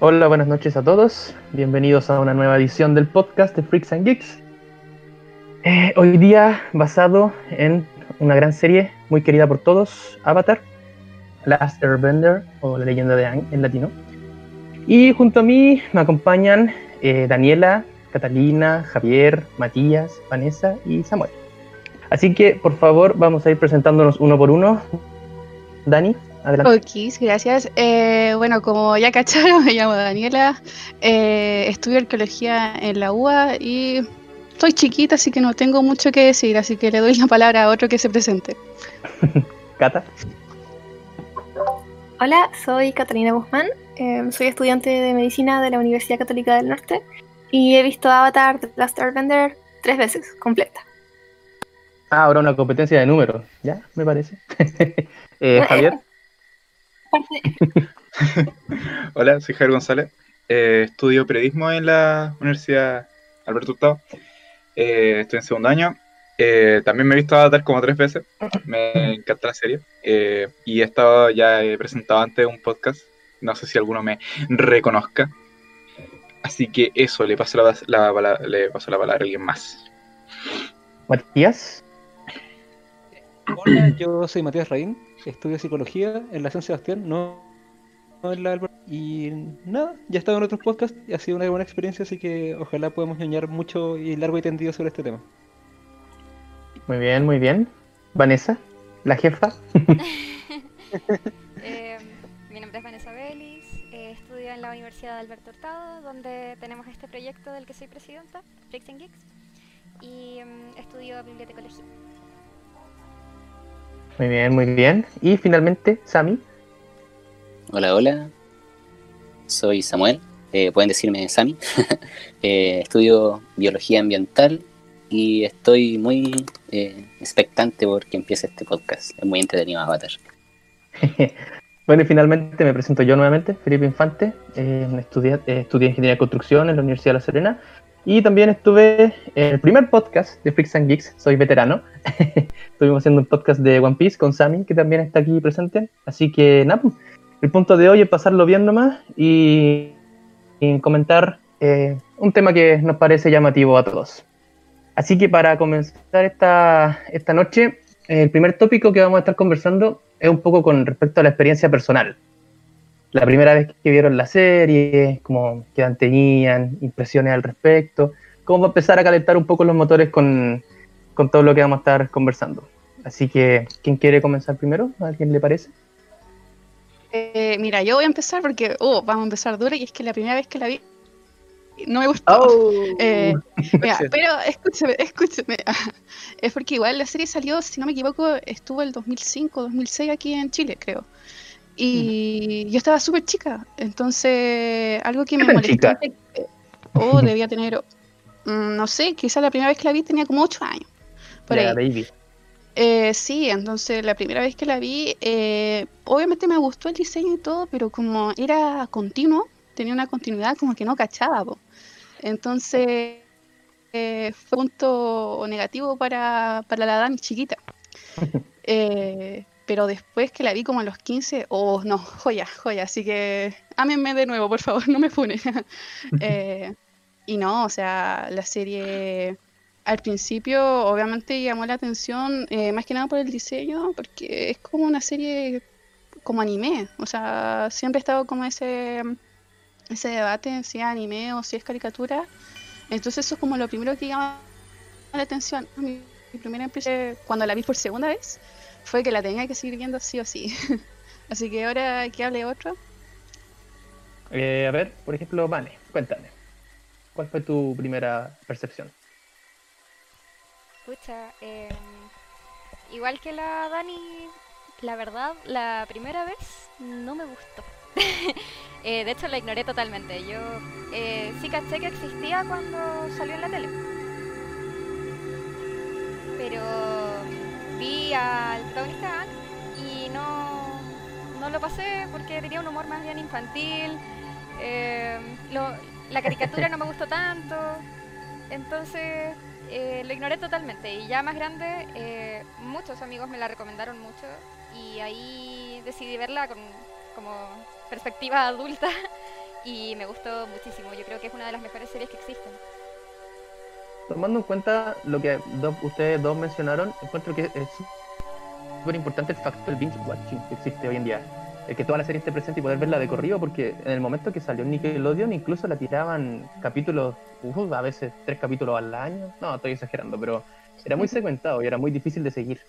Hola, buenas noches a todos. Bienvenidos a una nueva edición del podcast de Freaks and Geeks. Eh, hoy día basado en una gran serie muy querida por todos, Avatar, Last Airbender o La leyenda de Aang en latino. Y junto a mí me acompañan eh, Daniela, Catalina, Javier, Matías, Vanessa y Samuel. Así que, por favor, vamos a ir presentándonos uno por uno. Dani, adelante. Ok, gracias. Eh, bueno, como ya cacharon, me llamo Daniela, eh, estudio arqueología en la UA y soy chiquita, así que no tengo mucho que decir, así que le doy la palabra a otro que se presente. Cata. Hola, soy Catalina Guzmán, eh, soy estudiante de medicina de la Universidad Católica del Norte y he visto Avatar The Last Airbender tres veces, completa. Ah, ahora una competencia de números, ¿ya? Me parece. Eh, Javier. Hola, soy Javier González. Eh, estudio periodismo en la Universidad Alberto Hurtado. Eh, estoy en segundo año. Eh, también me he visto Avatar como tres veces. Me encanta la serie. Eh, y he estado, ya he presentado antes un podcast. No sé si alguno me reconozca. Así que eso, le paso la, la le paso la palabra a alguien más. Matías. Hola, yo soy Matías Raín, estudio psicología en la San Sebastián, no, no en la Albert. Y nada, ya he estado en otros podcasts y ha sido una buena experiencia, así que ojalá podamos ñoñar mucho y largo y tendido sobre este tema. Muy bien, muy bien. Vanessa, la jefa. Eh, mi nombre es Vanessa Vélez, eh, estudio en la Universidad de Alberto Hurtado, donde tenemos este proyecto del que soy presidenta, Freaks and Geeks, y mm, estudio bibliotecología. Muy bien, muy bien. Y finalmente, Sami. Hola, hola. Soy Samuel. eh, pueden decirme Sami. Eh, estudio biología ambiental y estoy muy eh, expectante porque empiece este podcast. Es muy entretenido Avatar. Bueno, y finalmente me presento yo nuevamente, Felipe Infante. Eh, estudié, eh, estudié Ingeniería de Construcción en la Universidad de La Serena. Y también estuve en el primer podcast de Freaks and Geeks, soy veterano. Estuvimos haciendo un podcast de One Piece con Sammy, que también está aquí presente. Así que nada, pues, el punto de hoy es pasarlo bien nomás y, comentar eh, un tema que nos parece llamativo a todos. Así que para comenzar esta, esta noche, el primer tópico que vamos a estar conversando es un poco con respecto a la experiencia personal. La primera vez que vieron la serie, cómo qué tenían, impresiones al respecto, cómo va a empezar a calentar un poco los motores con, con todo lo que vamos a estar conversando. Así que, ¿quién quiere comenzar primero? ¿A alguien le parece? Eh, mira, yo voy a empezar porque, oh, vamos a empezar duro y es que la primera vez que la vi no me gustó. Oh. Eh, Mira, pero escúchame, escúchame. Es porque igual la serie salió, si no me equivoco, estuvo el 2005, 2006 aquí en Chile, creo. Y yo estaba súper chica, entonces algo que ¿Qué me molestó. chica? Oh, debía tener, mm, no sé, quizás la primera vez que la vi tenía como 8 años. Por ahí. baby. Eh, sí, entonces la primera vez que la vi, eh, obviamente me gustó el diseño y todo, pero como era continuo, tenía una continuidad como que no cachaba, po. Entonces eh, fue punto negativo para, para la Dani chiquita. Pero después que la vi como a los 15, oh no, joya, joya, así que ámenme de nuevo, por favor, no me funen. Eh, y no, o sea, la serie al principio obviamente llamó la atención, eh, más que nada por el diseño, porque es como una serie como anime, o sea, siempre ha estado como ese, ese debate en si es anime o si es caricatura, entonces eso es como lo primero que llama la atención. Mi, mi primera impresión cuando la vi por segunda vez fue que la tenía que seguir viendo sí o sí. Así que ahora que hable otro. Eh, a ver, por ejemplo, Vane, cuéntame. ¿Cuál fue tu primera percepción? Escucha, eh, igual que la Dani, la verdad, la primera vez no me gustó. Eh, de hecho, la ignoré totalmente. Yo eh, sí caché que existía cuando salió en la tele. Pero vi al protagonista y no, no lo pasé porque tenía un humor más bien infantil. eh, la caricatura no me gustó tanto. Entonces eh, lo ignoré totalmente. Y ya más grande, eh, muchos amigos me la recomendaron mucho. Y ahí decidí verla con como perspectiva adulta. y me gustó muchísimo. Yo creo que es una de las mejores series que existen. Tomando en cuenta lo que do- ustedes dos mencionaron, encuentro que es súper importante el factor del binge watching que existe hoy en día. El que toda la serie esté presente y poder verla de corrido, porque en el momento que salió Nickelodeon incluso la tiraban capítulos, uf, a veces tres capítulos al año. No, estoy exagerando, pero era muy segmentado y era muy difícil de seguir.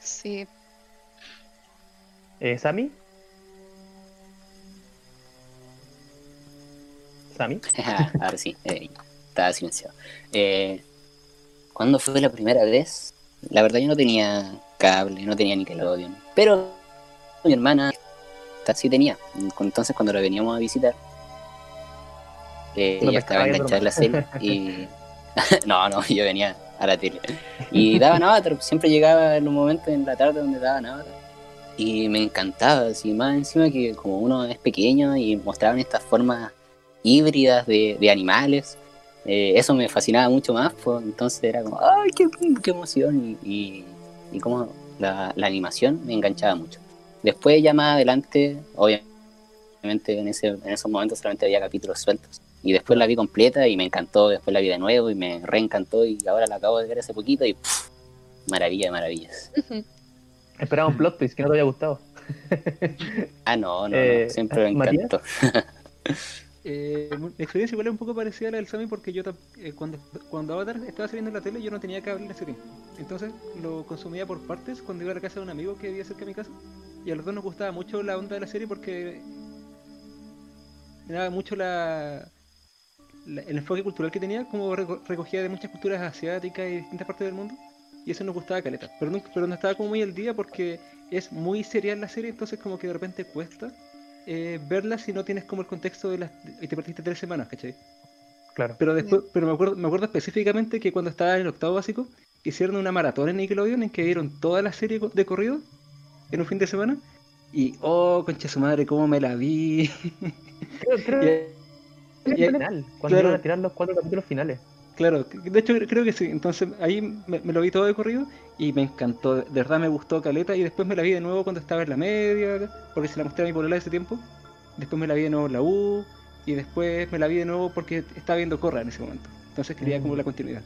Sí, Eh, ¿Sami? ¿Sami? Ahora sí, eh, estaba silenciado. Eh, ¿Cuándo fue la primera vez? La verdad yo no tenía cable, no tenía Nickelodeon. Pero mi hermana sí tenía. Entonces cuando la veníamos a visitar, eh, No ella estaba pescaba ahí enganchada en la serie y... no, no, yo venía a la tele. Y daban Avatar, siempre llegaba en un momento en la tarde donde daban Avatar. Y me encantaba, así más encima que como uno es pequeño y mostraban estas formas híbridas de, de animales, eh, eso me fascinaba mucho más, pues, entonces era como, ¡ay, qué, qué emoción! Y, y, y como la, la animación me enganchaba mucho. Después ya más adelante, obviamente en, ese, en esos momentos solamente había capítulos sueltos. Y después la vi completa y me encantó, después la vi de nuevo y me reencantó y ahora la acabo de ver hace poquito y pff, maravilla de maravillas. Esperaba un plot twist que no te haya gustado. Ah, no, no, Eh, no, siempre me encantó. Eh, mi experiencia igual es un poco parecida a la del Sammy porque yo eh, cuando, cuando Avatar estaba saliendo en la tele yo no tenía cable en ese tiempo. Entonces lo consumía por partes cuando iba a la casa de un amigo que vivía cerca de mi casa. Y a los dos nos gustaba mucho la onda de la serie porque me mucho la, el enfoque cultural que tenía, como reco- recogía de muchas culturas asiáticas y distintas partes del mundo. Y eso nos gustaba caleta. Pero no, pero no estaba como muy al día porque es muy serial la serie, entonces como que de repente cuesta eh, verla si no tienes como el contexto de las y te perdiste tres semanas, ¿cachai? Claro. Pero después, pero me acuerdo, me acuerdo específicamente que cuando estaba en el octavo básico, hicieron una maratón en Nickelodeon en que vieron toda la serie de corrido en un fin de semana. Y oh, concha su madre, cómo me la vi. Creo, creo Y- que y- el final, cuando claro. iban a tirar los cuatro capítulos finales. Claro, de hecho creo que sí. Entonces ahí me, me lo vi todo de corrido y me encantó. De verdad me gustó Caleta y después me la vi de nuevo cuando estaba en la media, porque se la mostré a mi polola ese tiempo. Después me la vi de nuevo en la U y después me la vi de nuevo porque estaba viendo Corra en ese momento. Entonces quería como Mm. la continuidad.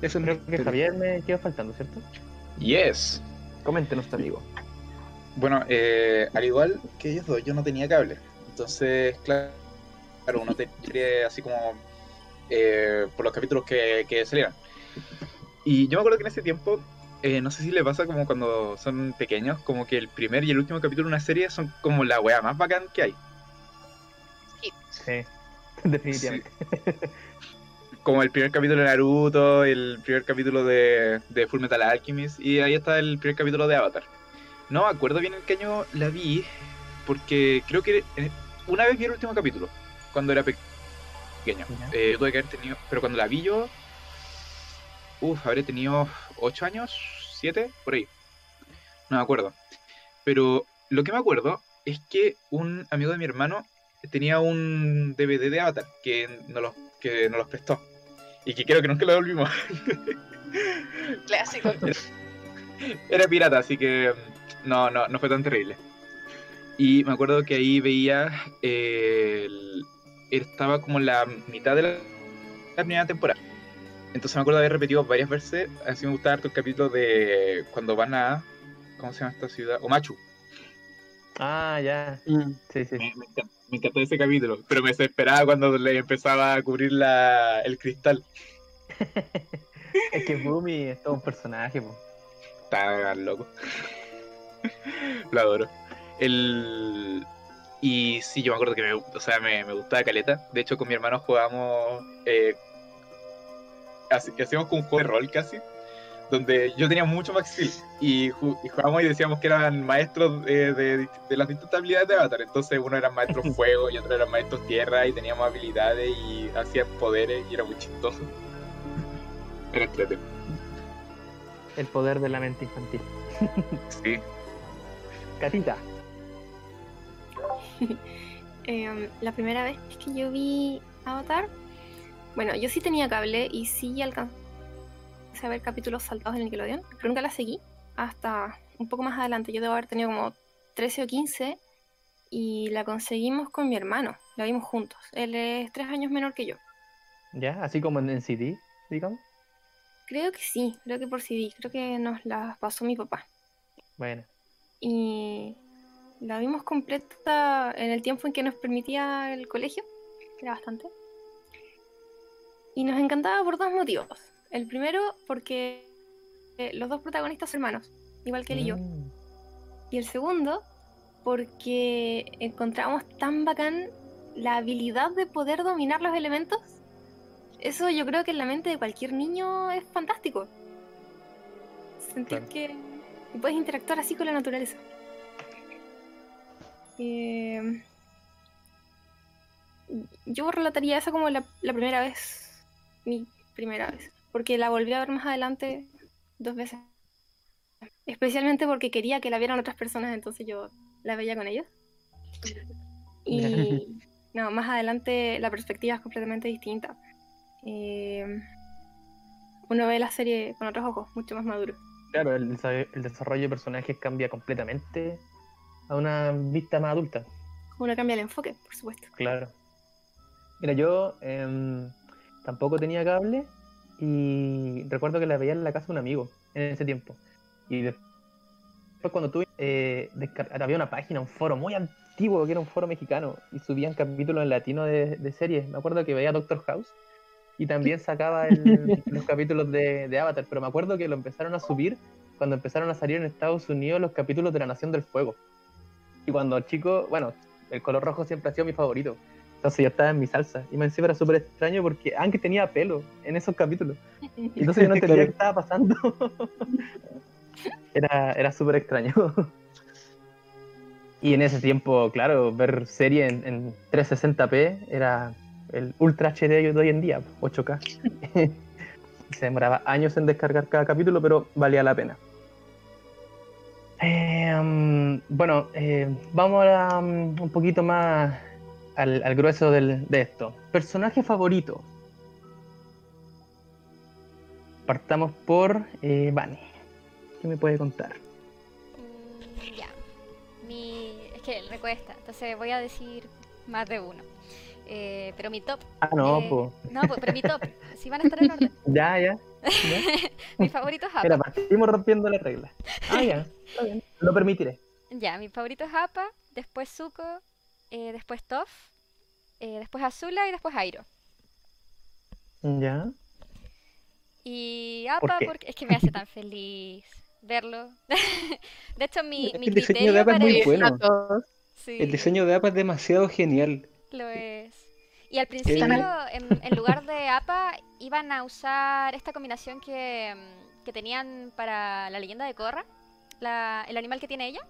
Eso es Creo que historia. Javier me queda faltando, ¿cierto? Yes. Coméntenos, amigo. Bueno, eh, al igual que ellos dos, yo no tenía cable. Entonces, claro, claro uno te quiere así como eh, por los capítulos que, que salieran. Y yo me acuerdo que en ese tiempo, eh, no sé si le pasa como cuando son pequeños, como que el primer y el último capítulo de una serie son como la wea más bacán que hay. Sí, definitivamente. Como el primer capítulo de Naruto, el primer capítulo de, de Full Metal Alchemist, y ahí está el primer capítulo de Avatar. No me acuerdo bien en qué año la vi, porque creo que eh, una vez vi el último capítulo, cuando era pe- pequeño. Eh, yo tuve que haber tenido, pero cuando la vi yo, uff, habré tenido 8 años, 7, por ahí. No me acuerdo. Pero lo que me acuerdo es que un amigo de mi hermano tenía un DVD de Avatar que nos los, que nos los prestó. Y que creo que nunca lo devolvimos. Clásico. Era pirata, así que mm, no, no, no fue tan terrible. Y me acuerdo que ahí veía eh, el- estaba como en la mitad de la, la primera temporada. Entonces me acuerdo de haber repetido varias veces. Así me gustaba harto el capítulo de cuando van a. ¿Cómo se llama esta ciudad? Omachu. Ah, ya. Mm. Sí, sí. Me, me encantó, me encantó ese capítulo. Pero me desesperaba cuando le empezaba a cubrir la, el cristal. Es que Boomy es todo un personaje, po. Está loco. Lo adoro. El... Y sí, yo me acuerdo que me, o sea, me, me gustaba Caleta. De hecho, con mi hermano jugábamos. Eh, así- hacíamos como un juego de rol casi. Donde yo tenía mucho Max Steel. Y, ju- y jugábamos y decíamos que eran maestros eh, de, de las distintas habilidades de Avatar. Entonces, uno era maestro fuego y otro era maestro tierra. Y teníamos habilidades y hacían poderes. Y era muy chistoso. Era entretenido. El poder de la mente infantil. Sí. Catita. Em, la primera vez que yo vi Avatar, bueno, yo sí tenía cable y sí alcancé a ver capítulos saltados en Nickelodeon, pero nunca la seguí hasta un poco más adelante. Yo debo haber tenido como 13 o 15 y la conseguimos con mi hermano. La vimos juntos. Él es tres años menor que yo. ¿Ya? Así como en, CD, digamos. Creo que sí, creo que por CD. Creo que nos la pasó mi papá. Bueno. Y la vimos completa en el tiempo en que nos permitía el colegio, que era bastante. Y nos encantaba por dos motivos. El primero, porque eh, los dos protagonistas son hermanos, igual que él y yo. Mm. Y el segundo, porque encontramos tan bacán la habilidad de poder dominar los elementos. Eso yo creo que en la mente de cualquier niño es fantástico. Sentir Claro. que puedes interactuar así con la naturaleza. Eh, yo relataría esa como la, la primera vez, mi primera vez, porque la volví a ver más adelante dos veces. Especialmente porque quería que la vieran otras personas, entonces yo la veía con ellos. Y no, más adelante la perspectiva es completamente distinta. Eh, uno ve la serie con otros ojos, mucho más maduro. Claro, el desarrollo de personajes cambia completamente a una vista más adulta. Uno cambia el enfoque, por supuesto. Claro. Mira, yo em, tampoco tenía cable y recuerdo que la veía en la casa de un amigo en ese tiempo. Y después cuando tuve, eh, había una página, un foro muy antiguo que era un foro mexicano y subían capítulos en latino de, de series. Me acuerdo que veía Doctor House y también sacaba el- los capítulos de, de Avatar, pero me acuerdo que lo empezaron a subir cuando empezaron a salir en Estados Unidos los capítulos de la Nación del Fuego. Y cuando chico, bueno, el color rojo siempre ha sido mi favorito. Entonces yo estaba en mi salsa. Y me encima era súper extraño porque Anke tenía pelo en esos capítulos. Y entonces yo no entendía Claro. qué estaba pasando. era era súper extraño. y en ese tiempo, claro, ver serie en, en 360p era el Ultra HD de hoy en día, 8K. Y Se demoraba años en descargar cada capítulo, pero valía la pena. Eh, um, bueno, eh, vamos a um, un poquito más al, al grueso del- de esto. Personaje favorito. Partamos por eh, Vani. ¿Qué me puede contar? Mm, ya. Mi... Es que le cuesta, entonces voy a decir más de uno. Eh, pero mi top. Ah, no, eh, po. No, pues, pero mi top. Si van a estar en orden. Ya, ya. mi favorito es Appa. Mira, partimos rompiendo la regla. Ah, ya. Está bien. Lo permitiré. Ya, mi favorito es Appa, después Zuko, eh, después Toph, eh, después Azula y después Airo. Ya. Y ¿Por Appa qué? porque es que me hace tan feliz verlo. de hecho, mi, mi El diseño de Appa es muy bueno. Sí, El diseño de APA es demasiado genial. lo es. Y al principio, en, en lugar de APA, iban a usar esta combinación que, mm, que tenían para la leyenda de Korra, la- el animal que tiene ella.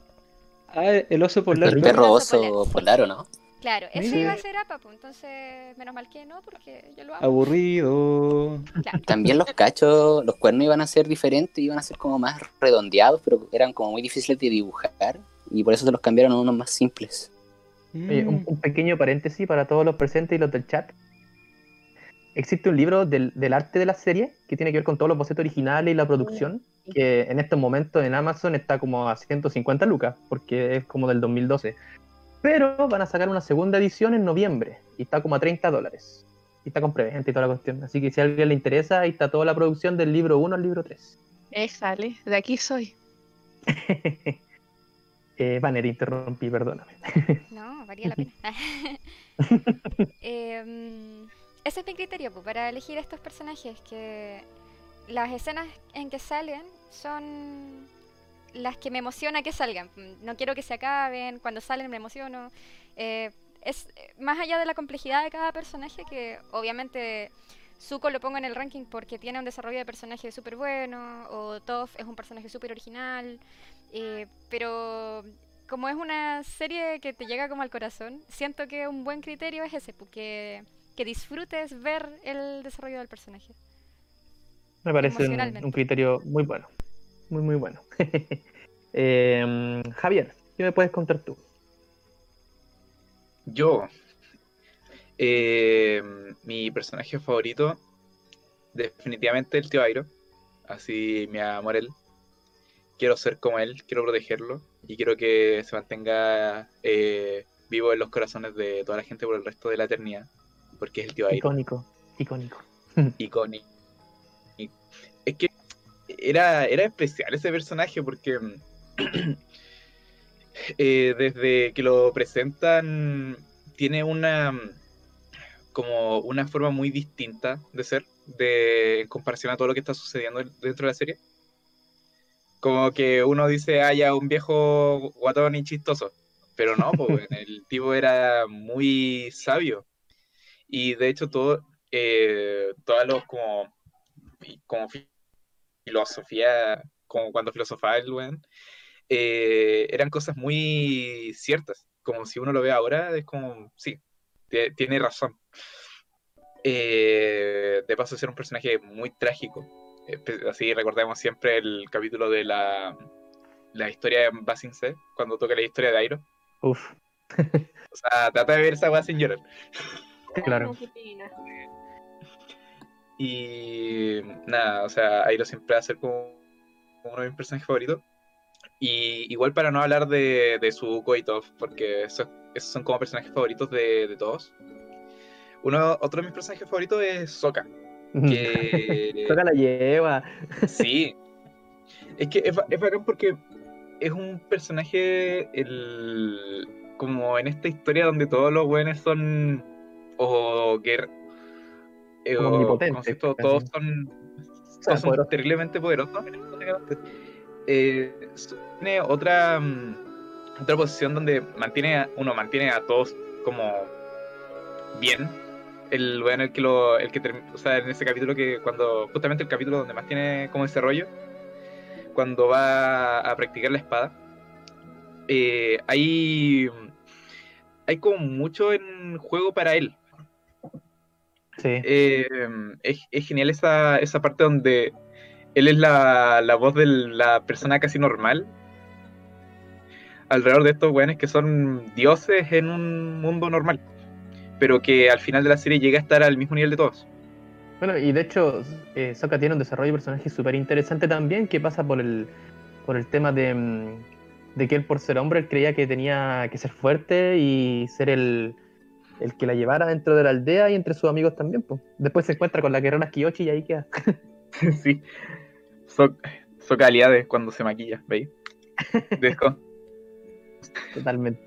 Ah, el oso polar. El El perro oso oso polar, ¿o no? Claro, ese Sí. iba a ser APA, pues, entonces menos mal que no, porque yo lo amo. Aburrido. Claro. También los cachos, los cuernos iban a ser diferentes, iban a ser como más redondeados, pero eran como muy difíciles de dibujar. Y por eso se los cambiaron a unos más simples. Oye, un, Mm. un pequeño paréntesis para todos los presentes y los del chat. Existe un libro del, del arte de la serie que tiene que ver con todos los bocetos originales y la producción, que en estos momentos en Amazon está como a 150 lucas, porque es como del 2012. Pero van a sacar una segunda edición en noviembre y está como a 30 dólares. Y está con preventa y toda la cuestión. Así que si a alguien le interesa, ahí está toda la producción del libro 1 al libro 3. Éjale, de aquí soy. eh, Banner, interrumpí, perdóname. No, valía la pena. Em, ese es mi criterio pues, para elegir estos personajes, que las escenas en que salen son las que me emociona que salgan. No quiero que se acaben, cuando salen me emociono. Eh, es más allá de la complejidad de cada personaje, que obviamente Zuko lo pongo en el ranking porque tiene un desarrollo de personaje súper bueno, o Toph es un personaje súper original, eh, pero como es una serie que te llega como al corazón, siento que un buen criterio es ese, porque que disfrutes ver el desarrollo del personaje. Me parece un, un criterio muy bueno. Muy, muy bueno. Eh, Javier, ¿qué me puedes contar tú? Yo. eh, mi personaje favorito, definitivamente el tío Airo. Así mi amor él. Quiero ser como él, quiero protegerlo y quiero que se mantenga eh, vivo en los corazones de toda la gente por el resto de la eternidad, porque es el tío. Icónico, icónico. icónico. Es que era, era especial ese personaje porque eh, desde que lo presentan tiene una como una forma muy distinta de ser de en comparación a todo lo que está sucediendo dentro de la serie. Como que uno dice, ah, ya un viejo guatón y chistoso. Pero no, pues, el tipo era muy sabio. Y de hecho, todo, eh, todos los como, como filosofía, como cuando filosofaba el weón, eh, eran cosas muy ciertas. Como si uno lo ve ahora, es como, sí, tie- tiene razón. Eh, de paso, ser un personaje muy trágico. Eh, pe- Así recordemos siempre el capítulo de la, la historia de Basing C, cuando toca la historia de Airo. Uf, O sea, trata de ver esa weá sin llorar. claro. Y nada, o sea, Airo siempre va a ser como uno de mis personajes favoritos. Y igual para no hablar de, de Suzuko y Toph, porque esos, esos son como personajes favoritos de, de todos. Uno, otro de mis personajes favoritos es Sokka. Que Toca la lleva. sí. Es que es, ba- es bacán porque es un personaje el, como en esta historia donde todos los buenos son o guer, eh, todos, son sea, todos son poderoso. terriblemente poderosos. Eh, tiene otra mm, otra posición donde mantiene a- uno mantiene a todos como bien el weón el que lo el que o sea en ese capítulo que cuando justamente el capítulo donde más tiene como ese rollo cuando va a practicar la espada eh, hay hay como mucho en juego para él Sí. eh, es, es genial esa, esa parte donde él es la, la voz de la persona casi normal. Alrededor de estos weones que son dioses en un mundo normal. Pero que al final de la serie llega a estar al mismo nivel de todos. Bueno, y de hecho, eh, Sokka tiene un desarrollo de personaje súper interesante también, que pasa por el, por el tema de, mm, de que él, por ser hombre, él creía que tenía que ser fuerte y ser el, el que la llevara dentro de la aldea y entre sus amigos también. pues. Después se encuentra con la guerrera Kiyoshi y ahí queda. sí. So, Aliade cuando se maquilla, ¿veis? Desco- Totalmente.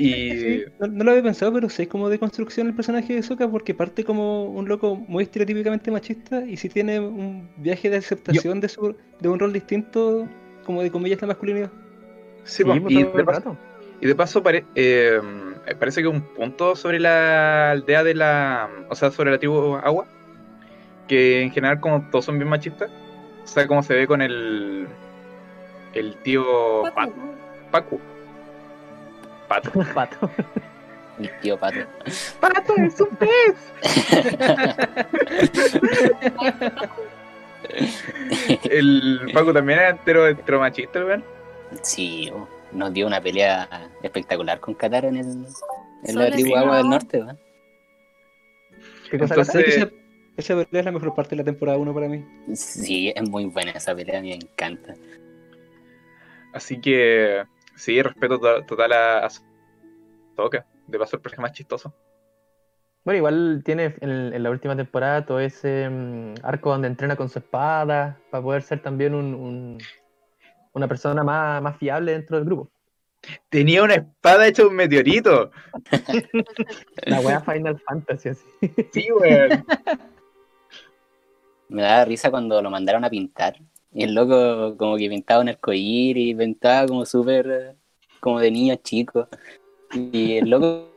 Y Sí, no, no lo había pensado, pero sí es como de construcción el personaje de Sokka porque parte como un loco muy estereotípicamente machista y si tiene un viaje de aceptación de, su, de un rol distinto, como de comillas la masculinidad. sí, Sí, po, pues, y de el paso-. Y de paso, pare- eh, parece que un punto sobre la aldea de la. O sea, sobre la tribu Agua. Que en general, como todos son bien machistas. O sea, como se ve con el. El tío Pat- Pacu. Pato. Pato. El tío Pato. ¡Pato, es un pez! El Paco también era entero, entero machista, weón. Sí, nos dio una pelea espectacular con Katara en, el, en la tribu Agua del no. Norte. ¿va? ¿Qué cosa Entonces-? Esa, esa pelea es la mejor parte de la temporada 1 para mí. Sí, es muy buena esa pelea, a mí me encanta. Así que. Sí, respeto to- total a, a Toca. De paso, el personaje más chistoso. Bueno, igual tiene en, en la última temporada todo ese mm, arco donde entrena con su espada para poder ser también un, un- una persona más, más fiable dentro del grupo. Tenía una espada hecha de un meteorito. La wea Final Fantasy, así. Sí, weón. Me daba risa cuando lo mandaron a pintar. Y el loco como que pintaba un arcoíris, pintaba como súper como de niño chico. Y el loco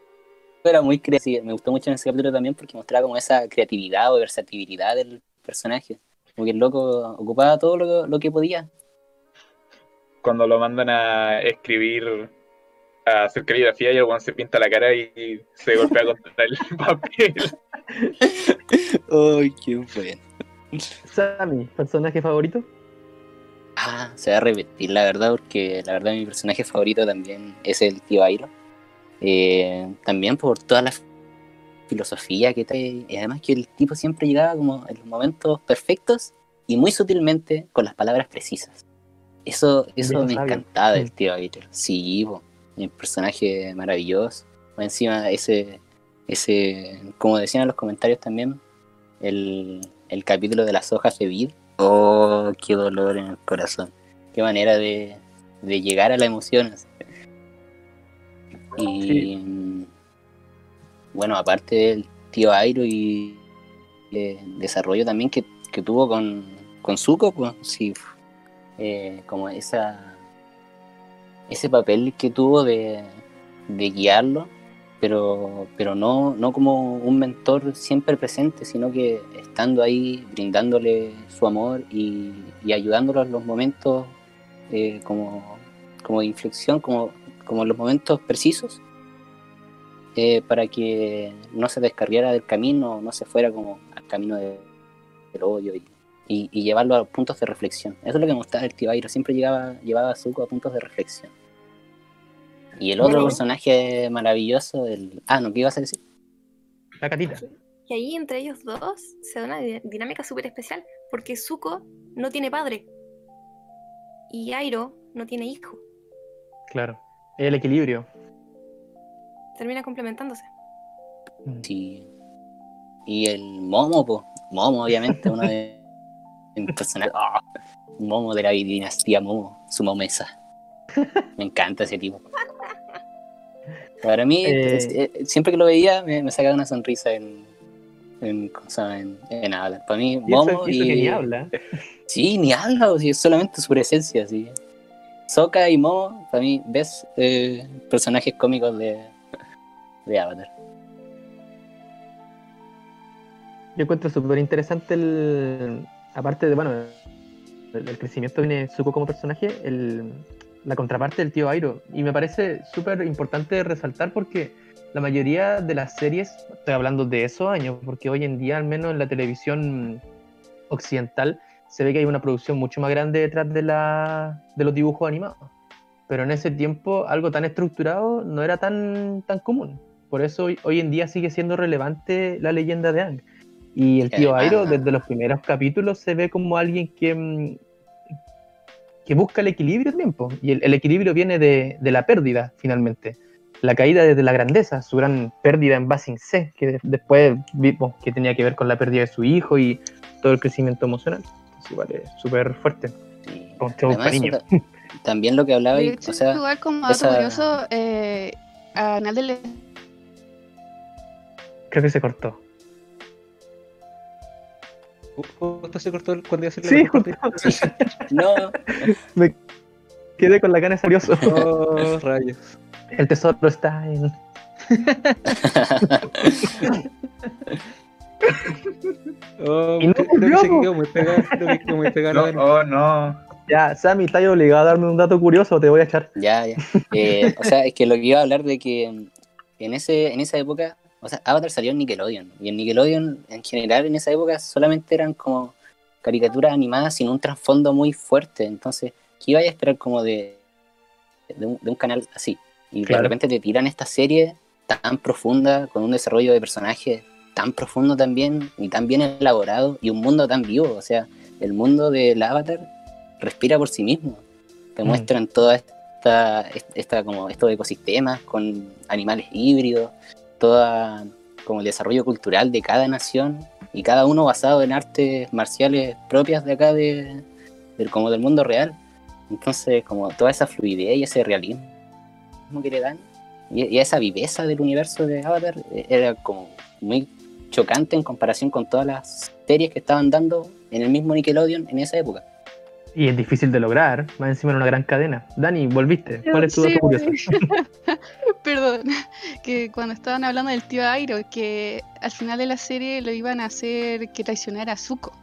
era muy creativo. Me gustó mucho en ese capítulo también porque mostraba como esa creatividad o versatilidad del personaje. Como que el loco ocupaba todo lo, lo que podía. Cuando lo mandan a escribir, a hacer caligrafía y el se pinta la cara y se golpea contra el papel. ¡Ay, qué bueno! Sammy, personaje favorito. Ah, se va a repetir la verdad, porque la verdad mi personaje favorito también es el tío Airo. Eh, también por toda la filosofía que trae, y además que el tipo siempre llegaba como en los momentos perfectos y muy sutilmente con las palabras precisas. Eso, eso me sabio. encantaba del Mm. tío Airo. Sí, un personaje maravilloso. Más Encima, ese, ese, como decían en los comentarios también, el, el capítulo de las hojas de vid. Oh, qué dolor en el corazón. Qué manera de, de llegar a la emoción. Y bueno, aparte del tío Airo y el desarrollo también que, que tuvo con, con Zuko, pues sí, eh, como esa ese papel que tuvo de, de guiarlo, pero, pero no, no como un mentor siempre presente, sino que estando ahí, brindándole su amor y, y ayudándolo en los momentos eh, como, como de inflexión, como, como los momentos precisos, eh, para que no se descarriara del camino, no se fuera como al camino de- del odio y, y- llevarlo a puntos de reflexión. Eso es lo que me gustaba del tío Airo, siempre llevaba, llevaba a Zuko a puntos de reflexión. Y el otro Bueno. personaje maravilloso, el... Ah, no, ¿qué ibas a decir? La catita. Y ahí entre ellos dos se da una di- dinámica súper especial, porque Zuko no tiene padre. Y Airo no tiene hijo. Claro. El equilibrio. Termina complementándose. Sí. Y el Momo, pues. Momo, obviamente, uno de de mis personajes. ¡Ah! Momo de la dinastía Momo, su momesa. Me encanta ese tipo. Para mí, Eh. eh, siempre que lo veía, me, me sacaba una sonrisa en. En, en, en. Para mí, Y Momo eso, y eso y. que ni habla. Sí, ni habla, o sea, es solamente su presencia, sí. Sokka y Momo, para mí, ves eh, personajes cómicos de, de Avatar. Yo encuentro súper interesante el. Aparte de, bueno, el, el crecimiento viene Zuko como personaje, el, la contraparte del tío Airo. Y me parece súper importante resaltar porque la mayoría de las series, estoy hablando de esos años, porque hoy en día, al menos en la televisión occidental, se ve que hay una producción mucho más grande detrás de, la, de los dibujos animados. Pero en ese tiempo, algo tan estructurado no era tan, tan común. Por eso hoy, hoy en día sigue siendo relevante la leyenda de Aang. Y el tío además- Airo, desde los primeros capítulos, se ve como alguien que, mm, que busca el equilibrio también. po. Y el, el equilibrio viene de, de la pérdida, finalmente. La caída desde la grandeza, su gran pérdida en Basing C, que de- después vimos que tenía que ver con la pérdida de su hijo y todo el crecimiento emocional. Entonces, igual es súper fuerte. Con todo además, cariño. eso también lo que hablaba, De y- hecho, o sea, igual como esa- curioso, eh, a Creo que se cortó. Justo se cortó el- cuando iba a hacer la Sí, contraparte. no, Me quedé con la cara furioso. Oh, rayos. El tesoro está en. Oh, Y no creo, que se quedó muy pegado. Creo que quedó muy pegado. No, oh, no. Ya, Sammy, estás obligado a darme un dato curioso, te voy a echar. ya, ya. Eh, o sea, es que lo que iba a hablar de que en, ese, en esa época, o sea, Avatar salió en Nickelodeon. Y en Nickelodeon, en general, en esa época solamente eran como caricaturas animadas sin un trasfondo muy fuerte. Entonces, ¿qué iba a esperar como de, de, un, de un canal así? Y Claro. de repente te tiran esta serie tan profunda, con un desarrollo de personajes tan profundo también, y tan bien elaborado, y un mundo tan vivo. O sea, el mundo del Avatar respira por sí mismo. Te Mm. muestran toda esta, esta como estos ecosistemas con animales híbridos, toda como el desarrollo cultural de cada nación y cada uno basado en artes marciales propias de acá de, del como del mundo real. Entonces, como toda esa fluidez y ese realismo que le dan y, y esa viveza del universo de Avatar eh, era como muy chocante en comparación con todas las series que estaban dando en el mismo Nickelodeon en esa época. Y es difícil de lograr, más encima en una gran cadena. Dani, volviste. ¿Cuál es tu Sí, dato curioso? Perdón, que cuando estaban hablando del tío Airo, que al final de la serie lo iban a hacer que traicionara a Zuko.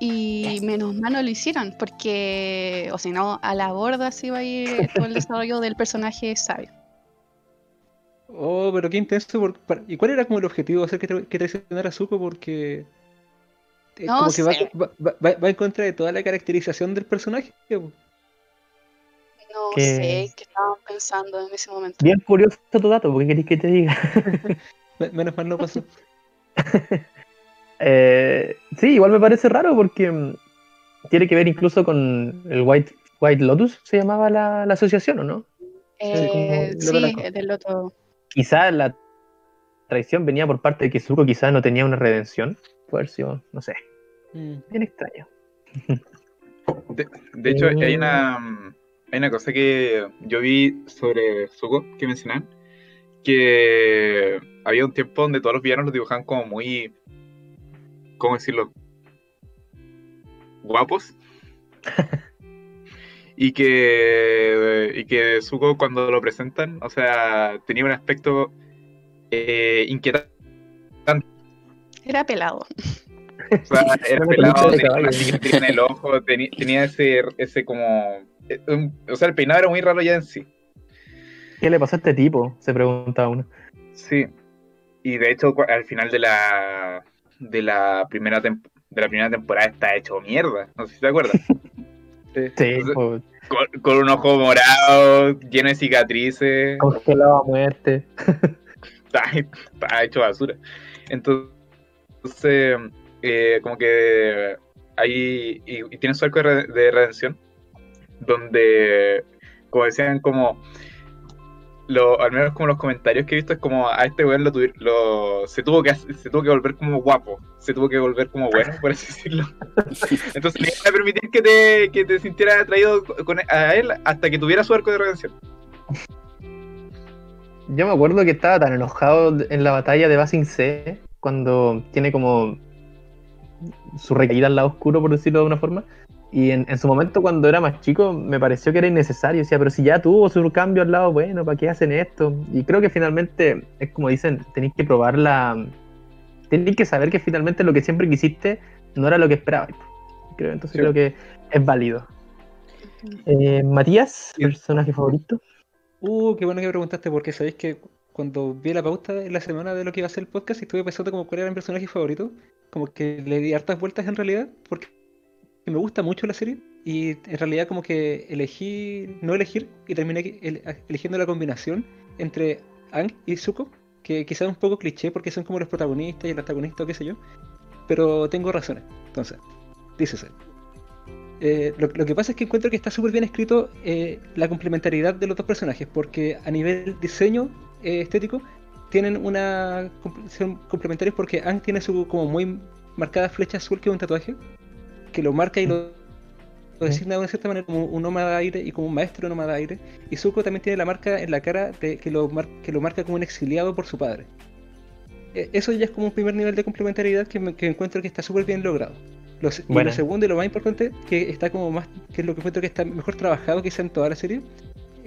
Y menos mal no lo hicieron, porque, o si no, a la borda se iba a ir todo el desarrollo del personaje sabio. Oh, pero qué intenso. por- para- ¿Y cuál era como el objetivo de hacer que, tra- que traicionara a Zuko? Porque. Es No como que va, sé. va- va- va- va en contra de toda la caracterización del personaje. po. No Que- sé qué estaban pensando en ese momento. Bien curioso tu dato, porque queréis que te diga? Me- Menos mal no pasó. Eh, sí, igual me parece raro porque mm, tiene que ver incluso con el White, White Lotus, se llamaba la, la asociación, ¿o no? Eh, sí, conozco. es del otro. Quizás la traición venía por parte de que Zuko quizás no tenía una redención. Puede haber sido, no sé, Mm. bien extraño. De, de hecho, hay una, mm, hay una cosa que yo vi sobre Zuko que mencionan, que había un tiempo donde todos los villanos los dibujaban como muy, ¿cómo decirlo? Guapos. y que y que Zuko cuando lo presentan, o sea, tenía un aspecto eh, inquietante. Era pelado. O sea, era pelado, tenía en el ojo, tenía ese, ese como... eh, un- o sea, el peinado era muy raro ya en sí. ¿Qué le pasó a este tipo? Se preguntaba uno. Sí. Y de hecho, al final de la de la primera temp- de la primera temporada está hecho mierda. No sé si te acuerdas. Sí, Entonces- pues, Con, con un ojo morado, lleno de cicatrices. congelado a muerte. Está, está hecho basura. Entonces, eh, como que ahí. Y, y tiene su arco de, re- de redención. Donde, como decían, como. Lo, al menos como los comentarios que he visto es como a este weón lo, lo se tuvo que se tuvo que volver como guapo, se tuvo que volver como bueno, por así decirlo. Entonces le iban a permitir que te, que te sintieras atraído con, a él hasta que tuviera su arco de redención. Yo me acuerdo que estaba tan enojado en la batalla de Basing C, cuando tiene como su recaída al lado oscuro, por decirlo de una forma. Y en, en su momento, cuando era más chico, me pareció que era innecesario. Decía, pero si ya tuvo su cambio al lado bueno, ¿para qué hacen esto? Y creo que finalmente, es como dicen, tenéis que probar la. Tenéis que saber que finalmente lo que siempre quisiste no era lo que esperabas. Creo, entonces Sí. creo que es válido. Eh, Matías, personaje favorito. Uh, qué bueno que me preguntaste, porque sabéis que cuando vi la pauta en la semana de lo que iba a ser el podcast, estuve pensando como cuál era mi personaje favorito. Como que le di hartas vueltas en realidad, porque me gusta mucho la serie. Y en realidad como que elegí no elegir y terminé eligiendo la combinación entre Ang y Zuko, que quizás es un poco cliché porque son como los protagonistas y el antagonista o qué sé yo. Pero tengo razones. Entonces, dícese. Eh, lo, lo que pasa es que encuentro que está súper bien escrito eh, la complementariedad de los dos personajes, porque a nivel diseño eh, estético tienen una son complementarios porque Ang tiene su como muy marcada flecha azul que es un tatuaje que lo marca y lo, lo designa de una cierta manera como un nómada aire y como un maestro nómada aire y Zuko también tiene la marca en la cara de, que, lo mar- que lo marca como un exiliado por su padre. Eh, Eso ya es como un primer nivel de complementariedad que, me- que encuentro que está súper bien logrado. Lo se- y Buena. lo segundo y lo más importante, que está como más, que es lo que encuentro que está mejor trabajado quizá en toda la serie,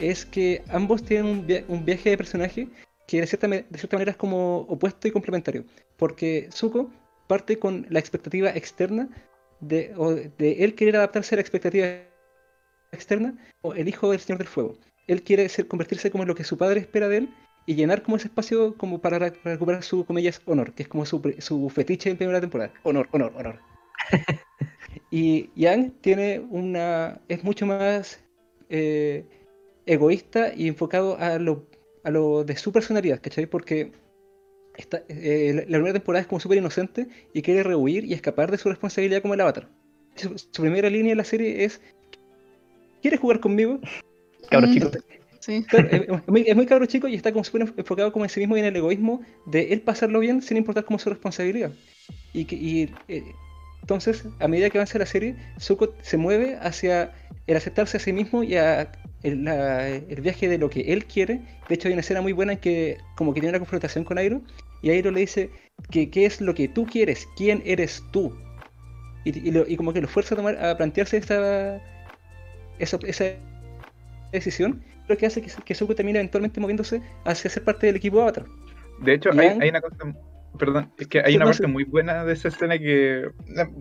es que ambos tienen un, via- un viaje de personaje que de cierta, de cierta manera es como opuesto y complementario. Porque Zuko parte con la expectativa externa de, o de él querer adaptarse a la expectativa externa o el hijo del Señor del Fuego. Él quiere ser, convertirse como en lo que su padre espera de él y llenar como ese espacio como para, re- para recuperar su, comillas, honor, que es como su, su fetiche en primera temporada. Honor, honor, honor. y Yang tiene una... es mucho más eh, egoísta y enfocado a lo, a lo de su personalidad, ¿cachai? Porque esta- eh, la, la primera temporada es como súper inocente y quiere rehuir y escapar de su responsabilidad como el avatar. Su, su primera línea en la serie es ¿Quieres jugar conmigo? Cabros Mm, chicos. Sí. Claro, es, es muy, es muy cabro chico y está como súper enfocado como en sí mismo y en el egoísmo de él pasarlo bien sin importar como su responsabilidad. Y, que, y eh, entonces, a medida que avanza la serie, Zuko se mueve hacia el aceptarse a sí mismo y a el, la- el viaje de lo que él quiere. De hecho, hay una escena muy buena en que como que tiene una confrontación con Airo y Airo le dice que qué es lo que tú quieres, quién eres tú. Y, y lo- y como que lo fuerza a, tomar, a plantearse esta, esa, esa decisión, lo que hace que, que Zuko termine eventualmente moviéndose hacia ser parte del equipo Avatar. De hecho, hay, hay una cosa. Perdón, es que hay una no, parte muy buena de esa escena que.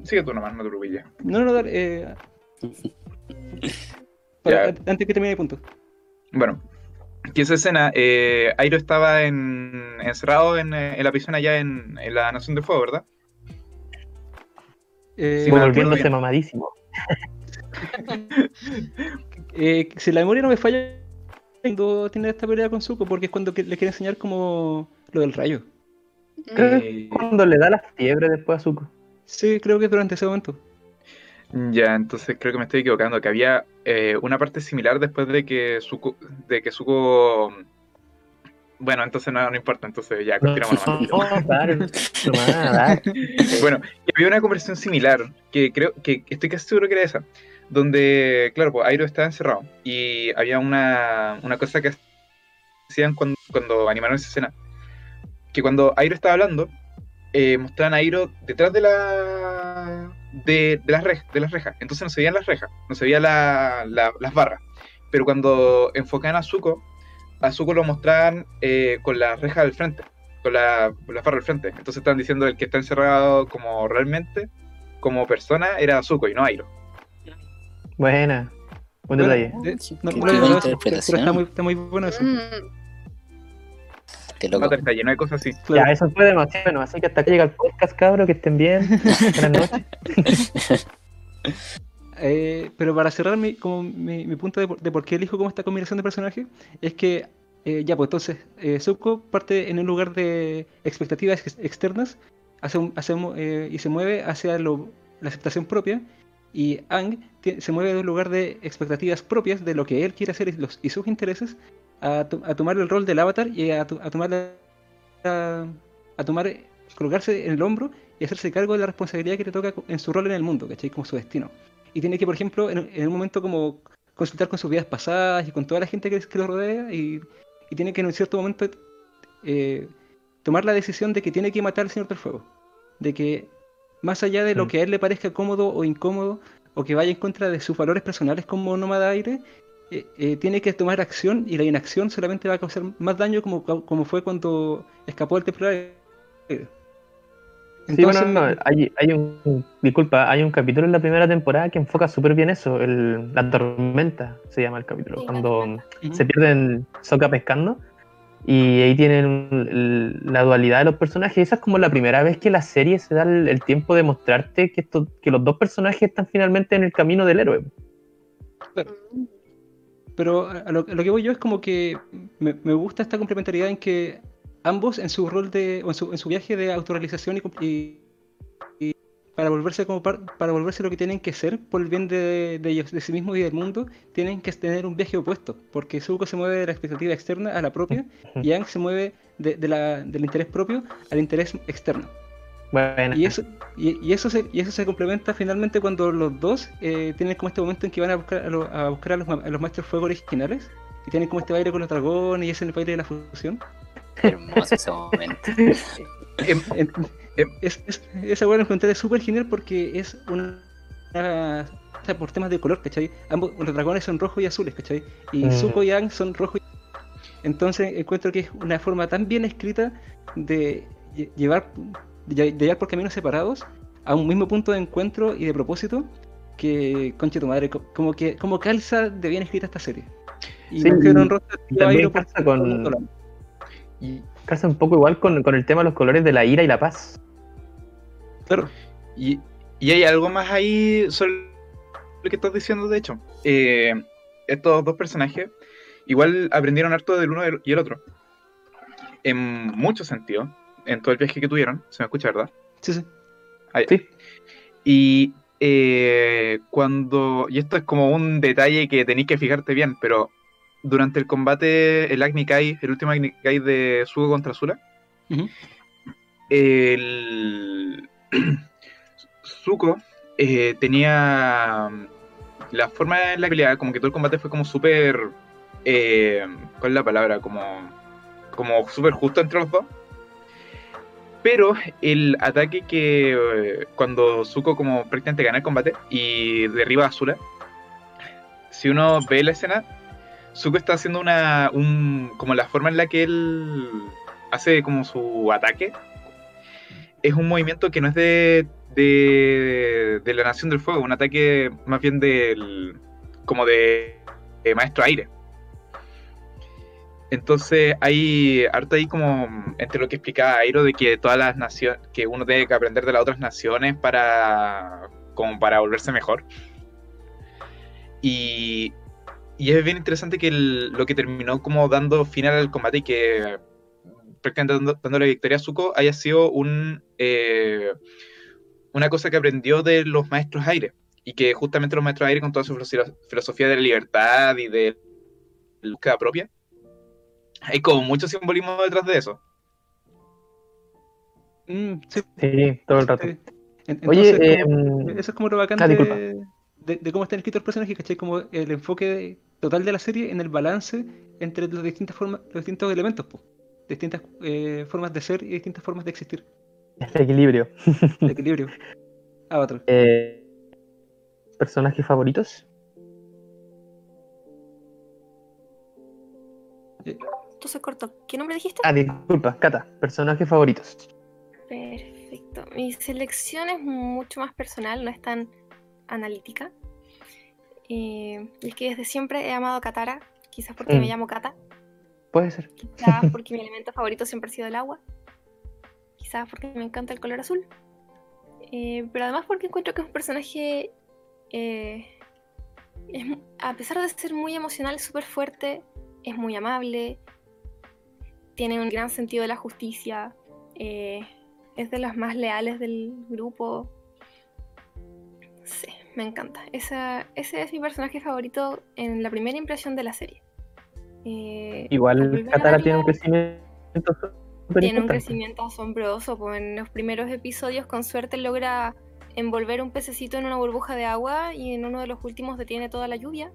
Sigue tú nomás, no te preocupes ya. No, no, dale. Eh... para- antes que termine el punto. Bueno, que esa escena, eh, Airo estaba en, encerrado en, eh, en la prisión allá en, en la Nación de Fuego, ¿verdad? Eh, Sí, bueno, volviéndose bien. mamadísimo. eh, si la memoria no me falla, cuando tiene esta pelea con Zuko, porque es cuando que- le quiere enseñar como lo del rayo. Creo Eh, que es cuando le da la fiebre después a Zuko. Sí, creo que es durante ese momento. Ya, entonces creo que me estoy equivocando, que había eh, una parte similar después de que Zuko, de que Zuko... Bueno, entonces no, no importa, entonces ya, continuamos. Bueno, y había una conversación similar, que creo que estoy casi seguro que era esa, donde, claro, pues Airo estaba encerrado y había una, una cosa que hacían cuando, cuando animaron esa escena, que cuando Airo estaba hablando, eh, mostraban a Airo detrás de la de, de las rejas, de las rejas, entonces no se veían las rejas, no se veían la- la- las barras, pero cuando enfocaban a Zuko, a Zuko lo mostraban eh, con las rejas al frente, con, la, con las barras al frente, entonces estaban diciendo el que está encerrado como realmente, como persona, era Zuko y no Airo. Buena. Buen Bueno, detalle. de- no, no pero está muy, está muy bueno eso. Mm, Qué loco. Mata está lleno de cosas así. Claro. Ya, eso fue demasiado bueno, así que hasta acá llega el podcast, cabros, que estén bien. Buenas noches. Eh, pero para cerrar mi, como mi, mi punto de, por- de por qué elijo como esta combinación de personajes, es que eh, ya, pues entonces, eh, Zuko parte en un lugar de expectativas ex- externas hace un- hace eh, y se mueve hacia lo- la aceptación propia, y Ang se mueve de un lugar de expectativas propias de lo que él quiere hacer y, los- y sus intereses a, to- a tomar el rol del avatar y a, to- a tomar la- a, a tomar colocarse en el hombro y hacerse cargo de la responsabilidad que le toca en su rol en el mundo, ¿cachai? Como su destino. Y tiene que, por ejemplo, en, en un momento como consultar con sus vidas pasadas y con toda la gente que, que lo rodea y, y tiene que en un cierto momento eh, tomar la decisión de que tiene que matar al Señor del Fuego. De que más allá de lo Mm. que a él le parezca cómodo o incómodo o que vaya en contra de sus valores personales como nómada aire, eh, eh, tiene que tomar acción y la inacción solamente va a causar más daño como, como fue cuando escapó del aire. Sí, bueno, no, hay, hay un, disculpa, hay un capítulo en la primera temporada que enfoca súper bien eso, el, la tormenta se llama el capítulo, Sí, cuando se pierden Soca pescando y ahí tienen el- la dualidad de los personajes, esa es como la primera vez que la serie se da el, el tiempo de mostrarte que, esto, que los dos personajes están finalmente en el camino del héroe. Pero a lo, a lo que voy yo es como que me, me gusta esta complementariedad en que ambos en su rol de, o en su, en su viaje de autorrealización y, y- y para volverse como par- para volverse lo que tienen que ser por el bien de, de ellos, de sí mismos y del mundo, tienen que tener un viaje opuesto, porque Zuko se mueve de la expectativa externa a la propia y Aang se mueve de, de la- del interés propio al interés externo. Bueno, Y eso, y, y eso, se, y eso se complementa finalmente cuando los dos eh, tienen como este momento en que van a buscar a, lo- a buscar a los, a los maestros fuego originales y tienen como este baile con los dragones y es el baile de la fusión. Hermoso ese momento. Em, En- Em. es, es- esa la encontré súper genial porque es una, una- o sea, por temas de color, ¿cachai? Ambos, los dragones son rojos y azules, ¿cachai? Y Mm. Zuko y Aang son rojos y Entonces encuentro que es una forma tan bien escrita de lle- llevar, de de llevar por caminos separados a un mismo punto de encuentro y de propósito que, conche tu madre, co- como que como calza de bien escrita esta serie. Y Sí, que un rostro también calza con- y, Calza un poco igual con, con el tema de los colores de la ira y la paz. Claro. y, y hay algo más ahí sobre lo que estás diciendo, de hecho. Eh, estos dos personajes igual aprendieron harto del uno y el otro. En muchos sentidos, en todo el viaje que tuvieron. Se me escucha, ¿verdad? Sí, sí. Ah, ya. Sí. Y eh, cuando. Y esto es como un detalle que tenéis que fijarte bien, pero durante el combate, el Agni Kai, el último Agni Kai de Sugo contra Zula, Ujú. el. Zuko eh, tenía. La forma en la que peleaba, como que todo el combate fue como súper. eh, ¿Cuál es la palabra? Como. Como súper justo entre los dos. Pero el ataque que cuando Zuko como prácticamente gana el combate y derriba a Azula, si uno ve la escena, Zuko está haciendo una un, como la forma en la que él hace como su ataque es un movimiento que no es de, de, la Nación del Fuego, un ataque más bien del como de Maestro Aire. Entonces hay harto ahí como entre lo que explicaba Airo de que todas las naciones, que uno tiene que aprender de las otras naciones para como para volverse mejor. Y, y es bien interesante que lo que terminó como dando final al combate y que prácticamente dando, dándole victoria a Zuko haya sido un eh, una cosa que aprendió de los maestros aire, y que justamente los maestros aire con toda su filoso- filosofía de la libertad y de la búsqueda propia, hay como mucho simbolismo detrás de eso. Mm, sí, Sí, todo el rato. Oye, entonces, como- em, eso es como lo bacán ah, de, de- de cómo está escrito el personaje, ¿cachai? Como el enfoque total de la serie en el balance entre las distintas formas, los distintos elementos, po. distintas eh, formas de ser y distintas formas de existir. Este equilibrio. El equilibrio. Avatar. Eh, ¿Personajes favoritos? Se cortó. ¿Qué nombre dijiste? Ah, disculpa, Cata. ¿Personajes favoritos? Perfecto. Mi selección es mucho más personal, no es tan analítica. Eh, es que desde siempre he amado a Katara, quizás porque Mm. me llamo Kata, Puede ser. quizás porque mi elemento favorito siempre ha sido el agua, quizás porque me encanta el color azul, eh, pero además porque encuentro que es un personaje, eh, es a pesar de ser muy emocional, súper fuerte, es muy amable, tiene un gran sentido de la justicia, eh, es de los más leales del grupo. Sí, me encanta. Esa- ese es mi personaje favorito en la primera impresión de la serie. Eh, al Igual Katara tiene un crecimiento tiene un crecimiento asombroso. Pues en los primeros episodios, con suerte, logra envolver un pececito en una burbuja de agua y en uno de los últimos detiene toda la lluvia.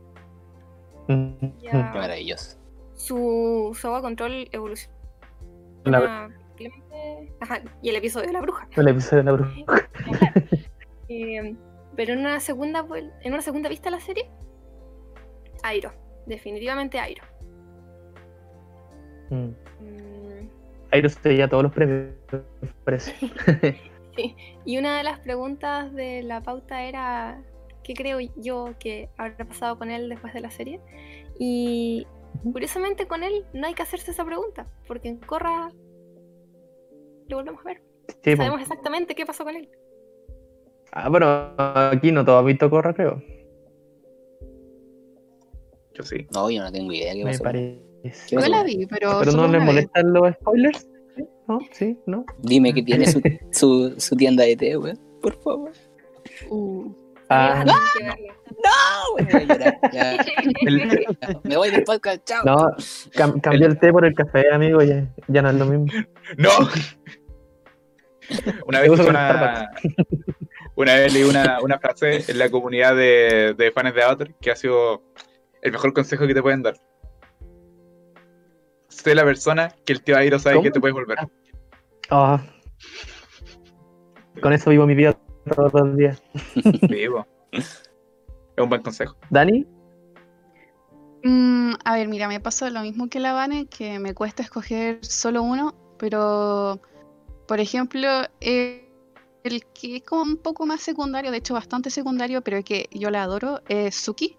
Mm, Ya Qué maravilloso. Su, su agua control evoluciona. La-. Ajá, y el episodio de la bruja. El episodio de la bruja. Eh, pero en una segunda en una segunda vista de la serie, Airo. Definitivamente Airo. Mm. Mm, Airo se lleva todos los premios, parece. Y una de las preguntas de la pauta era ¿qué creo yo que habrá pasado con él después de la serie? Y curiosamente con él no hay que hacerse esa pregunta, porque en Korra lo volvemos a ver. Sí, po. Sabemos exactamente qué pasó con él. Ah, bueno, aquí no todo ha visto Corra, creo. Yo sí. No, yo no tengo idea qué Me pasó. parece. ¿Qué Yo la vi, pero. Pero no vez. molestan los spoilers. ¿Sí? ¿No? ¿Sí? ¿No? Dime que tiene su, su, su tienda de té, weón. Por favor. Uh, Ah. No, weón, voy a llorar. Ya. El- Ya, Me voy del podcast, chao. no, cam- cambié el té por el café, amigo, ya, ya no es lo mismo. ¡No! Una vez, una, una vez leí una, una frase en la comunidad de, de fans de Avatar que ha sido el mejor consejo que te pueden dar. Sé la persona que el tío Airo sabe ¿Cómo? que te puedes volver. Ah. Con eso vivo mi vida todos los días. Vivo. Es un buen consejo. ¿Dani? mm, a ver, mira, me pasa lo mismo que la Vane, que me cuesta escoger solo uno, pero, por ejemplo, eh, el que es como un poco más secundario, de hecho bastante secundario, pero que yo la adoro, es Suki.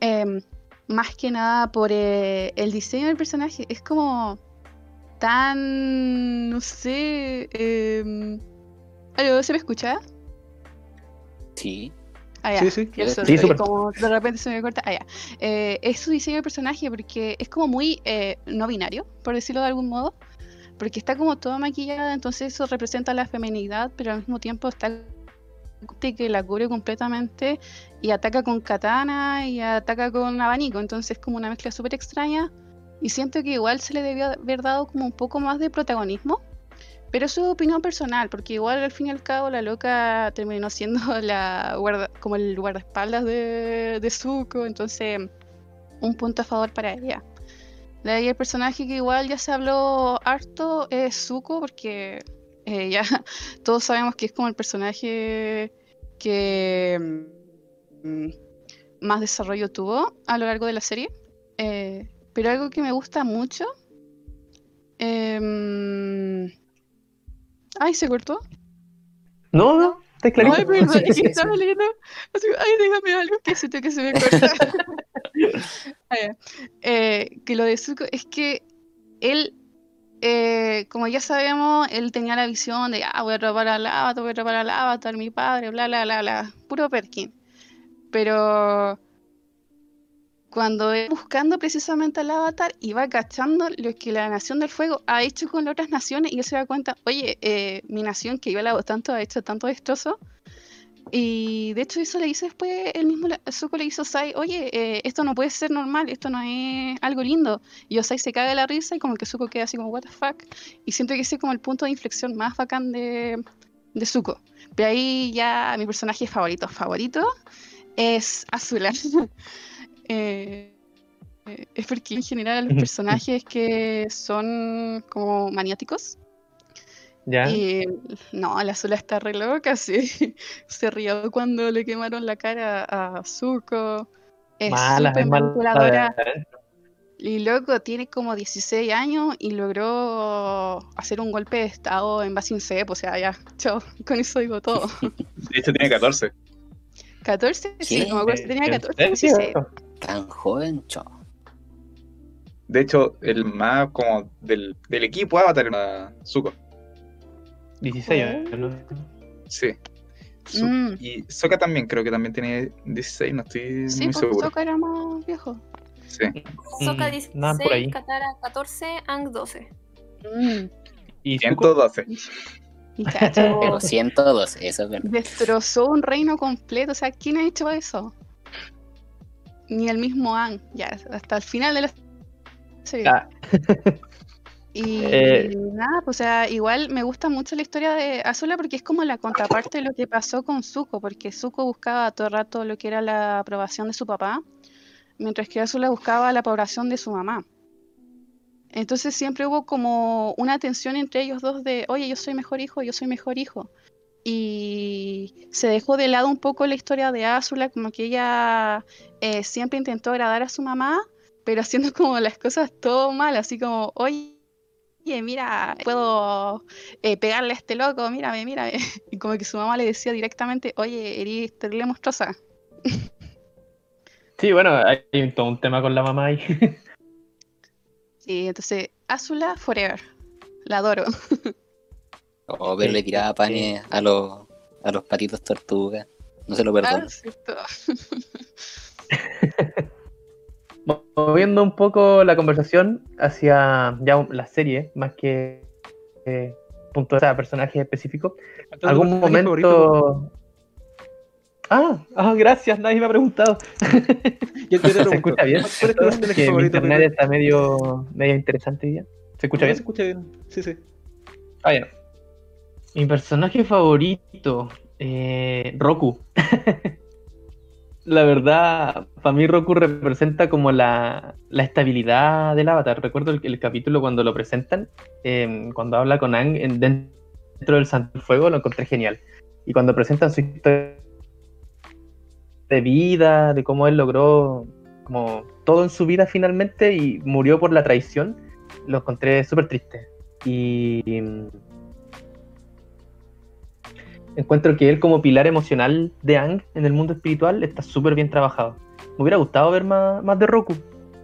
Em, más que nada por eh, el diseño del personaje, es como tan, no sé, em, ¿aló, ¿se me escucha? Sí. Ah, ya. Sí, sí. eso, Sí, como de repente se me corta. Ah, ya. Eh, es su diseño de personaje porque es como muy eh, no binario, por decirlo de algún modo. Porque está como toda maquillada, entonces eso representa la feminidad, pero al mismo tiempo está que la cubre completamente y ataca con katana y ataca con abanico. Entonces es como una mezcla súper extraña. Y siento que igual se le debió haber dado como un poco más de protagonismo. Pero su opinión personal, porque igual al fin y al cabo la loca terminó siendo la guarda, como el guardaespaldas de, de Zuko, entonces un punto a favor para ella. De ahí el personaje que igual ya se habló harto es Zuko, porque eh, ya todos sabemos que es como el personaje que mm, más desarrollo tuvo a lo largo de la serie. Eh, pero algo que me gusta mucho. em, ay, se cortó. No, no, está Ay, clarito. perdón, es que estaba leyendo. así, Ay, dígame algo que siento que se me corta. Ah. Eh, que lo de Zuko es que él, eh, como ya sabemos, él tenía la visión de, ah, voy a atrapar al avatar, voy a atrapar al avatar, mi padre, bla, bla, bla, bla. Puro Perkin. Pero cuando él buscando precisamente al avatar y va cachando lo que la Nación del Fuego ha hecho con otras naciones y él se da cuenta, oye, eh, mi nación que yo la hago tanto ha hecho tanto destrozo, Y de hecho eso le dice después, el mismo Zuko le dice a Osai, oye, eh, esto no puede ser normal, esto no es algo lindo. Y Osai se caga de la risa y como que Zuko queda así como, what the fuck. Y siento que ese es como el punto de inflexión más bacán de, de Zuko. Pero ahí ya mi personaje favorito, favorito, es Azula. Eh, eh, es porque en general los personajes que son como maniáticos, ¿Ya? y no, la Azula está re loca, sí. Se rió cuando le quemaron la cara a Zuko. Es mala, súper es mala. manipuladora. Y loco, tiene como 16 años y logró hacer un golpe de estado en Basin Sep. O sea, ya, chao, con eso digo todo. De hecho, tiene 14. 14, sí, no me acuerdo si tenía ¿En 14 o serio? 16. Tan joven, chao. De hecho, el más como del, del equipo Avatar era Zuko. 16 años, ¿no? Sí. Su- Mm. Y Sokka también, creo que también tiene 16, no estoy Sí, muy pues seguro. Sokka era más viejo. Sí. Mm, ahí. 16, Katara 14, Ang 12. Mm. Y Zuko, 112. Y cacho, Pero 102, eso es verdad. destrozó un reino completo. O sea, ¿quién ha hecho eso? Ni el mismo Ang, ya, hasta el final de la serie. Ah. Y Eh. nada, pues, o sea, igual me gusta mucho la historia de Azula porque es como la contraparte de lo que pasó con Zuko, porque Zuko buscaba todo el rato lo que era la aprobación de su papá, mientras que Azula buscaba la aprobación de su mamá. Entonces siempre hubo como una tensión entre ellos dos de, oye, yo soy mejor hijo, yo soy mejor hijo. Y se dejó de lado un poco la historia de Azula, como que ella eh, siempre intentó agradar a su mamá, pero haciendo como las cosas todo mal, así como, oye, mira, puedo eh, pegarle a este loco, mírame, mírame. Y como que su mamá le decía directamente, oye, eres terrible monstruosa. Sí, bueno, hay todo un tema con la mamá ahí. Sí, entonces, Azula Forever. La adoro. O pero Sí, le tiraba panes a los, a los patitos tortugas. No se lo perdono. Ah, cierto. Moviendo un poco la conversación hacia ya la serie, más que eh, punto de personaje específico. Tu ¿Algún personaje favorito, momento... Ah, ah, gracias, nadie me ha preguntado. Yo te ¿Se escucha bien? ¿Cuál es tu personaje Que mi favorito? internet está medio, medio interesante hoy día. ¿Se escucha No, bien? Se escucha bien. Sí, sí. Ah, ya. Mi personaje favorito, eh, Roku. la verdad, para mí Roku representa como la, la estabilidad del avatar. Recuerdo el, capítulo cuando lo presentan, eh, cuando habla con Ang en- dentro del Santo Fuego, lo encontré genial. Y cuando presentan su historia de vida, de cómo él logró como todo en su vida finalmente y murió por la traición, lo encontré súper triste. Y encuentro que él como pilar emocional de Ang en el mundo espiritual está súper bien trabajado. Me hubiera gustado ver más, más de Roku,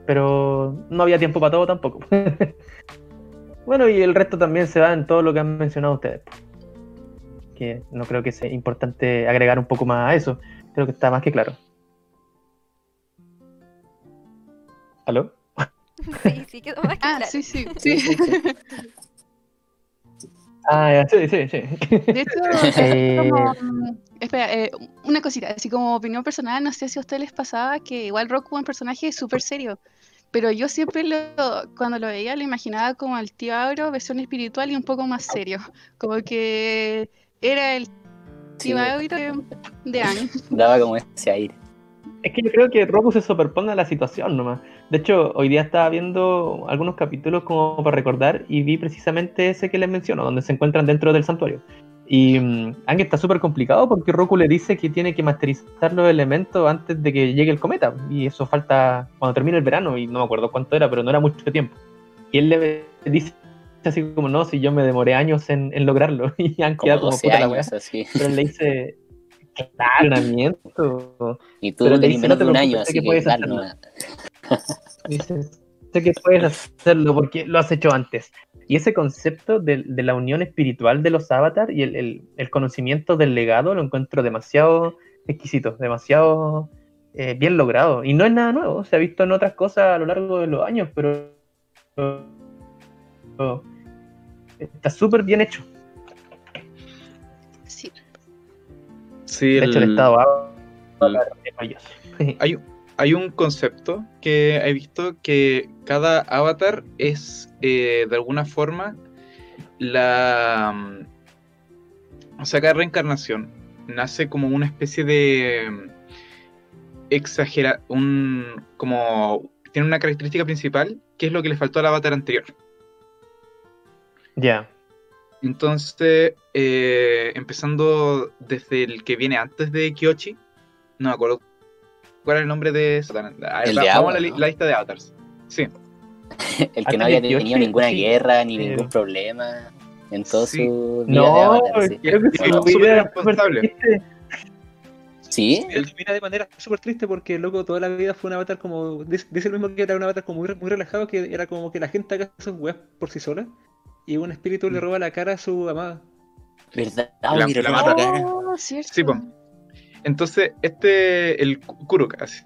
pero no había tiempo para todo tampoco. bueno, y el resto también se va en todo lo que han mencionado ustedes. Que no creo que sea importante agregar un poco más a eso. Creo que está más que claro. ¿Aló? Sí, sí, quedó más que Ah, claro. sí, sí. Sí, sí, sí. Ah, ya, sí, sí, sí. De hecho, Eh, como, espera, eh, una cosita, así como opinión personal, no sé si a ustedes les pasaba que igual Roku es un personaje súper serio, pero yo siempre lo, cuando lo veía lo imaginaba como el tío Auro, versión espiritual y un poco más serio, como que era el Sí, tío Auro de, de Aang. daba como ese aire. Es que yo creo que Roku se superpone a la situación nomás. De hecho, hoy día estaba viendo algunos capítulos como para recordar y vi precisamente ese que les menciono, donde se encuentran dentro del santuario. Y Aang está súper complicado porque Roku le dice que tiene que masterizar los elementos antes de que llegue el cometa. Y eso falta cuando termine el verano y no me acuerdo cuánto era, pero no era mucho tiempo. Y él le dice así como, no, si yo me demoré años en, en lograrlo. Y Aang Como queda como 12 puta la weá. años. Pero él le dice, claro, entrenamiento. Y tú Pero tenés dice, menos "No te de un año, así que que puedes hacerlo". nomás. Dice, sé que puedes hacerlo porque lo has hecho antes. Y ese concepto de, de la unión espiritual de los avatars y el, el- el conocimiento del legado lo encuentro demasiado exquisito, demasiado eh, bien logrado. Y no es nada nuevo, se ha visto en otras cosas a lo largo de los años, pero, pero está súper bien hecho. Sí. De hecho, el estado hay, hay un concepto que he visto que cada avatar es eh, de alguna forma la... mm, O sea, cada reencarnación nace como una especie de mm, exagera... un como... Tiene una característica principal que es lo que le faltó al avatar anterior. Ya. Entonces, eh, empezando desde el que viene antes de Kyochi, no me acuerdo cuál es el nombre de Satan. A ver, El de vamos agua, a la, li- ¿no? la lista de avatars. Sí, El que Antes no había tenido ninguna sí, guerra ni ningún problema en toda sí. su vida de No, Avatar. Sí. creo que Sí, súper era responsable. Él termina de manera súper triste porque el loco toda la vida fue un avatar como. Dice dice lo mismo que era un avatar como muy, muy relajado, que era como que la gente haga sus weas por sí sola. Y un espíritu le roba la cara a su amada. ¿Verdad? La- Mira, la mata. Oh, cierto. sí, pues. Entonces, este, el Ku- Kuruk, así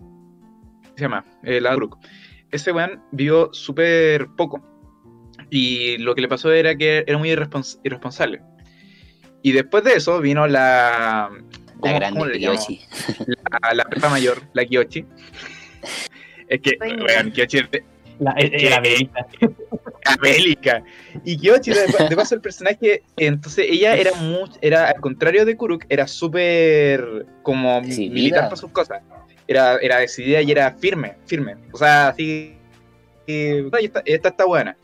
se llama, el Kuruk. Ese weón vivió súper poco. Y lo que le pasó era que era muy irrespons- irresponsable. Y después de eso vino la. La ¿cómo- grande? Kyoshi. La, la prepa mayor, la Kyochi. Es que, weón, Kyochi La, eh, la bélica. Y Kyochi, de, de paso, el personaje, entonces ella era mucho, era al contrario de Kuruk, era súper como Decidida. militar para sus cosas. Era, era decidida y era firme, firme. O sea, así. y, "Ay, esta, esta está buena.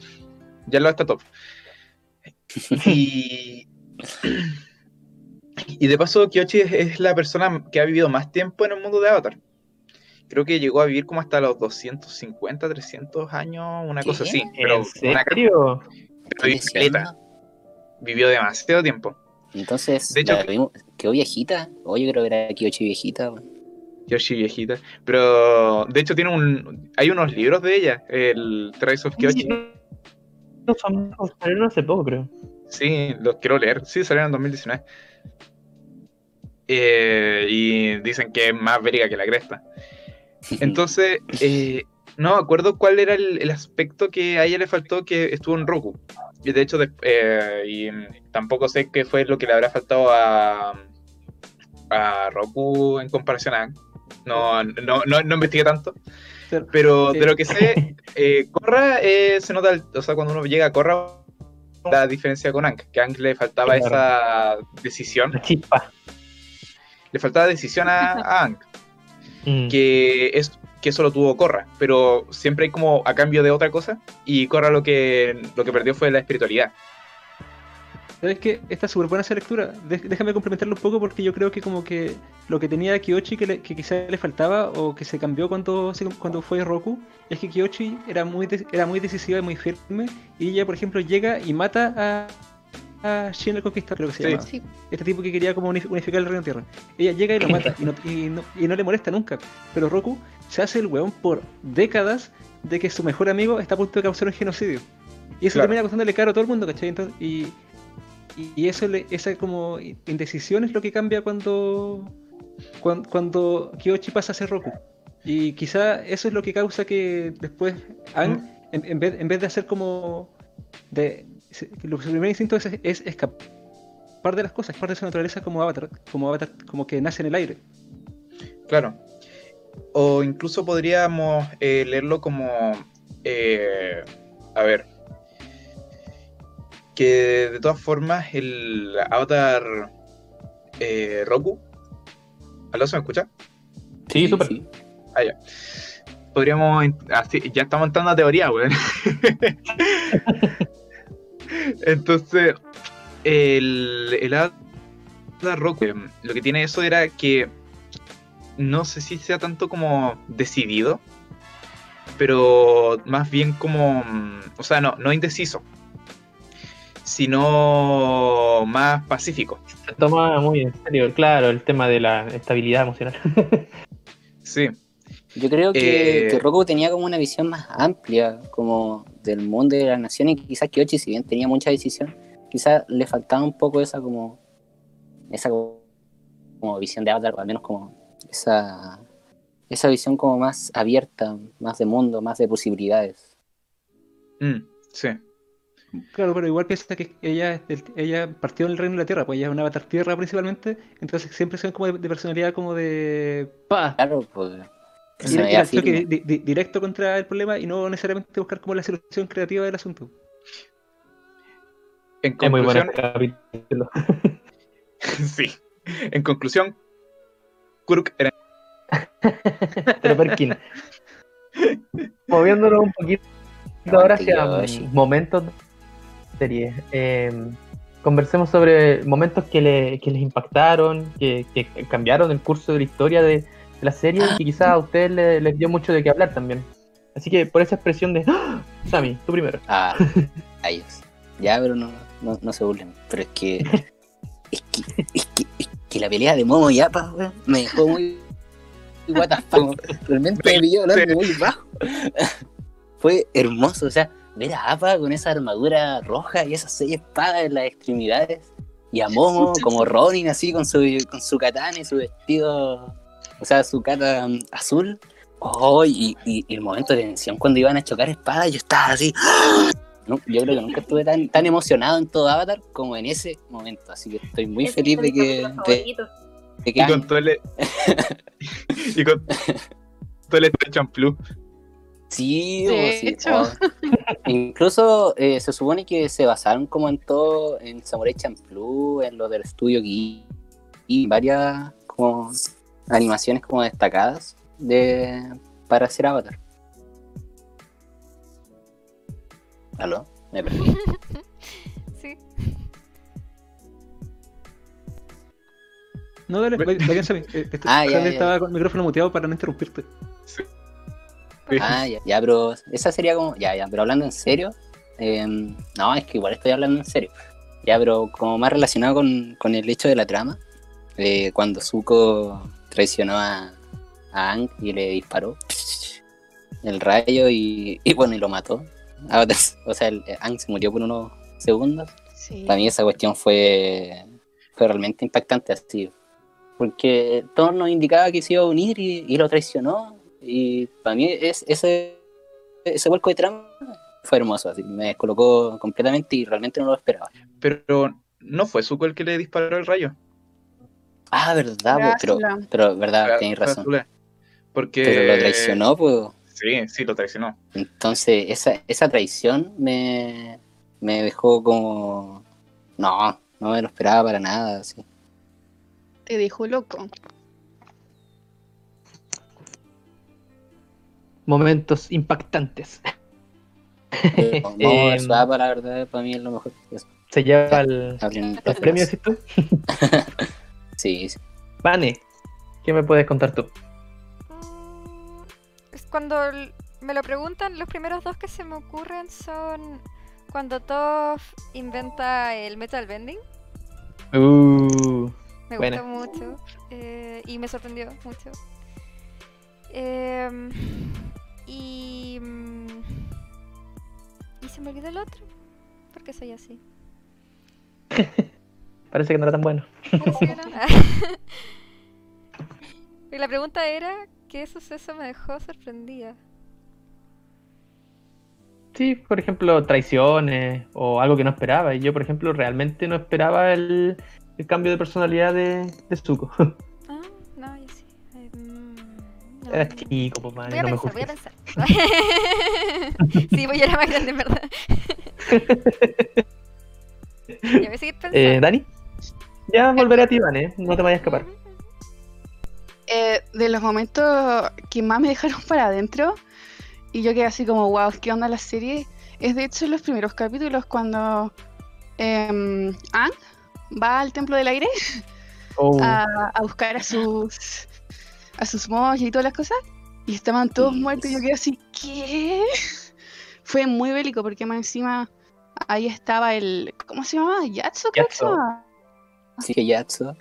Ya lo está top. Y. Y de paso, Kyochi es, es la persona que ha vivido más tiempo en el mundo de Avatar. Creo que llegó a vivir como hasta los 250, 300 años, una ¿Qué? cosa así. Pero ¿En una serio? pero vivió demasiado tiempo. Entonces, De hecho, la vimos- quedó viejita. O yo creo que era Kyoshi viejita. Yoshi viejita. Pero de hecho tiene un. Hay unos libros de ella. El Trace of Kyoshi. Sí, no, son- salieron hace poco, creo. Sí, los quiero leer. Sí, salieron en 2019. Eh, y dicen que es más veriga que la cresta. Entonces, eh, no me acuerdo cuál era el, el aspecto que a ella le faltó que estuvo en Roku. Y de hecho, de- eh, y tampoco sé qué fue lo que le habrá faltado a, a Roku en comparación a. No, no, no, no investigué tanto. Pero- de lo que sé, eh, Korra eh, se nota, el- o sea, cuando uno llega a Korra, la diferencia con Aang, que a le faltaba Claro. esa decisión, La chispa. le faltaba decisión a, a Aang, Mm. que es que eso lo tuvo Korra, pero siempre hay como a cambio de otra cosa, y Korra lo que, lo que perdió fue la espiritualidad. ¿Sabes qué? Está súper buena esa lectura. Déjame complementarlo un poco porque yo creo que como que lo que tenía Kyoshi que, le- que quizá le faltaba o que se cambió cuando, se- cuando fue Roku es que Kyoshi era muy, de- era muy decisiva y muy firme y ella, por ejemplo, llega y mata a Shin el Conquistador, creo que se Sí. llama. Sí. Este tipo que quería como unif- unificar el reino tierra. Ella llega y lo mata y no, y no- y no le molesta nunca. Pero Roku se hace el weón por décadas de que su mejor amigo está a punto de causar un genocidio. Y eso Claro. termina costándole caro a todo el mundo, ¿cachai? Entonces, y, y- eso le- esa como indecisión es lo que cambia cuando, cuando, cuando Kyoshi pasa a ser Roku. Y quizá eso es lo que causa que después Aang, en, en vez, en vez de hacer como de su primer instinto es, es escapar de las cosas, parte de su naturaleza como avatar, como avatar, como que nace en el aire. Claro. O incluso podríamos eh, leerlo como. eh, a ver. Que de todas formas el avatar eh, Roku. ¿Aló se me escucha? Sí, súper. Ah, ya. Podríamos. Así, ya estamos entrando a teoría, weón. Entonces, el, el Roku, eh, lo que tiene eso era que no sé si sea tanto como decidido, pero más bien como. O sea, no, no indeciso, sino más pacífico. Se toma muy en serio, claro, el tema de la estabilidad emocional. Sí. Yo creo que, Eh, que Roku tenía como una visión más amplia, como del mundo y de las naciones, y quizás Kyoshi, si bien tenía mucha decisión, quizás le faltaba un poco esa como esa como, como visión de Avatar, o al menos como esa esa visión como más abierta, más de mundo, más de posibilidades. Mm, sí. Claro, pero igual piensa que ella, del- ella partió en el reino de la tierra, pues ella es una avatar tierra principalmente, entonces siempre son como de, de personalidad como de pa. Claro, pues. Ir, ir personalidad al choque firme. di- di- directo contra el problema y no necesariamente buscar como la solución creativa del asunto. En Es muy bueno este capítulo. sí. En conclusión, Kuruk era Pero Perkin. Moviéndonos un poquito ahora hacia Yoshi. momentos de serie. Eh, conversemos sobre momentos que, le- que les impactaron, que, que cambiaron el curso de la historia de la serie y que quizás a ustedes le- les dio mucho de qué hablar también. Así que por esa expresión de ¡Ah! Sammy, tú primero. Ah, a ellos. Ya, pero no, no, no se burlen. Pero es que, es que. Es que, es que la pelea de Momo y Apa, weón, me dejó muy. What the fuck. Realmente me pilló hablando muy bajo. Fue hermoso, o sea, ver a Apa con esa armadura roja y esas seis espadas en las extremidades. Y a Momo como Ronin, así con su, con su katana y su vestido. O sea, su mm, azul. Oh, y, y- y el momento de tensión cuando iban a chocar espadas, yo estaba así. No, yo creo que nunca estuve tan, tan emocionado en todo Avatar como en ese momento. Así que estoy muy feliz de que, de, de que y con todo el y con todo el champlu. Sí, De o sí, hecho. oh. Incluso eh, se supone que se basaron como en todo, en Samurai Champloo, en lo del estudio Ghibli, y varias como animaciones como destacadas de para hacer Avatar. ¿Aló? Me perdí. Sí. No, dale, vayan, Sammy. Eh, este- Ah, ya, Sammy ya. estaba con el micrófono muteado para no interrumpirte. Ah, ya, ya, pero esa sería como, ya, ya, pero hablando en serio, eh, no, es que igual estoy hablando en serio, ya, pero como más relacionado con, con el hecho de la trama, eh, cuando Zuko traicionó a, a Aang y le disparó el rayo y, y bueno, y lo mató. O sea, el, Aang se murió por unos segundos. Sí. Para mí esa cuestión fue, fue realmente impactante así. Porque todo nos indicaba que se iba a unir y, y lo traicionó. Y para mí es, ese, ese vuelco de trama fue hermoso. Así, me descolocó completamente y realmente no lo esperaba. Pero no fue Zuko el que le disparó el rayo. Ah, verdad, po, pero, pero verdad, tenéis razón. Porque Pero lo traicionó, pues. Sí, sí, lo traicionó. Entonces, esa, esa traición me, me dejó como. No, no me lo esperaba para nada. Así. Te dejó loco. Momentos impactantes. No, Eh, Suapa, la verdad, para mí es lo mejor. Eso. Se lleva el, el premio, ¿decís tú? Sí, sí. Vane, ¿qué me puedes contar tú? Mm, Cuando me lo preguntan, los primeros dos que se me ocurren son cuando Toph inventa el metal bending. Uh, Me Buena. gustó mucho eh, y me sorprendió mucho. Em, y, mm, y se me olvidó el otro, porque soy así. parece que no era tan bueno. Y la pregunta era, ¿qué suceso me dejó sorprendida? Sí, por ejemplo, traiciones o algo que no esperaba. Y yo, por ejemplo, realmente no esperaba el, el cambio de personalidad de, de Zuko. Ah, no, yo sí. Eh, mm, no. Era chico, pues, Voy a no me pensar, voy a pensar. sí, voy a ir a más grande, en verdad. ya voy a seguir pensando. Eh, ¿Dani? Ya volveré a ti, Vane, no te vayas a escapar. Eh, de los momentos que más me dejaron para adentro y yo quedé así como, wow, ¿qué onda la serie? Es de hecho los primeros capítulos cuando eh, Aang va al Templo del Aire Oh, a, a buscar a sus a sus monjes y todas las cosas y estaban todos muertos y yo quedé así, ¿qué? Fue muy bélico porque más encima ahí estaba el, ¿cómo se llamaba? Yatso creo que se Yatso. llamaba. Así que Yatsu.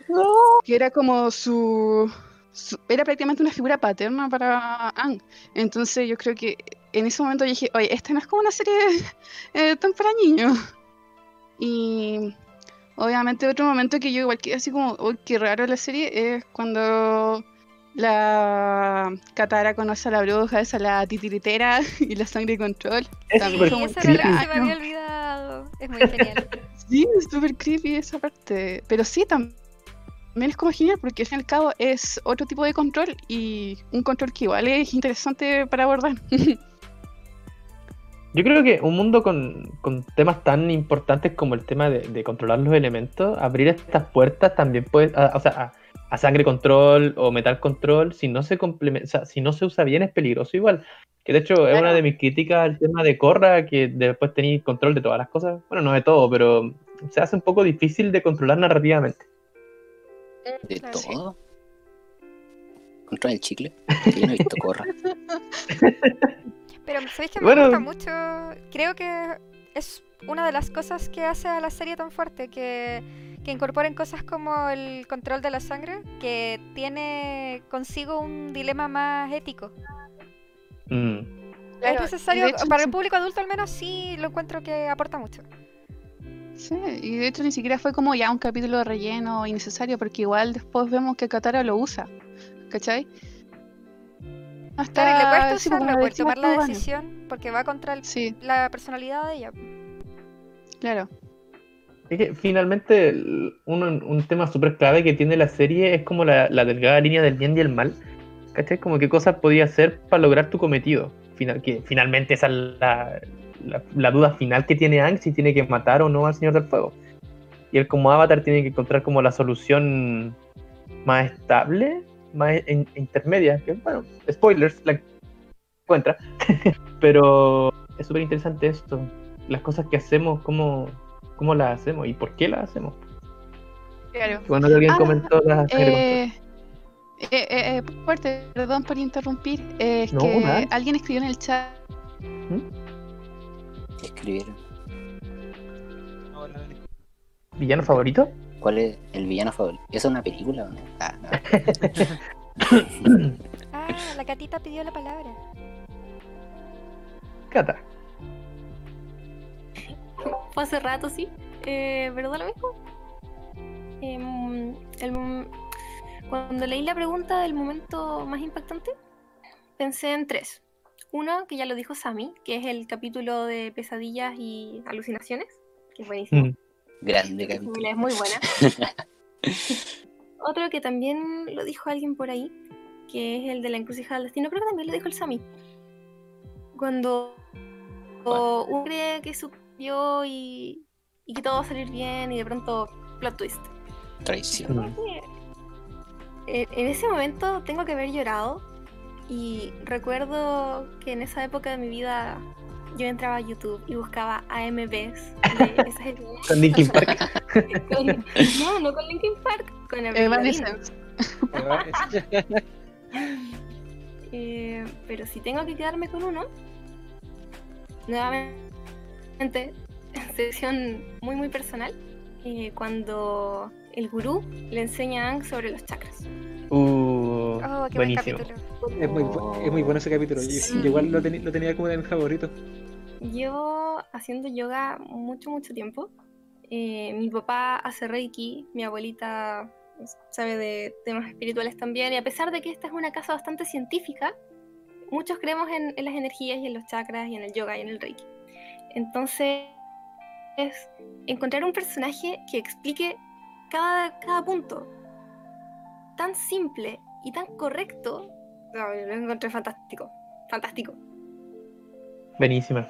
que era como su, su- era prácticamente una figura paterna para Aang. Entonces yo creo que en ese momento yo dije, oye, esta no es como una serie eh, tan para niños. Y obviamente otro momento que yo igual quedé así como, uy, qué raro la serie, es cuando la Katara conoce a la bruja, esa la titiritera y la sangre de control. es también Y que se me había olvidado. Es muy genial. Sí, es súper creepy esa parte. Pero sí, tam- también es como genial porque al fin y al cabo es otro tipo de control y un control que igual es interesante para abordar. Yo creo que un mundo con, temas tan importantes como el tema de, de controlar los elementos, abrir estas puertas también puede, a- o sea, a, a sangre control o metal control, si no se complementa, o sea, si no se usa bien es peligroso igual. Que de hecho es una de mis críticas al tema de Corra, que después tenéis control de todas las cosas. Bueno, no de todo, pero se hace un poco difícil de controlar narrativamente. De Claro. todo. Contra el chicle. Yo no he visto corra. Pero sabéis que me Bueno. gusta mucho. Creo que es una de las cosas que hace a la serie tan fuerte, que, que incorporen cosas como el control de la sangre, que tiene consigo un dilema más ético. Mm. Claro, es necesario, hecho, para el público adulto al menos sí lo encuentro que aporta mucho. Sí, y de hecho ni siquiera fue como ya un capítulo de relleno innecesario porque igual después vemos que Katara lo usa. ¿Cachai? Hasta Claro, y le cuesta sí, usarlo la por tomar la todos, decisión, porque va contra el- Sí, la personalidad de ella. claro. Es que finalmente un, un tema súper clave que tiene la serie es como la, la delgada línea del bien y el mal. ¿Cachai? Como qué cosas podías hacer para lograr tu cometido. Final, que finalmente esa es la, la- la duda final que tiene Aang si tiene que matar o no al Señor del Fuego. Y él como avatar tiene que encontrar como la solución más estable, más in- intermedia. Que bueno, spoilers, la encuentra. Pero es súper interesante esto. Las cosas que hacemos, cómo, cómo las hacemos y por qué las hacemos. Claro. Cuando alguien Ah, comentó la Eh, eh, eh, eh, fuerte, perdón por interrumpir. eh, es No, que nada. alguien escribió en el chat. ¿Qué escribieron? ¿Villano favorito? ¿Cuál es el villano favorito? ¿Esa es una película o no? Ah, no. Ah, la gatita pidió la palabra. Cata. Fue hace rato, sí. Eh, ¿Verdad lo mismo? Em, el cuando leí la pregunta del momento más impactante, pensé en tres. Uno, que ya lo dijo Sammy, que es el capítulo de pesadillas y alucinaciones, que es buenísimo. Mm. Grande capítulo. es muy buena. Otro que también lo dijo alguien por ahí, que es el de la encrucijada del destino, creo que también lo dijo el Sami. Cuando o uno cree que y, y que todo va a salir bien y de pronto plot twist. Traición. Eh, En ese momento tengo que haber llorado y recuerdo que en esa época de mi vida yo entraba a YouTube y buscaba AMVs de esas. Con Linkin Park. Con- no, no con Linkin Park, con. Evanescence. Eh, pero si tengo que quedarme con uno, nuevamente, sección muy muy personal, eh, cuando el gurú le enseña a Aang sobre los chakras. Uh, Oh, qué buen buenísimo. capítulo. Es muy, es muy bueno ese capítulo. Yo, Sí. yo igual lo, teni- lo tenía como de mis favoritos. Llevo haciendo yoga mucho, mucho tiempo. Eh, mi papá hace reiki, mi abuelita sabe de temas espirituales también, y a pesar de que esta es una casa bastante científica, muchos creemos en, en las energías y en los chakras y en el yoga y en el reiki. Entonces, es encontrar un personaje que explique cada, cada punto tan simple y tan correcto, no, lo encontré fantástico, fantástico. buenísima.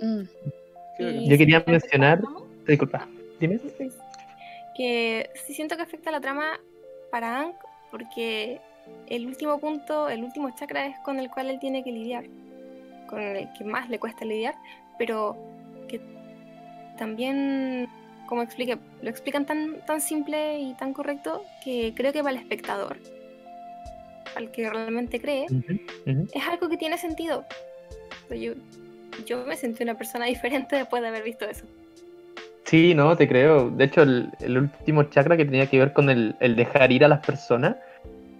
Mm. Yo quería mencionar- Disculpa, dime. Que sí siento que afecta la trama para Aang porque el último punto, el último chakra es con el cual él tiene que lidiar, con el que más le cuesta lidiar, pero que también, como expliqué, lo explican tan, tan simple y tan correcto que creo que para el espectador, al que realmente cree, es algo que tiene sentido. Yo, yo me sentí una persona diferente después de haber visto eso. Sí, no, te creo. De hecho, el, el último chakra que tenía que ver con el, el dejar ir a las personas,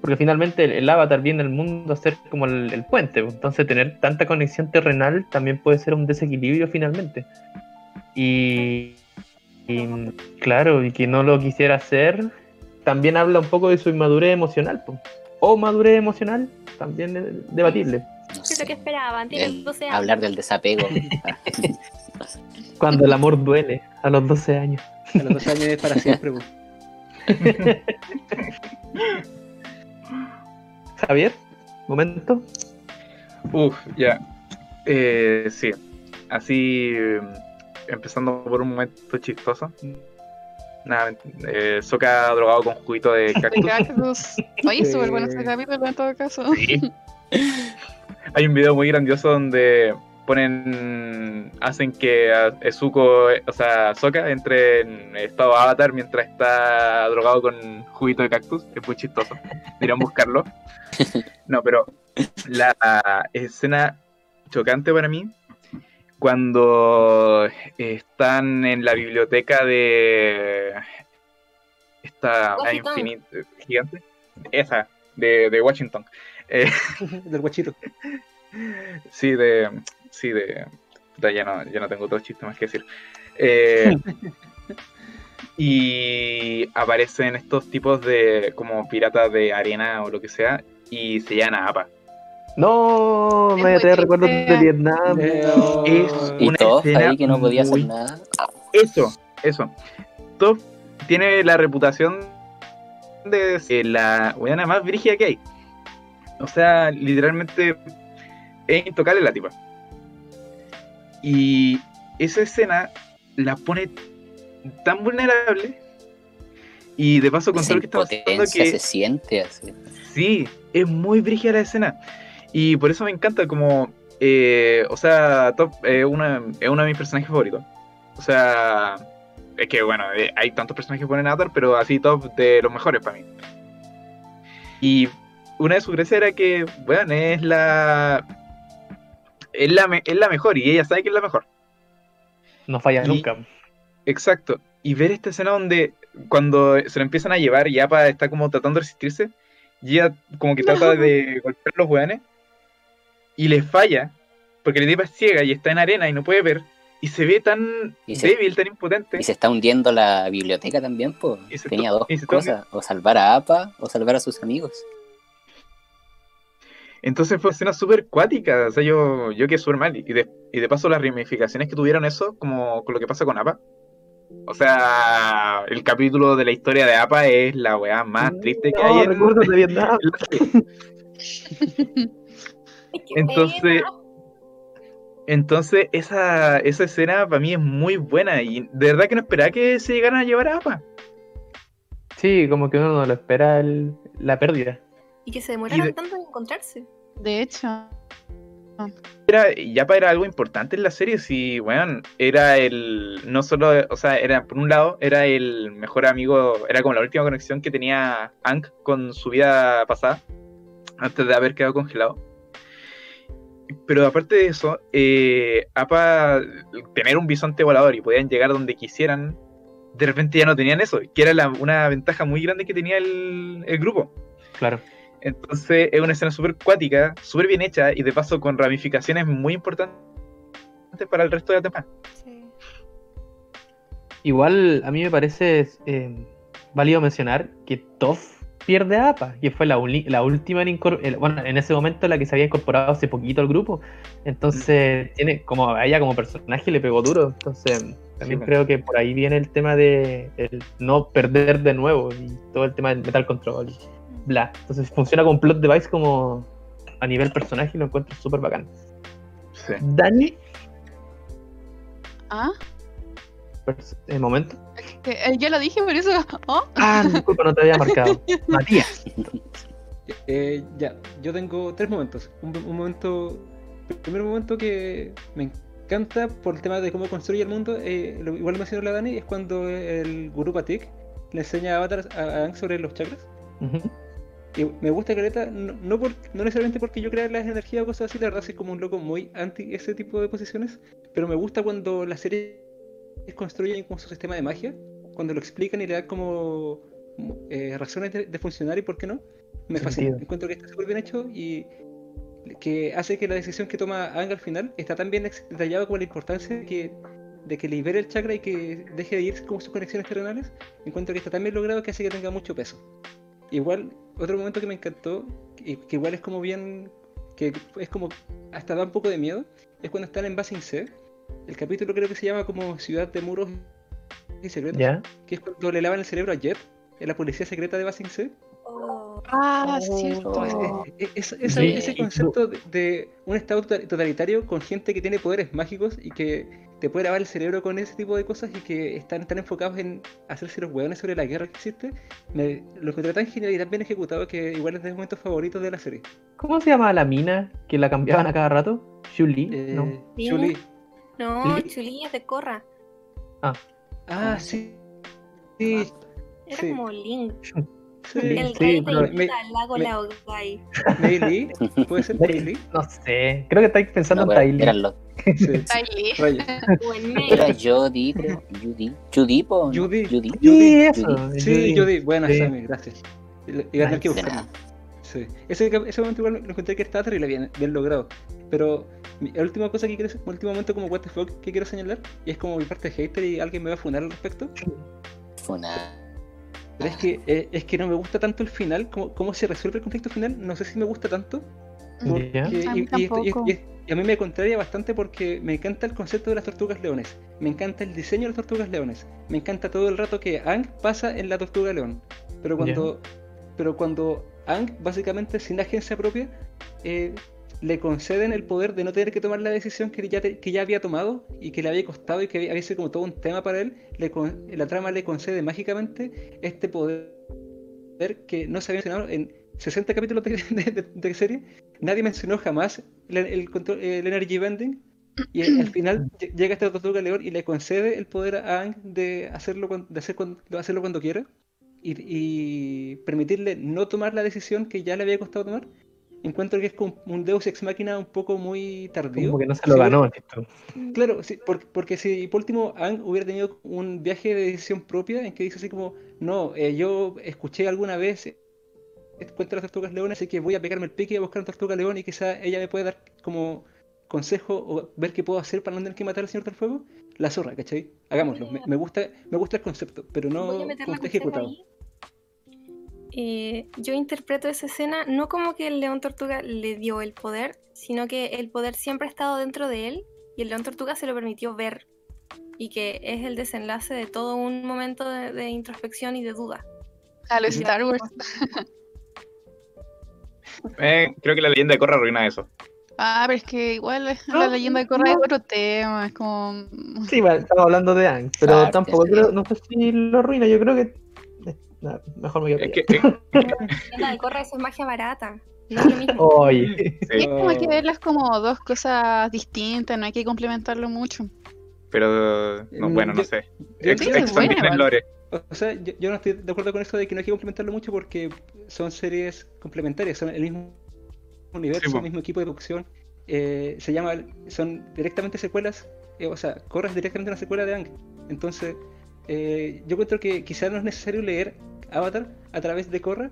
porque finalmente el, el avatar viene al mundo a ser como el, el puente, pues. entonces tener tanta conexión terrenal también puede ser un desequilibrio finalmente. Y, y, claro, y que no lo quisiera hacer, también habla un poco de su inmadurez emocional, pues. o madurez emocional, también es debatible. No ¿Qué es lo que esperaban? Tienen El- 12 años. hablar del desapego. Cuando el amor duele, a los 12 años. A los 12 años es para siempre, po. Javier, momento. Uf, ya. Eh, sí. Así, eh, empezando por un momento chistoso. Nada, eh, Soca drogado con juguito de De cactus. cactus. Oye, súper bueno ese Eh. capítulo en todo caso. Sí. Hay un video muy grandioso donde ponen. hacen que a- Zuko, o sea, Soka entre en estado avatar mientras está drogado con juguito de cactus. Es muy chistoso. Deberían buscarlo. No, pero la escena chocante para mí. Cuando están en la biblioteca de esta Washington. infinita gigante, esa, de, de Washington. Eh, Del guachito. Sí, de. Sí, de. ya, no, ya no tengo otros chistes más que decir. Eh, y aparecen estos tipos de. como piratas de arena o lo que sea. Y se llaman a APA. No, Es me trae recuerdos de Vietnam. No. Es Y una escena ahí que no podía hacer nada. Eso, eso. Top tiene la reputación de ser la weona más brígida que hay. O sea, literalmente es intocable la tipa. Y esa escena la pone tan vulnerable. Y de paso con todo lo que está pasando que se siente así. Sí, es muy brígida la escena. Y por eso me encanta como... eh, o sea, Top es una- es uno de mis personajes favoritos. O sea... Es que bueno, eh, hay tantos personajes que ponen Avatar, pero así Top de los mejores para mí. Y una de sus gracias era que, bueno, es la... Es la, me- es la mejor y ella sabe que es la mejor. No falla Y- nunca. Exacto. Y ver esta escena donde cuando se lo empiezan a llevar y Apa está como tratando de resistirse, y ella como que trata de golpear los weones y le falla, porque la tipa es ciega y está en arena y no puede ver, y se ve tan Y se- débil, tan impotente. Y se está hundiendo la biblioteca también, pues. Tenía dos cosas, o salvar a APA o salvar a sus amigos. Entonces fue una escena súper cuática, o sea, yo, yo quedé súper mal. Y de, y de paso las ramificaciones que tuvieron eso, como con lo que pasa con APA. O sea, el capítulo de la historia de APA es la weá más triste que hay No, en, de Vietnam. Entonces, entonces esa, esa escena para mí es muy buena y de verdad que no esperaba que se llegaran a llevar a APA. Sí, como que uno no lo espera el- la pérdida. Y que se demoraron de- tanto en encontrarse. De hecho, Era, y APA era algo importante en la serie, si, bueno, era el, no solo, o sea, era, por un lado, era el mejor amigo, era como la última conexión que tenía Hank con su vida pasada, antes de haber quedado congelado. Pero aparte de eso, eh, APA, tener un bisonte volador y podían llegar donde quisieran, de repente ya no tenían eso, que era la- una ventaja muy grande que tenía el, el grupo. Claro. Entonces es una escena súper cuática, súper bien hecha y de paso con ramificaciones muy importantes para el resto de la temporada. Sí. Igual a mí me parece eh, válido mencionar que Toph pierde a APA, que fue la, la última en incorporar, bueno, en ese momento la que se había incorporado hace poquito al grupo. Entonces, tiene como a ella como personaje le pegó duro. Entonces, también pues. creo que por ahí viene el tema de el no perder de nuevo y todo el tema del metal control y bla. Entonces funciona con plot device como a nivel personaje y lo encuentro súper bacán. Sí. Dani, ¿ah? pers- eh, momento. Eh, ya lo dije, por eso. ¿oh? Ah, disculpa, no te había marcado. Matías. Eh, ya, yo tengo tres momentos. Un, un momento, el primer momento que me encanta por el tema de cómo construye el mundo, eh, lo- igual lo mencionó la Dani, es cuando el gurú Patik le enseña a Avatar a Aang sobre los chakras. Ujú. Y me gusta Caleta, no, no, por- no necesariamente porque yo crea las energías o cosas así, la verdad soy como un loco muy anti ese tipo de posiciones, pero me gusta cuando las series construyen como su sistema de magia, cuando lo explican y le dan como eh, razones de, de funcionar y por qué no. Me fascina, encuentro que está súper bien hecho y que hace que la decisión que toma Aang al final está tan bien detallado como la importancia de que, de que libere el chakra y que deje de ir como sus conexiones terrenales. Encuentro que está tan bien logrado que hace que tenga mucho peso. Igual, otro momento que me encantó, y que igual es como bien, que es como, hasta da un poco de miedo, es cuando están en Basing C el capítulo creo que se llama como Ciudad de Muros y Secretos, ¿Ya? que es cuando le lavan el cerebro a Jet, en la policía secreta de Basing C. Oh, Ah, Oh. cierto. Es- esa- Sí. Ese concepto de, de un estado total- totalitario con gente que tiene poderes mágicos y que te puede lavar el cerebro con ese tipo de cosas y que están tan enfocados en hacerse los hueones sobre la guerra que existe, me, lo encontré tan genial y tan bien ejecutado que igual es de mis momentos favoritos de la serie. ¿Cómo se llama la mina que la cambiaban a cada rato? Shuli, Eh, ¿no? Chuli. no. Chulí es de Corra. Ah, sí. Sí, Era Sí. como Link. Sí. El Sí, rey pero de me- al lago me- Laogai. Meili, ¿puede ser Meili? No sé, creo que estáis pensando No, en pero Tylee. eran los- Sí. Era. Jody. Judy. Judy, po. Judy. Judy. Sí, eso. Judy. Sí, Judy, buena Sí. Sammy, gracias. Y tener que nada. Sí. Ese, ese momento igual lo encontré que estaba terrible bien, bien logrado. Pero la última cosa que quiero el último momento como what the fuck que quiero señalar, y es como mi parte de hater y alguien me va a funar al respecto, Fue una. Pero es que, eh, es que no me gusta tanto el final, cómo, cómo se resuelve el conflicto final, no sé si me gusta tanto. Porque, Ya. A mí y, y esto- y- tampoco. y- y a mí me contraria bastante porque me encanta el concepto de las tortugas leones, me encanta el diseño de las tortugas leones, me encanta todo el rato que Ang pasa en la tortuga león. Pero cuando, pero cuando Ang, básicamente sin agencia propia, eh, le conceden el poder de no tener que tomar la decisión que ya, te- que ya había tomado y que le había costado y que había, había sido como todo un tema para él, le con- la trama le concede mágicamente este poder que no se había mencionado en 60 capítulos de, de- de- de serie. Nadie mencionó jamás el, el, control- el Energy Bending. Y al al final lle- llega esta tortuga león y le concede el poder a Ang de hacerlo, de hacer cuan- de hacerlo cuando quiera y, y permitirle no tomar la decisión que ya le había costado tomar. Encuentro que es como un Deus Ex Machina un poco muy tardío. Como que no se lo Sí, ganó, esto. Claro, sí, por- porque, si por último Ang hubiera tenido un viaje de decisión propia en que dice así como, no, eh, yo escuché alguna vez cuenta de las tortugas leones, así que voy a pegarme el pique y a buscar una tortuga león y quizá ella me puede dar como consejo o ver qué puedo hacer para no tener que matar al Señor del Fuego, la zorra, ¿cachai? Hagámoslo. Me, me gusta, me gusta el concepto, pero no está ejecutado. ahí. Eh, yo interpreto esa escena no como que el león tortuga le dio el poder, sino que el poder siempre ha estado dentro de él y el león tortuga se lo permitió ver. Y que es el desenlace de todo un momento de, de introspección y de duda. A los Star Wars. Eh, creo que la leyenda de Korra arruina eso. Ah, pero es que igual No, la leyenda de Korra es otro tema. Es como. Sí, bueno, estamos hablando de Ang, pero tampoco sí. creo, no sé si lo arruina, yo creo que... no, mejor me quedo Es que, de Corra eso es magia barata. No es lo mismo. Oye, Y es como hay que verlas como dos cosas distintas, no hay que complementarlo mucho. pero no, bueno, no yo- sé. yo Ex- creo buena, en lore. O sea, yo, yo no estoy de acuerdo con eso de que no hay que complementarlo mucho porque son series complementarias, son el mismo universo, Sí, el mismo equipo de producción. eh, se llama, son directamente secuelas, eh, o sea, Korra es directamente una secuela de Ang. Entonces, eh, yo encuentro que quizás no es necesario leer Avatar a través de Korra,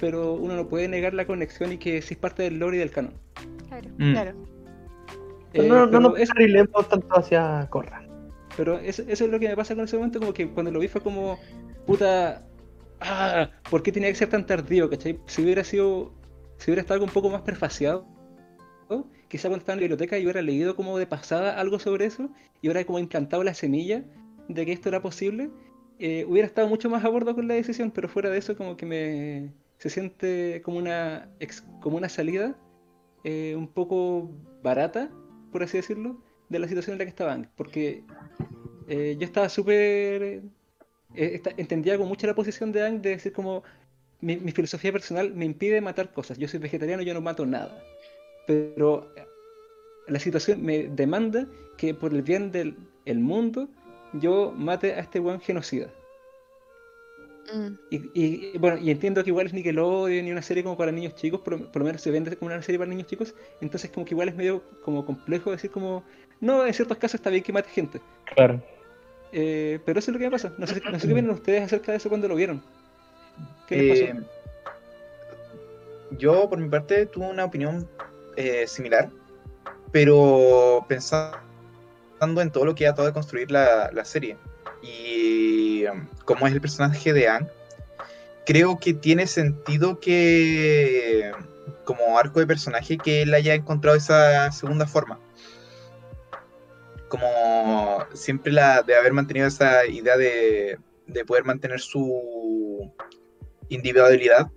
pero uno no puede negar la conexión y que sí es parte del lore y del canon. Claro. Mm. Claro. Eh, no, no pero nos es- carrilemos tanto hacia Corra. Pero eso, eso es lo que me pasa con ese momento, como que cuando lo vi fue como, puta, ah, ¿por qué tenía que ser tan tardío, cachai? Si hubiera sido, si hubiera estado algo un poco más prefaciado, ¿no? quizá cuando estaba en la biblioteca yo hubiera leído como de pasada algo sobre eso y hubiera como implantado la semilla de que esto era posible, eh, hubiera estado mucho más a bordo con la decisión, pero fuera de eso como que me se siente como una, como una salida eh, un poco barata, por así decirlo, de la situación en la que estaban, porque eh, yo estaba súper... entendía con mucho la posición de Ang de decir como mi, mi filosofía personal me impide matar cosas. Yo soy vegetariano, yo no mato nada. Pero la situación me demanda que por el bien del el mundo yo mate a este buen genocida. Mm. Y, bueno, y entiendo que igual es Nickelodeon y una serie como para niños chicos, por, por lo menos se vende como una serie para niños chicos, entonces como que igual es medio como complejo decir como, no, en ciertos casos está bien que mate gente. Claro. Eh, pero eso es lo que me pasa. No sé, no sé qué opinan ustedes acerca de eso cuando lo vieron. ¿Qué les Eh, pasó? yo, por mi parte, tuve una opinión eh, similar, pero pensando en todo lo que ha tratado de construir la, la serie y um, cómo es el personaje de Anne, creo que tiene sentido que, como arco de personaje, que él haya encontrado esa segunda forma. como siempre la de haber mantenido esa idea de, de poder mantener su individualidad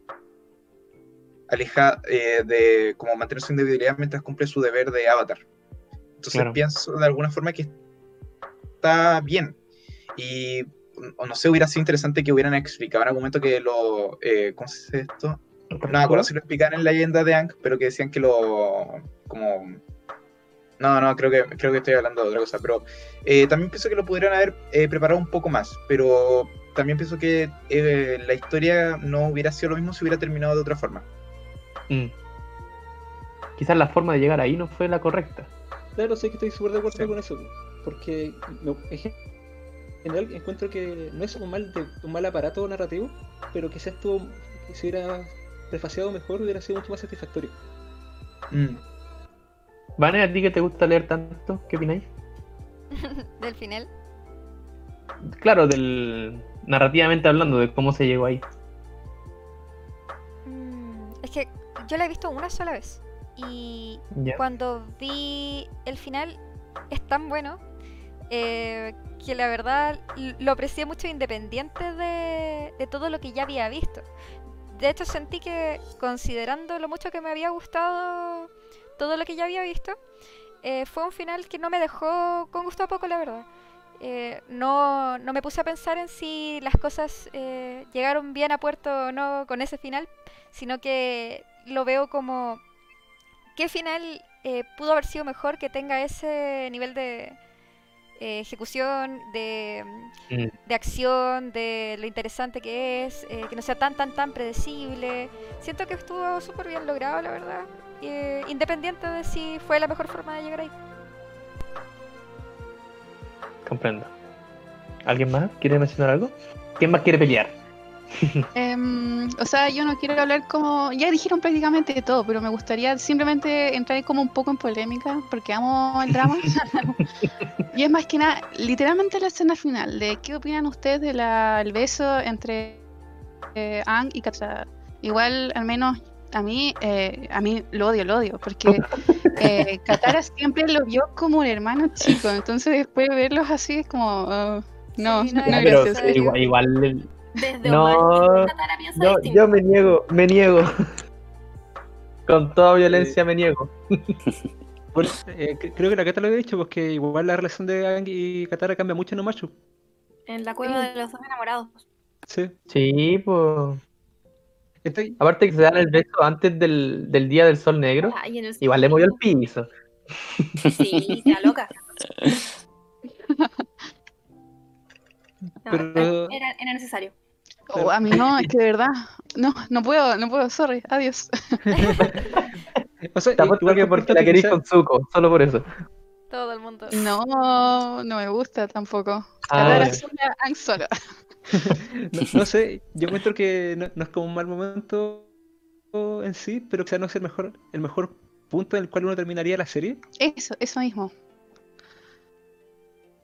aleja eh, de como mantener su individualidad mientras cumple su deber de avatar. Entonces Claro. pienso de alguna forma que está bien. Y no sé, hubiera sido interesante que hubieran explicado en algún momento que lo. Eh, ¿Cómo se dice esto? No me acuerdo si lo explicaban en la leyenda de Aang, pero que decían que lo. como. No, no, creo que, creo que estoy hablando de otra cosa, pero eh, también pienso que lo podrían haber eh, preparado un poco más, pero también pienso que eh, la historia no hubiera sido lo mismo si hubiera terminado de otra forma. Mm. Quizás la forma de llegar ahí no fue la correcta. Claro, sé que estoy súper de acuerdo Sí. con eso. Porque no, en gen- en general encuentro que no es un mal, de- un mal aparato narrativo, pero quizás estuvo, que si hubiera prefaciado mejor hubiera sido mucho más satisfactorio. Mm. Vane, ¿a ti que te gusta leer tanto? ¿Qué opináis? Del final. Claro, del narrativamente hablando, de cómo se llegó ahí. Mm, es que yo la he visto una sola vez. Y Ya. cuando vi el final es tan bueno eh, que la verdad lo aprecié mucho independiente de, de todo lo que ya había visto. De hecho sentí que considerando lo mucho que me había gustado todo lo que ya había visto, eh, fue un final que no me dejó con gusto a poco, la verdad. Eh, no, no me puse a pensar en si las cosas eh, llegaron bien a puerto o no con ese final, sino que lo veo como qué final eh, pudo haber sido mejor que tenga ese nivel de eh, ejecución, de, Mm. de acción, de lo interesante que es, eh, que no sea tan, tan, tan predecible. Siento que estuvo súper bien logrado, la verdad, eh, independiente de si fue la mejor forma de llegar ahí. Comprendo. ¿Alguien más quiere mencionar algo? ¿Quién más quiere pelear? Em, o sea, yo no quiero hablar como. Ya dijeron prácticamente de todo, pero me gustaría simplemente entrar como un poco en polémica, porque amo el drama. y es más que nada, literalmente la escena final, de qué opinan ustedes del beso entre eh, Aang y Katara. Igual, al menos a mí, eh, a mí lo odio, lo odio, porque eh, Katara siempre lo vio como un hermano chico, entonces después de verlos así es como. ah, no, Sí, no, no, no, pero igual, igual- Desde No, piensa yo, me niego, me niego. Con toda violencia me niego. Bueno, eh, cre- creo que la Cata lo había dicho, porque igual la relación de Aang y Katara cambia mucho en Omachu. En la cueva de los dos enamorados. Sí. Sí, pues. Estoy- Aparte que se dan el beso antes del, del día del sol negro, en el igual le movió el piso. Sí, sea loca. No, Pero- era, era necesario. Oh, a mí no, es que de verdad, no, no puedo, no puedo, sorry, adiós. O sea, igual que porque la que querís quizá- con Zuko, solo por eso. Todo el mundo. No, no me gusta tampoco. Ah, Aang solo. No, no sé, yo encuentro que no, no es como un mal momento en sí, pero quizás no es el mejor, el mejor punto en el cual uno terminaría la serie. Eso, eso mismo.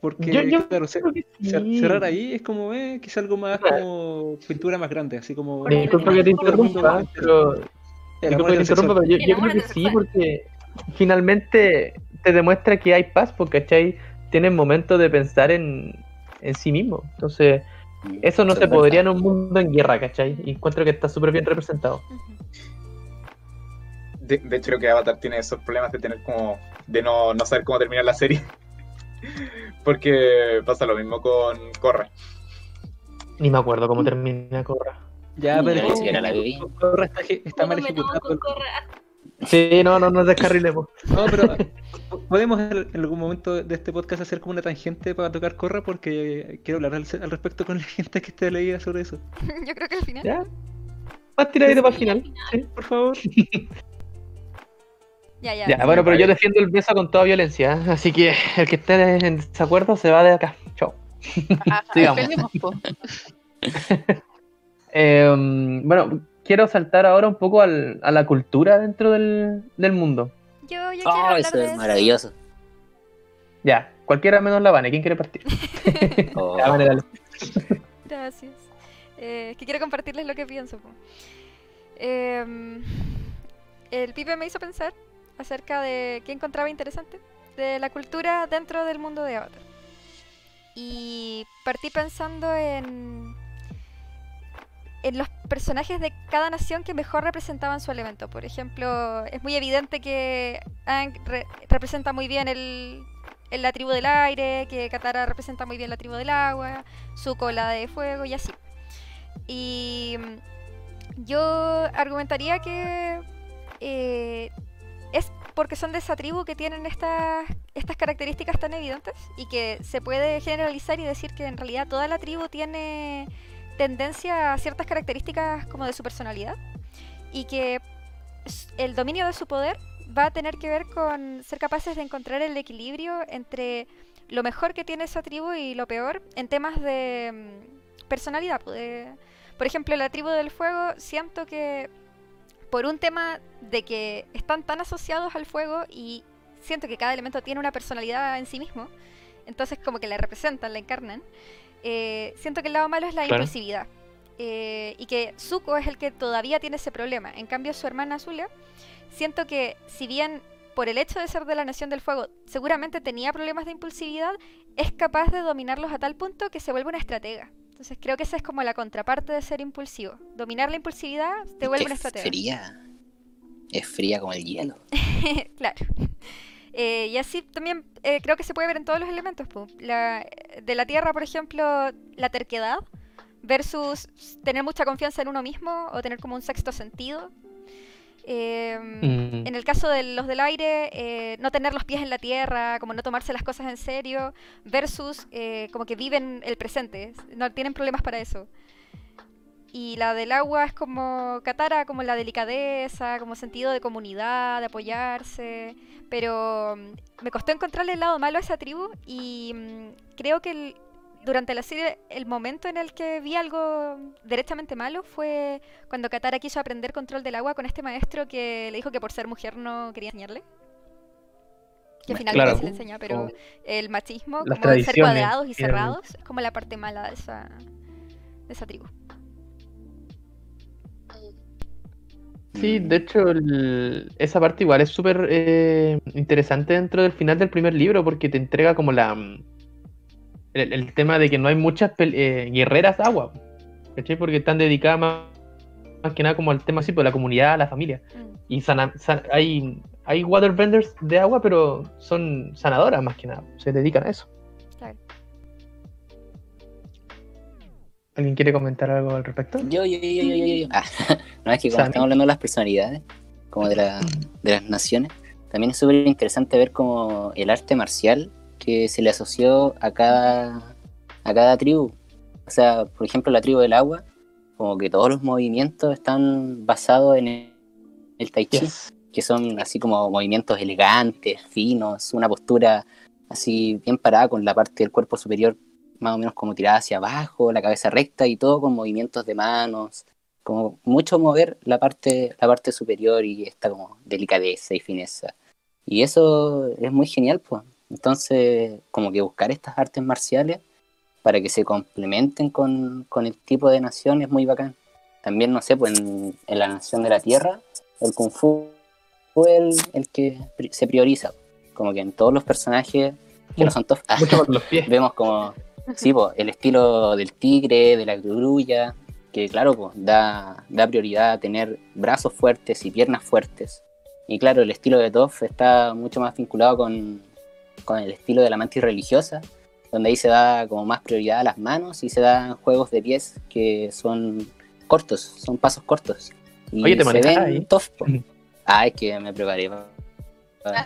Porque, Yo- yo claro, cer- sí. cerrar ahí es como, eh, quizá algo más como pintura más grande, así como... Disculpa que te interrumpa, pero Disculpa que te interrumpa, pero yo, creo que sí, porque finalmente te demuestra que hay paz, porque ¿cachai? Tienen momentos de pensar en, en sí mismo. Entonces, eso no se podría en un mundo en guerra, ¿cachai? Y encuentro que está súper bien representado. De, de hecho, creo que Avatar tiene esos problemas de tener como. de no, no saber cómo terminar la serie. Porque pasa lo mismo con Korra. Ni me acuerdo cómo termina Corra. Ya, pero la vi. Korra está, está mal ejecutado. Sí, no, no nos descarrilemos. No, pero podemos en en algún momento de este podcast hacer como una tangente para tocar Corra porque quiero hablar al, al respecto con la gente que esté leída sobre eso. Yo creo que al final. ¿Ya? Más tiradito para el final. Sí. Por favor. Ya, ya. Ya, bueno, pero yo defiendo el beso con toda violencia, ¿eh? así que el que esté en desacuerdo se va de acá. Chao. Eh, bueno, quiero saltar ahora un poco al- a la cultura dentro del, del mundo. Yo, yo quiero Oh, eso de es eso. maravilloso. Ya, cualquiera menos la Vane, ¿quién quiere partir? Oh, Ya, Vane, dale. Gracias. Eh, es que quiero compartirles lo que pienso. Em, el Pipe me hizo pensar acerca de qué encontraba interesante de la cultura dentro del mundo de Avatar. Y partí pensando en, en los personajes de cada nación que mejor representaban su elemento. Por ejemplo, es muy evidente que Aang re- representa muy bien el, la tribu del aire, que Katara representa muy bien la tribu del agua, Zuko la de fuego y así. Y mm, yo argumentaría que eh, es porque son de esa tribu que tienen estas, características tan evidentes y que se puede generalizar y decir que en realidad toda la tribu tiene tendencia a ciertas características como de su personalidad y que el dominio de su poder va a tener que ver con ser capaces de encontrar el equilibrio entre lo mejor que tiene esa tribu y lo peor en temas de mm, personalidad. por ejemplo, la tribu del fuego siento que por un tema de que están tan asociados al fuego y siento que cada elemento tiene una personalidad en sí mismo, entonces como que la representan, la encarnan, eh, siento que el lado malo es la Claro. impulsividad. eh, y que Zuko es el que todavía tiene ese problema. En cambio, su hermana Zulia, siento que si bien por el hecho de ser de la Nación del Fuego seguramente tenía problemas de impulsividad, es capaz de dominarlos a tal punto que se vuelve una estratega. Entonces creo que esa es como la contraparte de ser impulsivo. Dominar la impulsividad te Es vuelve una es estratega. fría. Es fría como el hielo. claro. Eh, y así también eh, creo que se puede ver en todos los elementos. La, de la tierra, por ejemplo, la terquedad versus tener mucha confianza en uno mismo o tener como un sexto sentido. Eh, Mm. En el caso de los del aire, eh, no tener los pies en la tierra, como no tomarse las cosas en serio, versus eh, como que viven el presente, no tienen problemas para eso. Y la del agua es como Katara, como la delicadeza, como sentido de comunidad, de apoyarse. Pero mm, me costó encontrarle el lado malo a esa tribu y mm, creo que el- durante la serie el momento en el que vi algo derechamente malo fue cuando Katara quiso aprender control del agua con este maestro que le dijo que por ser mujer no quería enseñarle. Que Claro. finalmente se le enseña, pero el machismo, como de ser cuadrados y cerrados, es como la parte mala de esa, de esa tribu. Sí, de hecho, el- esa parte igual es súper eh, interesante dentro del final del primer libro porque te entrega como la el, el tema de que no hay muchas eh, guerreras de agua, ¿cachai? Porque están dedicadas más, más que nada como al tema así, pues la comunidad, la familia. Mm. Y sana- san- hay, hay waterbenders de agua, pero son sanadoras más que nada, se dedican a eso. Claro. ¿Alguien quiere comentar algo al respecto? Yo, yo, yo, yo, yo, yo. Ah, no, es que como Sammy. estamos hablando de las personalidades, como de, la- de las naciones, también es súper interesante ver como el arte marcial que se le asoció a cada, a cada tribu. O sea, por ejemplo, la tribu del agua, como que todos los movimientos están basados en el, el tai chi, Yes. que son así como movimientos elegantes, finos, una postura así bien parada con la parte del cuerpo superior más o menos como tirada hacia abajo, la cabeza recta y todo con movimientos de manos, como mucho mover la parte, la parte superior y esta como delicadeza y fineza. Y eso es muy genial, pues. Entonces, como que buscar estas artes marciales para que se complementen con, con el tipo de nación es muy bacán. También, no sé, pues en, en la nación de la tierra, el kung fu fue el, el que se prioriza. Como que en todos los personajes que no son pies. vemos como sí, po, el estilo del tigre, de la grulla, que claro, pues, da, da prioridad a tener brazos fuertes y piernas fuertes. Y claro, el estilo de Toph está mucho más vinculado con, con el estilo de la mantis religiosa, donde ahí se da como más prioridad a las manos y se dan juegos de pies que son cortos, son pasos cortos. Y Oye, ¿te se ven ahí? Po. Ah, es que me preparé para,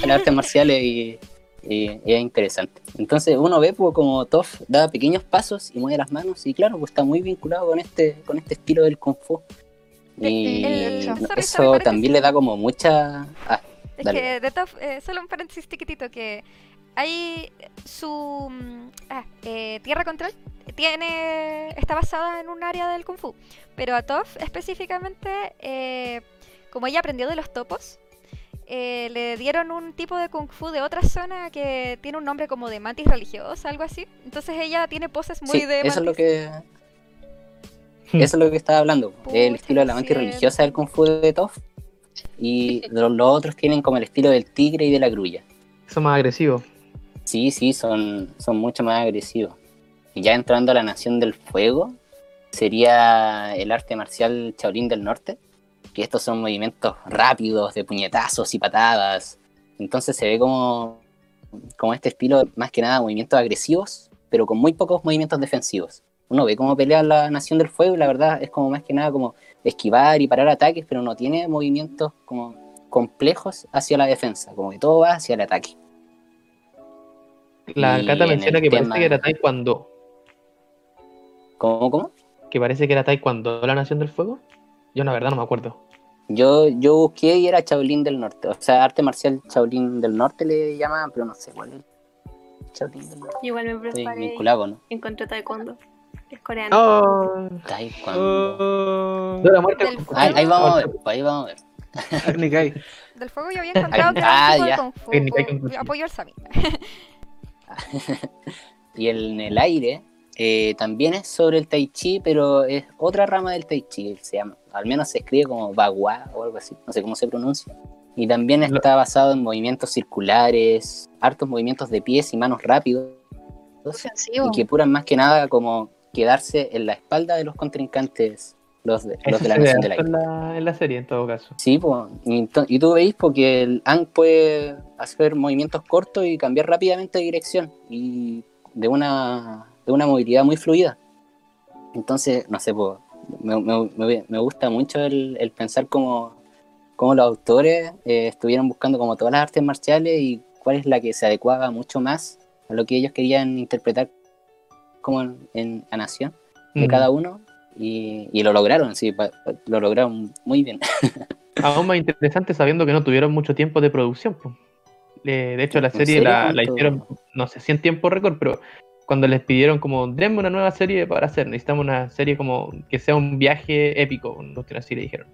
para artes marciales y, y es interesante. Entonces uno ve pues, como Toph da pequeños pasos y mueve las manos y claro, pues está muy vinculado con este, con este estilo del Kung Fu. Y el- eso también le da como mucha... Ah, Es Dale. que de Toph, eh, solo un paréntesis chiquitito, que hay su mm, ah, eh, Tierra Control tiene está basada en un área del Kung Fu, pero a Toph específicamente, eh, como ella aprendió de los topos, eh, le dieron un tipo de Kung Fu de otra zona que tiene un nombre como de mantis religiosa, algo así. Entonces ella tiene poses muy sí, de eso es lo mantis. que... Eso es lo que estaba hablando. Pucha, el estilo de la mantis religiosa del Kung Fu de Toph. Y los, los otros tienen como el estilo del tigre y de la grulla. Son más agresivos. Sí, sí, son, son mucho más agresivos. Y ya entrando a la Nación del Fuego, sería el arte marcial Shaolin del Norte, que estos son movimientos rápidos, de puñetazos y patadas. Entonces se ve como, como este estilo, más que nada, movimientos agresivos, pero con muy pocos movimientos defensivos. Uno ve cómo pelea la Nación del Fuego y la verdad es como más que nada como esquivar y parar ataques, pero no tiene movimientos como complejos hacia la defensa, como que todo va hacia el ataque. La Y Cata menciona que tema- parece que era Taekwondo. ¿Cómo, cómo? Que parece que era Taekwondo la Nación del Fuego. Yo la verdad no me acuerdo. Yo, yo busqué y era Shaolin del Norte, o sea, arte marcial Shaolin del Norte le llamaban, pero no sé cuál es. Shaolin del Norte. Igual me preparé y vinculado, ¿no? encontré taekwondo. Es coreano. Oh, Taekwondo. Oh, de la muerte. Del Ahí, ahí vamos a ver, ahí vamos a ver. Agni Kai. Del fuego yo había encontrado que Ah, era un tipo ya. de Kung Fu. Apoyo al Sami. Y en el aire eh, también es sobre el Tai Chi, pero es otra rama del Tai Chi. Se llama, al menos se escribe como Bagua o algo así, no sé cómo se pronuncia. Y también está basado en movimientos circulares, hartos movimientos de pies y manos rápidos, Ofensivo. y que puran más que nada como quedarse en la espalda de los contrincantes, los de, los de la Nación del Aire. en la, en la serie, en todo caso. Sí, pues, y, y tú veis porque el Ang puede hacer movimientos cortos y cambiar rápidamente de dirección y de una, de una movilidad muy fluida. Entonces, no sé, pues, me, me- me- me gusta mucho el, el pensar cómo, cómo los autores eh, estuvieron buscando como todas las artes marciales y cuál es la que se adecuaba mucho más a lo que ellos querían interpretar como en, en la nación de Mm. cada uno y, y lo lograron, sí, pa- pa- lo lograron muy bien. Aún más interesante sabiendo que no tuvieron mucho tiempo de producción. Eh, de hecho, la ¿En serie la, hicieron, no sé si en tiempo récord, pero cuando les pidieron como, denme una nueva serie para hacer, necesitamos una serie como que sea un viaje épico, cuestión así le dijeron.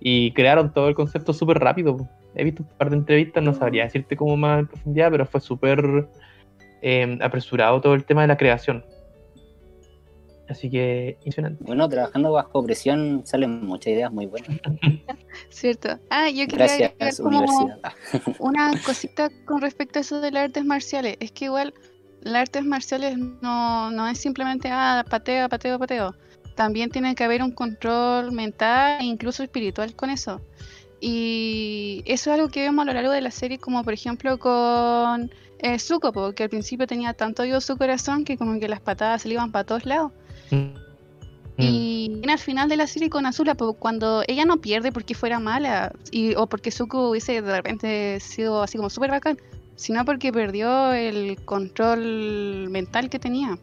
Y crearon todo el concepto súper rápido. He visto un par de entrevistas, no sabría decirte como más en profundidad, pero fue súper eh, apresurado todo el tema de la creación. Así que, impresionante. Bueno, trabajando bajo presión salen muchas ideas muy buenas. Cierto. Ah, yo quería agregar Gracias, como universidad. Una cosita con respecto a eso de las artes marciales. Es que igual las artes marciales no, no es simplemente, ah, pateo, pateo, pateo. También tiene que haber un control mental e incluso espiritual con eso. Y eso es algo que vemos a lo largo de la serie, como por ejemplo con eh, Zuko, po, que al principio tenía tanto odio su corazón que como que las patadas se le iban para todos lados. Mm. Y al final de la serie con Azula, cuando ella no pierde porque fuera mala y, o porque Zuko hubiese de repente sido así como súper bacán, sino porque perdió el control mental que tenía.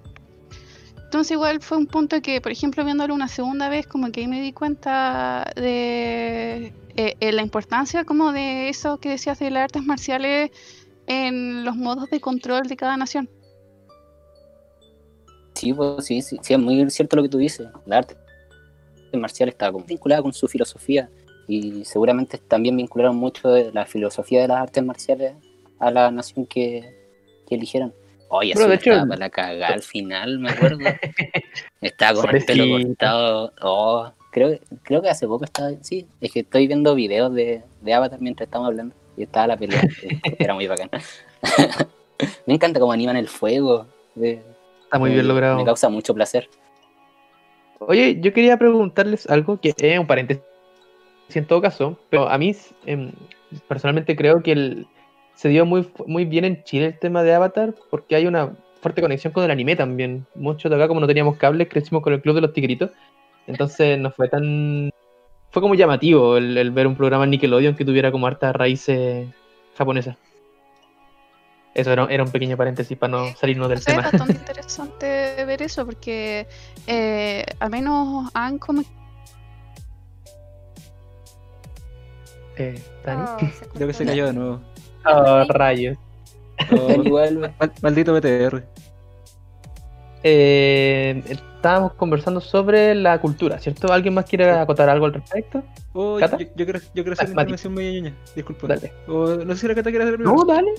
Entonces igual fue un punto que, por ejemplo, viéndolo una segunda vez, como que ahí me di cuenta de eh, eh, la importancia como de eso que decías de las artes marciales en los modos de control de cada nación. Sí, pues, sí, sí, sí, es muy cierto lo que tú dices. La arte marcial está vinculada con su filosofía y seguramente también vincularon mucho de la filosofía de las artes marciales a la nación que, que eligieron. Oye, hecho- estaba para la cagada al final, me acuerdo. Estaba con el pelo cortado. Oh, creo, creo que hace poco estaba. Sí, es que estoy viendo videos de, de Avatar mientras estamos hablando y estaba la pelea. Era muy bacán. me encanta cómo animan el fuego. de- Está muy bien logrado. Me causa mucho placer. Oye, yo quería preguntarles algo que es un paréntesis en todo caso, pero a mí em, personalmente creo que el- se dio muy, muy bien en Chile el tema de Avatar porque hay una fuerte conexión con el anime también. Muchos de acá, como no teníamos cables, crecimos con el Club de los Tigritos, entonces no fue tan... Fue como llamativo el, el ver un programa en Nickelodeon que tuviera como hartas raíces japonesas. Eso era, era un pequeño paréntesis para no salirnos del O sea, tema. es bastante interesante ver eso porque eh, al menos han como Eh, Dani. Oh, se Creo que se cayó de nuevo. Oh, rayos. Oh, Igual, mal- maldito BTR. Eh, estábamos conversando sobre la cultura, ¿cierto? ¿Alguien más quiere acotar algo al respecto? Oh, yo, yo quiero, yo quiero hacer Ah, una intervención muy ñoña. Disculpa. Dale. O, no sé si la Cata quiere hacer primero. No, dale.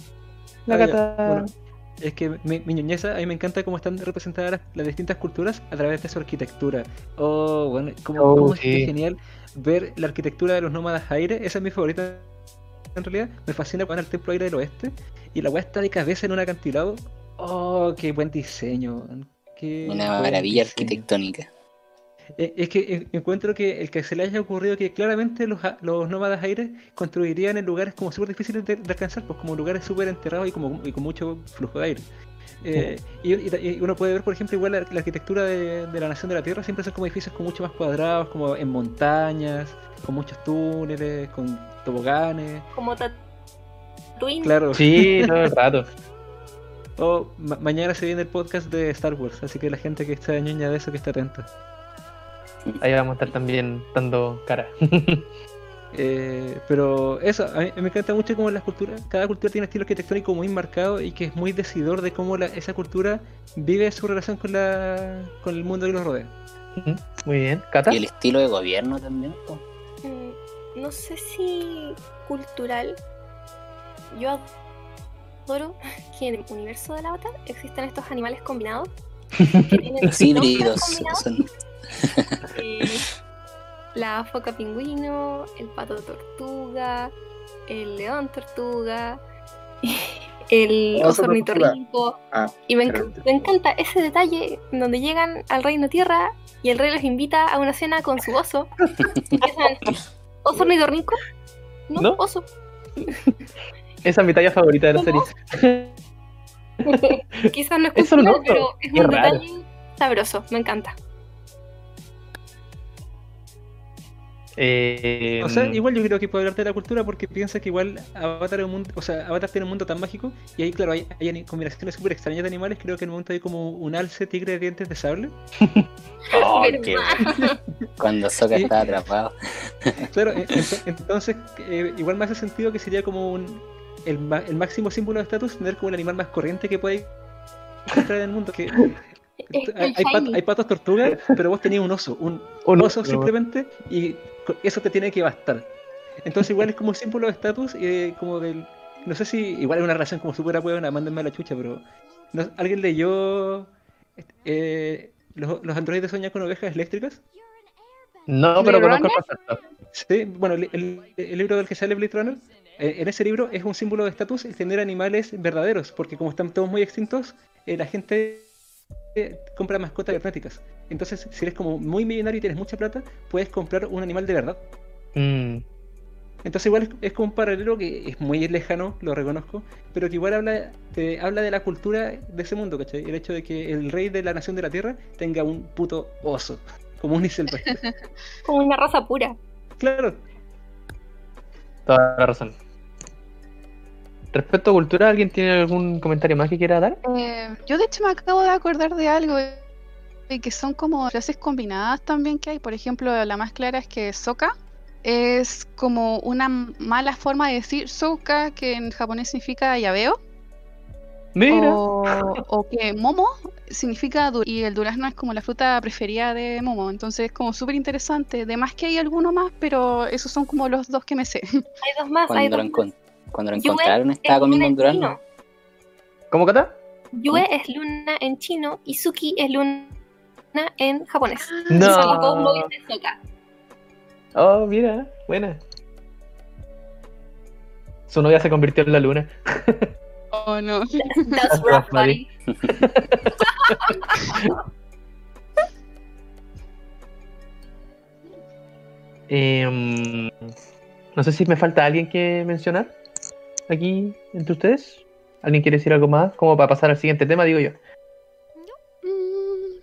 La Ah, ya, gata. bueno. Es que mi, mi ñoñeza, a mí me encanta cómo están representadas las, las distintas culturas a través de su arquitectura. Oh, bueno, como, Oh, sí. genial ver la arquitectura de los nómadas aire. Esa es mi favorita en realidad. Me fascina cuando al templo aire del oeste y la weá está de cabeza en un acantilado. Oh, qué buen diseño. Qué Una buen maravilla diseño. arquitectónica. Eh, Es que encuentro que el que se le haya ocurrido que claramente los, a- los nómadas aires construirían en lugares como súper difíciles de, de alcanzar, pues como lugares súper enterrados y, como, y con mucho flujo de aire. Eh, y, y- y uno puede ver, por ejemplo, igual la, la arquitectura de, de la nación de la Tierra siempre son como edificios con mucho más cuadrados, como en montañas, con muchos túneles, con toboganes. Como Tatooine. Claro. Sí, todo el rato. O ma- mañana se viene el podcast de Star Wars, así que la gente que está ñoña de eso que está atenta. Ahí vamos a estar también dando cara. Eh, pero eso, a mí me encanta mucho cómo las culturas, cada cultura tiene un estilo arquitectónico muy marcado y que es muy decidor de cómo la- esa cultura vive su relación con la con el mundo que los rodea. Muy bien. ¿Cata? Y el estilo de gobierno también. Mm, No sé si cultural. Yo adoro que en el universo del Avatar existen estos animales combinados. que tienen Los nombres híbridos combinados. son Eh, la foca pingüino, el pato tortuga, el león tortuga, el Oso ornitorrinco. Ah, Y me, pero- enc- me encanta ese detalle donde llegan al reino tierra y el rey los invita a una cena con su oso. ¿Oso ornitorrinco? No, ¿No? oso. Esa es mi talla favorita de la ¿Cómo? serie. Quizás no es cultural, oso. pero es un raro. detalle sabroso, me encanta. Eh, O sea, igual yo creo que puedo hablarte de la cultura porque piensa que igual Avatar es un mundo, o sea, Avatar tiene un mundo tan mágico y ahí claro hay, combinaciones súper extrañas de animales, creo que en el momento hay como un alce tigre de dientes de sable. Oh, qué. Cuando Sokka estaba atrapado. Claro, en- ento- entonces eh, igual me hace sentido que sería como un, el, ma- el máximo símbolo de estatus tener como el animal más corriente que puede encontrar en el mundo. Que hay, el hay pat- shiny. hay patos tortugas, pero vos tenías un oso, un Un oso simplemente y eso te tiene que bastar. Entonces igual es como un símbolo de estatus y de- como del... No sé si igual es una relación como súper apuebla, mándenme a la chucha, pero no- ¿alguien leyó eh, los, los androides soñan con ovejas eléctricas? No, pero conozco el concepto. Sí, bueno, el, el- el libro del que sale Blade Runner, eh, en ese libro es un símbolo de estatus el tener animales verdaderos, porque como están todos muy extintos, eh, la gente eh, compra mascotas herméticas. Entonces, si eres como muy millonario y tienes mucha plata, puedes comprar un animal de verdad. Mm, Entonces igual es, es como un paralelo que es muy lejano, lo reconozco, pero que igual habla, te habla de la cultura de ese mundo, ¿cachai? El hecho de que el rey de la nación de la tierra tenga un puto oso, como un silvestre. Como una raza pura. claro, toda la razón. Respecto a cultura, ¿alguien tiene algún comentario más que quiera dar? Eh, yo de hecho me acabo de acordar de algo y que son como frases combinadas también que hay. Por ejemplo, la más clara es que Soka es como una mala forma de decir Soka, que en japonés significa llaveo. Mira. O, o que Momo significa y el durazno es como la fruta preferida de Momo. Entonces es como súper interesante. Además que hay alguno más, pero esos son como los dos que me sé. Hay dos más, hay Cuando lo, dos encon- cuando lo Yue encontraron es estaba comiendo luna un en durazno. chino. ¿Cómo, Cata? Yue es luna en chino y Suki es luna en japonés. No. Oh, mira, buena. Su novia se convirtió en la luna. Oh, no. That's rough, buddy. Em, no sé si me falta alguien que mencionar aquí entre ustedes. ¿Alguien quiere decir algo más? Como para pasar al siguiente tema, digo yo. Mm,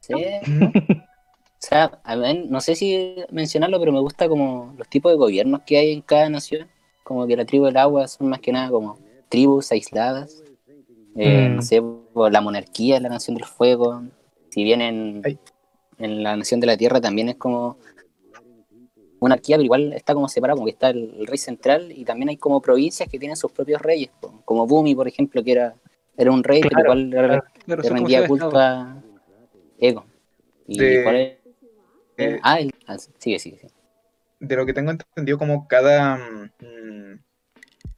Sí. O sea, a ver, no sé si mencionarlo, pero me gusta como los tipos de gobiernos que hay en cada nación. Como que la tribu del agua son más que nada como tribus aisladas. Eh, Mm. No sé, la monarquía la nación del fuego. Si bien en, en la nación de la tierra también es como monarquía, pero igual está como separado, como que está el, el rey central y también hay como provincias que tienen sus propios reyes. Como Bumi, por ejemplo, que era, era un rey, pero Claro, igual era- claro. claro, le rendía ciudades-estado. culto a Ego. ¿Y De- cuál es? Eh, Ah, el- ah, sigue, sigue, sigue. de lo que tengo entendido, como cada mm,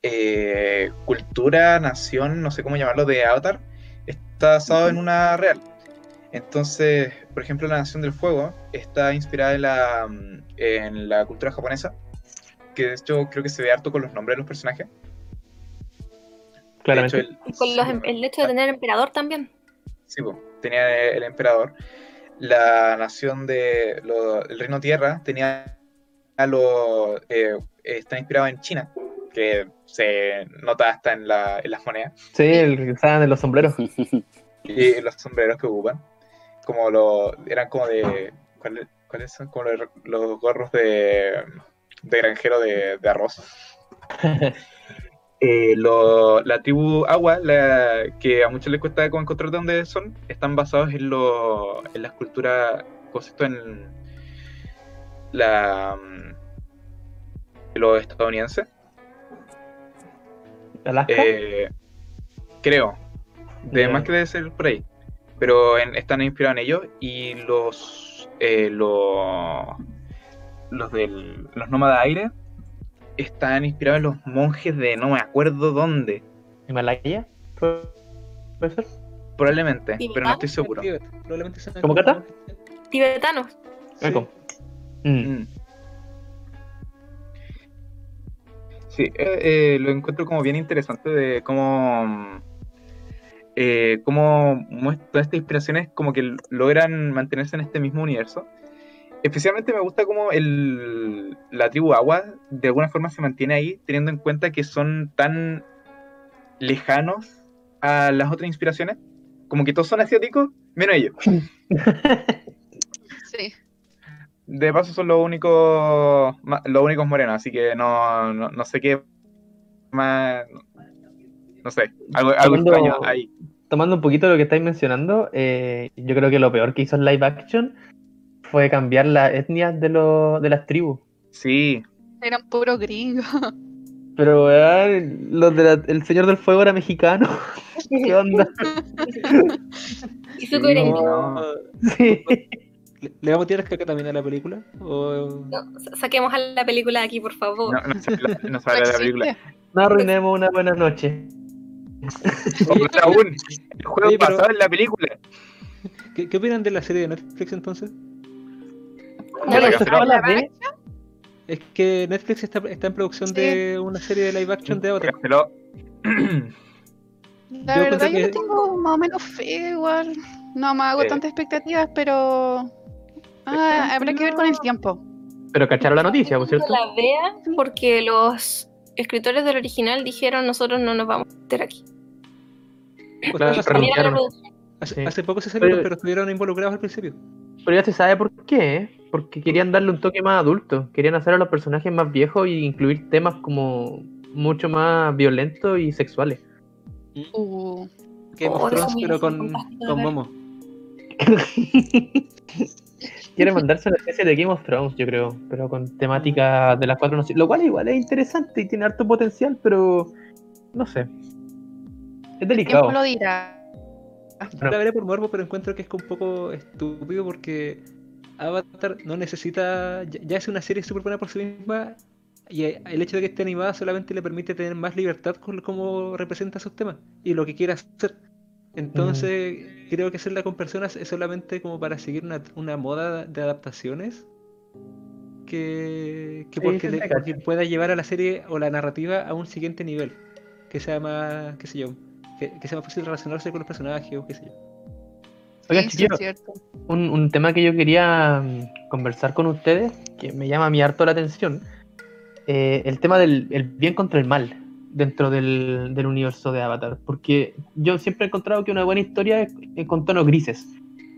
eh, cultura, nación, no sé cómo llamarlo, de Avatar, está basado en una real. Entonces, por ejemplo, la Nación del Fuego está inspirada en la, en la cultura japonesa. que de hecho creo que se ve harto con los nombres de los personajes. Claramente. Hecho, Y con los, em- el hecho de tener emperador también. Sí, po, tenía el emperador. La nación de lo- el Reino Tierra tenía a los. eh, está inspirado en China, que se nota hasta en, la- en las monedas Sí, el que usaban de los sombreros. y en los sombreros que ocupan. Como los. eran como de. ¿Cuáles cuáles son? Como los, los gorros de, de granjero de, de arroz. Eh, lo- la tribu Agua, la, que a muchos les cuesta como encontrar de dónde son, están basados en, lo, en la escultura, concepto en la mm, los estadounidenses. Alaska. Eh, creo. De más que debe ser por ahí. Pero en- están inspirados en ellos y los eh, los los del los nómadas aire están inspirados en los monjes de no me acuerdo dónde. Himalaya. ¿Puede puede ser? Probablemente, ¿Y pero no estoy seguro. Probablemente ¿Cómo cata? Tibetanos. Sí. Mm. Mm. Sí, eh, eh, lo encuentro como bien interesante de cómo, eh, cómo todas estas inspiraciones como que logran mantenerse en este mismo universo. Especialmente me gusta como el, la tribu Agua de alguna forma se mantiene ahí, teniendo en cuenta que son tan lejanos a las otras inspiraciones, como que todos son asiáticos, menos ellos. Sí. De paso son los únicos los únicos morenos, así que no, no, no sé qué más. No sé, algo, algo Tomando- extraño ahí. Tomando un poquito lo que estáis mencionando, eh, yo creo que lo peor que hizo el live action fue cambiar las etnias de, los de las tribus. Sí, Eran puro gringos. Pero weón, los de la- el Señor del Fuego era mexicano. ¿Qué onda? Su coherente. no. Sí. ¿Le, le vamos a tirar caca también a la película? ¿O... No, saquemos a la película de aquí, por favor. No, no se habla, no No la película. No arruinemos una buena noche. Aún, el juego Oye, pero- pasado en la película. ¿Qué, qué opinan de la serie de Netflix entonces? No, Ya, no, la B. Es que Netflix está, está en producción Sí. de una serie de live action de Avatar. Pero, La Yo verdad, yo que- tengo más o menos fe igual. No me hago Eh. tantas expectativas, pero. Ah, habrá que ver con el tiempo. Pero cacharon la noticia, ¿por cierto? la vea porque los escritores del original dijeron nosotros no nos vamos a meter aquí. Claro, Hace- poco se salieron, Pero- pero estuvieron involucrados al principio. Pero ya se sabe por qué, ¿eh? Porque querían darle un toque más adulto. Querían hacer a los personajes más viejos y incluir temas como mucho más violentos y sexuales. Uh, Game Oh, of eso Thrones, pero con, con. Momo. Quiere mandarse una especie de Game of Thrones, yo creo, pero con temática de las cuatro no sé. Lo cual igual es interesante y tiene harto potencial, pero no sé. Es el delicado. tiempo lo dirá. Bueno. La veré por morbo, pero encuentro que es un poco estúpido porque Avatar no necesita. Ya, ya es una serie súper buena por sí misma. Y el hecho de que esté animada solamente le permite tener más libertad con cómo representa sus temas y lo que quiera hacer. Entonces, creo que hacerla con personas es solamente como para seguir una, una moda de adaptaciones que, que porque, sí, le- porque pueda llevar a la serie o la narrativa a un siguiente nivel. Que sea más, qué sé yo, que, que sea más fácil relacionarse con los personajes o qué sé yo. Oigan, Sí, chiquillos, es un, un tema que yo quería mm, conversar con ustedes, que me llama a mí harto la atención, eh, el tema del el bien contra el mal dentro del, del universo de Avatar. Porque yo siempre he encontrado que una buena historia es, es con tonos grises,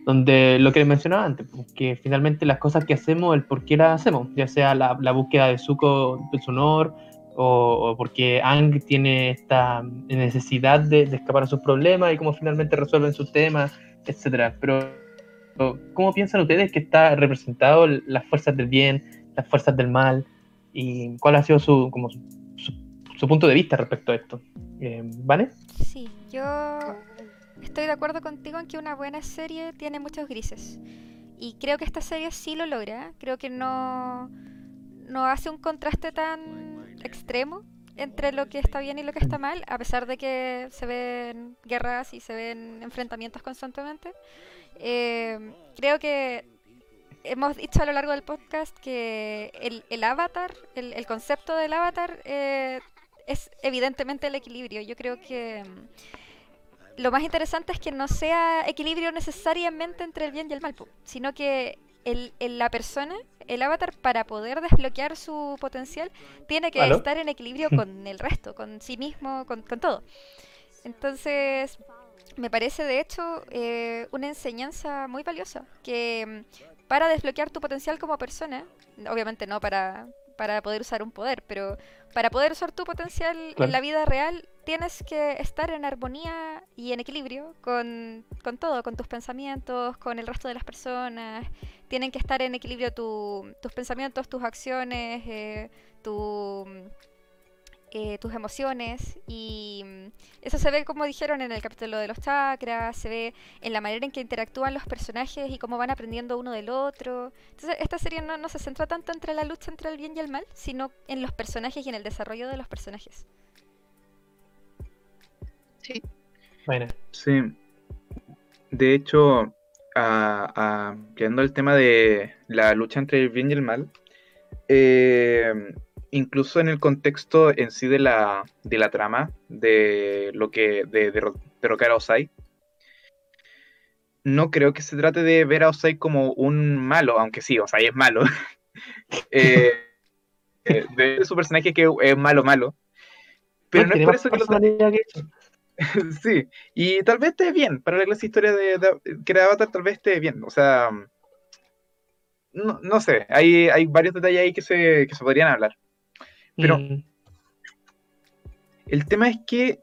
donde lo que les mencionaba antes, pues, que finalmente las cosas que hacemos, el por qué las hacemos, ya sea la, la búsqueda de Zuko, de su honor, o, porque Ang tiene esta necesidad de, escapar a sus problemas y cómo finalmente resuelven sus temas, etcétera. Pero, ¿cómo piensan ustedes que está representado las fuerzas del bien, las fuerzas del mal? ¿Y cuál ha sido su, como su punto de vista respecto a esto? Eh, ¿Vale? Sí, yo estoy de acuerdo contigo en que una buena serie tiene muchos grises. Y creo que esta serie sí lo logra. Creo que no, no hace un contraste tan extremo entre lo que está bien y lo que está mal, a pesar de que se ven guerras y se ven enfrentamientos constantemente. Eh, creo que hemos dicho a lo largo del podcast que el, el avatar, el, el concepto del avatar eh, es evidentemente el equilibrio. Yo creo que mm, lo más interesante es que no sea equilibrio necesariamente entre el bien y el mal, sino que el, el- la persona, el avatar, para poder desbloquear su potencial, tiene que ¿Aló? estar en equilibrio con el resto, con sí mismo, con, con todo. Entonces, me parece de hecho eh, una enseñanza muy valiosa, que mm, para desbloquear tu potencial como persona, obviamente no para, para poder usar un poder, pero para poder usar tu potencial Claro. en la vida real, tienes que estar en armonía y en equilibrio con, con todo, con tus pensamientos, con el resto de las personas. Tienen que estar en equilibrio tu- tus pensamientos, tus acciones, eh, tu, eh, tus emociones. Y mm, eso se ve, como dijeron, en el capítulo de los chakras, se ve en la manera en que interactúan los personajes y cómo van aprendiendo uno del otro. Entonces, esta serie no, no se centra tanto entre la lucha entre el bien y el mal, sino en los personajes y en el desarrollo de los personajes. Sí. Bueno, Sí. De hecho, a- ampliando el tema de la lucha entre el bien y el mal, eh, incluso en el contexto en sí de la, de la trama, de lo que de, derro- derrocar a Osai, no creo que se trate de ver a Osai como un malo, aunque sí, Osai es malo. Eh, eh, de su personaje que es malo, malo. Pero no, es por eso que personalidad que. Sí, y tal vez esté bien, para la clase de historia de, de- que era Avatar tal vez esté bien, o sea, no, no sé, hay, hay varios detalles ahí que se, que se podrían hablar. Pero- Mm, El tema es que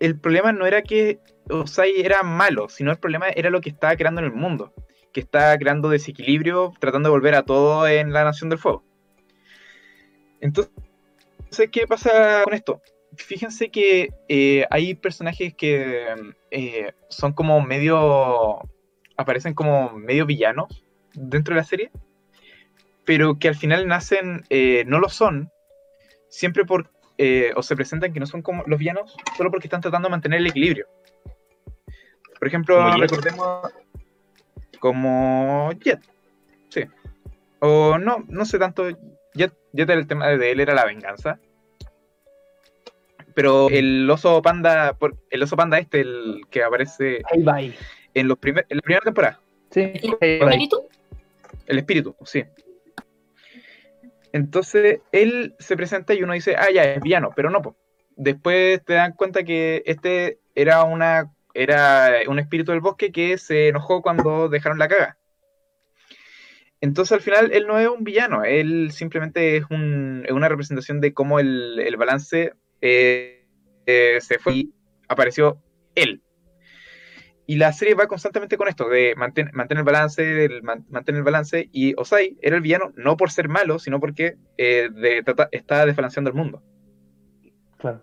el problema no era que Osai era malo, sino el problema era lo que estaba creando en el mundo, que estaba creando desequilibrio, tratando de volver a todo en la Nación del Fuego. Entonces, ¿qué pasa con esto? Fíjense que eh, hay personajes que eh, son como medio, aparecen como medio villanos dentro de la serie, pero que al final nacen, eh, no lo son, siempre por eh, o se presentan que no son como los villanos solo porque están tratando de mantener el equilibrio. Por ejemplo, Como Jet. recordemos como Jet. Sí. O no, no sé tanto. Jet, Jet el tema de él era la venganza. Pero el oso panda, por- el oso panda este, el que aparece ahí va ahí. en los primer, en la primera temporada, Sí. ¿Y tú? el espíritu, sí. Entonces él se presenta y uno dice, ah, ya, es villano, pero no, po. Después te dan cuenta que este era una era un espíritu del bosque que se enojó cuando dejaron la caga. Entonces al final él no es un villano, él simplemente es, un- es una representación de cómo el, el balance eh, eh, se fue y apareció él. Y la serie va constantemente con esto, de mantén el balance, el, man- mantén el balance, y Osai era el villano no por ser malo, sino porque eh, de- trata- está desbalanceando el mundo. Claro.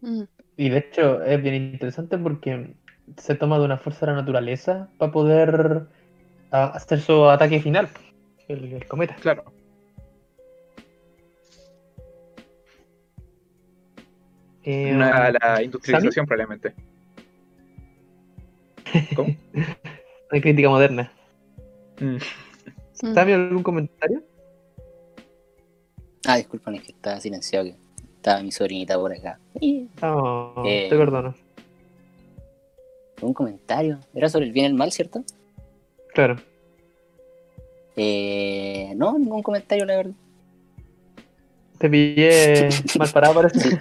Mm. Y de hecho es bien interesante porque se toma de una fuerza de la naturaleza para poder a- hacer su ataque final, el, el cometa. Claro. Eh, Una- la industrialización probablemente. ¿Cómo? Una crítica moderna. Mm. Mm. ¿Sammy, algún comentario? Ah, disculpen, es que estaba silenciado, que estaba mi sobrinita por acá. No, Eh. te perdono. Un comentario. Era sobre el bien y el mal, ¿cierto? Claro. Eh, no, ningún comentario, la verdad. Te pillé mal parado, parece.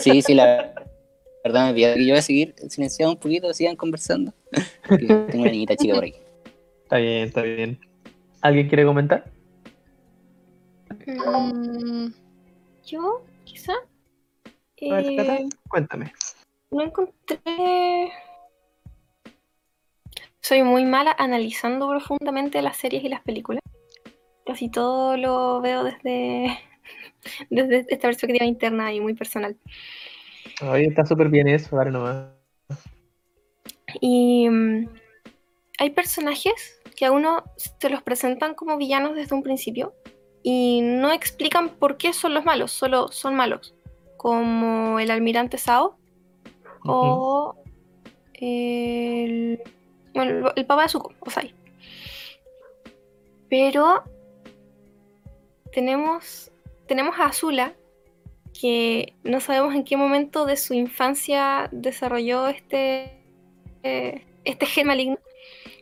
Sí, sí, la verdad me pilló que yo voy a seguir silenciado un poquito, sigan conversando. Porque tengo una niñita chica por aquí. Está bien, está bien. ¿Alguien quiere comentar? Mm, Yo, quizá. Cata, Eh, cuéntame. no encontré. Soy muy mala analizando profundamente las series y las películas. Casi todo lo veo desde, desde esta perspectiva interna y muy personal. Está súper bien eso, ahora nomás. Y mm, hay personajes que a uno se los presentan como villanos desde un principio y no explican por qué son los malos, solo son malos. Como el almirante Sao o el, bueno, el- el papá de Zuko, Osai. Pero tenemos, tenemos a Azula, que no sabemos en qué momento de su infancia desarrolló este, eh, este gen maligno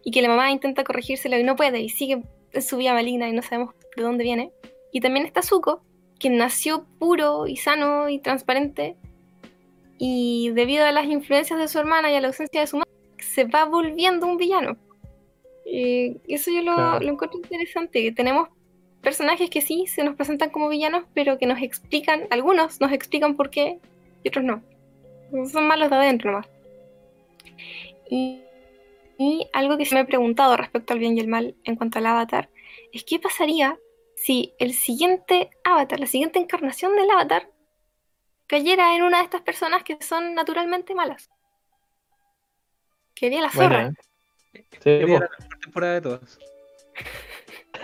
y que la mamá intenta corregírselo y no puede y sigue en su vida maligna y no sabemos de dónde viene. Y también está Zuko, que nació puro y sano y transparente y debido a las influencias de su hermana y a la ausencia de su madre, se va volviendo un villano. Y eso yo lo, Claro. lo encuentro interesante, que tenemos personajes que sí se nos presentan como villanos, pero que nos explican, algunos nos explican por qué y otros no. Son malos de adentro nomás. Y, y algo que se me he preguntado respecto al bien y el mal en cuanto al avatar es qué pasaría si el siguiente avatar, la siguiente encarnación del avatar, cayera en una de estas personas que son naturalmente malas. Quería la zorra. Buena, ¿eh? Sí, la mejor temporada de todas.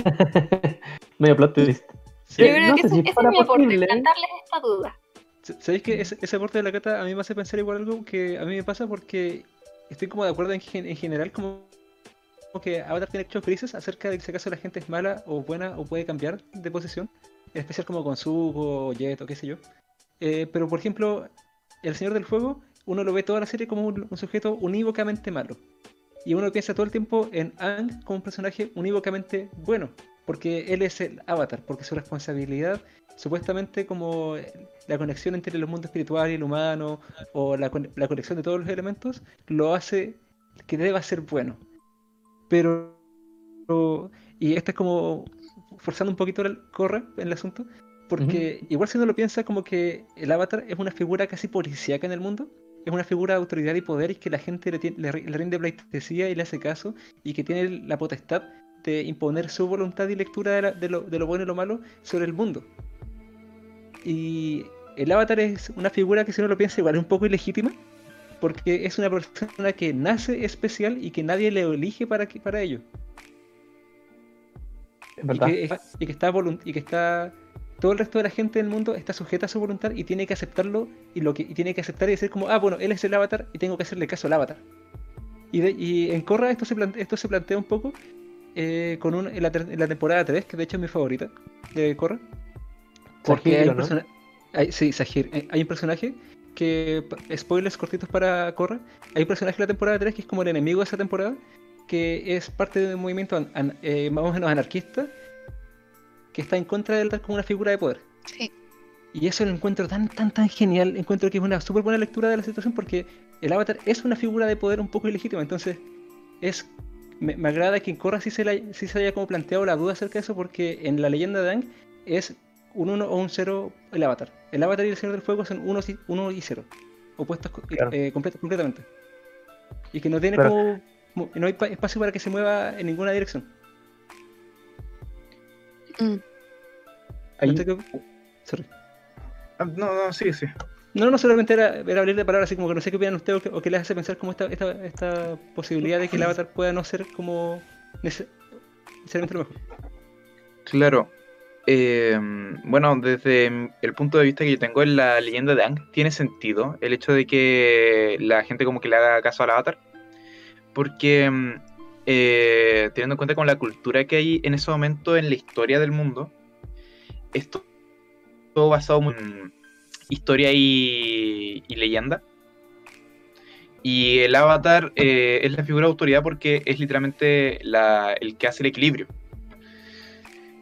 Medio plot twist. Sí, Yo creo no que sé ese, si ese fuera es mi aporte, plantarles esta duda. ¿Sabéis que ese, ese aporte de la cata a mí me hace pensar igual algo que a mí me pasa porque estoy como de acuerdo en, en general como, como que Avatar tiene hechos grises acerca de si acaso la gente es mala o buena o puede cambiar de posición, en especial como con Zuko o Jet o qué sé yo. Eh, pero por ejemplo, El Señor del Fuego, uno lo ve toda la serie como un, un sujeto unívocamente malo. Y uno piensa todo el tiempo en Aang como un personaje unívocamente bueno, porque él es el avatar, porque su responsabilidad, supuestamente como la conexión entre el mundo espiritual y el humano, o la, la conexión de todos los elementos, lo hace que deba ser bueno. Pero, pero- y esto es como forzando un poquito el corre en el asunto, porque igual si uno lo piensa como que el avatar es una figura casi policíaca en el mundo, es una figura de autoridad y poder y que la gente le, tiene- le ri- le rinde pleitesía y le hace caso y que tiene la potestad de imponer su voluntad y lectura de, la- de lo, de lo bueno y lo malo sobre el mundo. Y el avatar es una figura que si uno lo piensa igual es un poco ilegítima, porque es una persona que nace especial y que nadie le elige para, que, para ello. Es Y verdad. que, es- y que está volun- y que está todo el resto de la gente del mundo está sujeta a su voluntad y tiene que aceptarlo y lo que y tiene que aceptar y decir como ah bueno él es el avatar y tengo que hacerle caso al avatar y, de- y en Korra esto se plantea, esto se plantea un poco eh, con un, en, la, ter- en la temporada 3 que de hecho es mi favorita de Korra porque Sahir, hay ¿o un no? persona- hay- sí, Sahir. Eh, Hay un personaje que, spoilers cortitos para Korra, hay un personaje de la temporada 3 que es como el enemigo de esa temporada, que es parte de un movimiento an- an- eh, más o menos anarquista, que está en contra del como una figura de poder. Sí. Y eso lo encuentro tan, tan, tan genial. Encuentro que es una súper buena lectura de la situación porque el avatar es una figura de poder un poco ilegítima. Entonces, es me, me agrada que en Korra sí se, la- sí se haya como planteado la duda acerca de eso porque en la leyenda de Aang es un 1 o un 0 el avatar. El avatar y el Señor del Fuego son 1 y, uno y 0. Opuestos Claro. eh, complet- completamente. Y que no tiene Claro. como... mo- No hay pa- espacio para que se mueva en ninguna dirección. Mm. Ahí- No sé qué- Sorry. Ah, No, no, sí, sí. No, no solamente era, era abrir de palabras, así como que no sé qué opinan ustedes o qué, o qué les hace pensar como esta, esta, esta posibilidad de que el avatar pueda no ser como nece- necesariamente lo mejor. Claro. Eh, bueno, desde el punto de vista que yo tengo en la leyenda de Aang, tiene sentido el hecho de que la gente como que le haga caso al avatar. Porque mm, eh, teniendo en cuenta con la cultura que hay en ese momento en la historia del mundo, esto todo basado en historia y, y leyenda. Y el avatar eh, es la figura de autoridad porque es literalmente la- el que hace el equilibrio.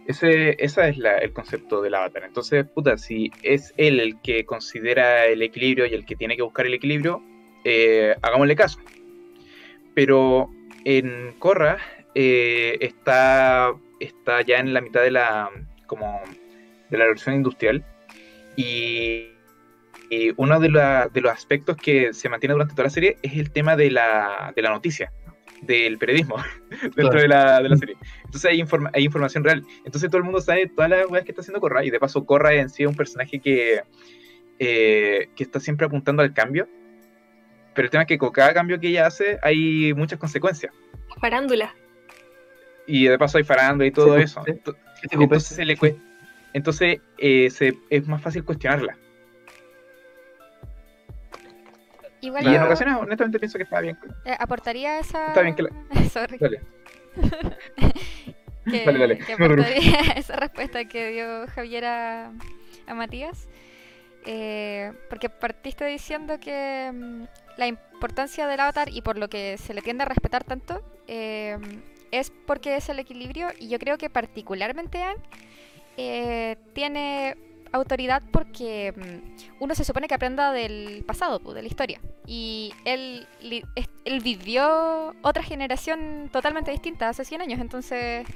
Ese esa es el concepto del avatar. Entonces, puta, si es él el que considera el equilibrio y el que tiene que buscar el equilibrio, eh, hagámosle caso. Pero en Korra eh, está, está ya en la mitad de la, como, de la revolución industrial y, y uno de, la- de los aspectos que se mantiene durante toda la serie es el tema de la, de la noticia, del periodismo dentro de la, de la serie. Entonces hay, informa- hay información real. Entonces todo el mundo sabe todas las weas que está haciendo Korra. Y de paso, Korra en sí es un personaje que, eh, que está siempre apuntando al cambio. Pero el tema es que con cada cambio que ella hace hay muchas consecuencias. Farándula. Y de paso hay farándula y todo Sí, eso. sí. Ento- ¿Qué te ocupes? Entonces, se le cue- entonces eh, se- es más fácil cuestionarla. Igual Y en ocasiones, honestamente, pienso que está bien. eh, aportaría esa. Está bien que la- Sorry. Dale. que, Dale, dale, que aportaría esa respuesta que dio Javier a, a Matías. Eh, porque partiste diciendo que mm, la importancia del avatar y por lo que se le tiende a respetar tanto eh, es porque es el equilibrio y yo creo que particularmente Aang eh, tiene autoridad porque mm, uno se supone que aprenda del pasado, pu, de la historia. Y él, vivió otra generación totalmente distinta hace 100 años, entonces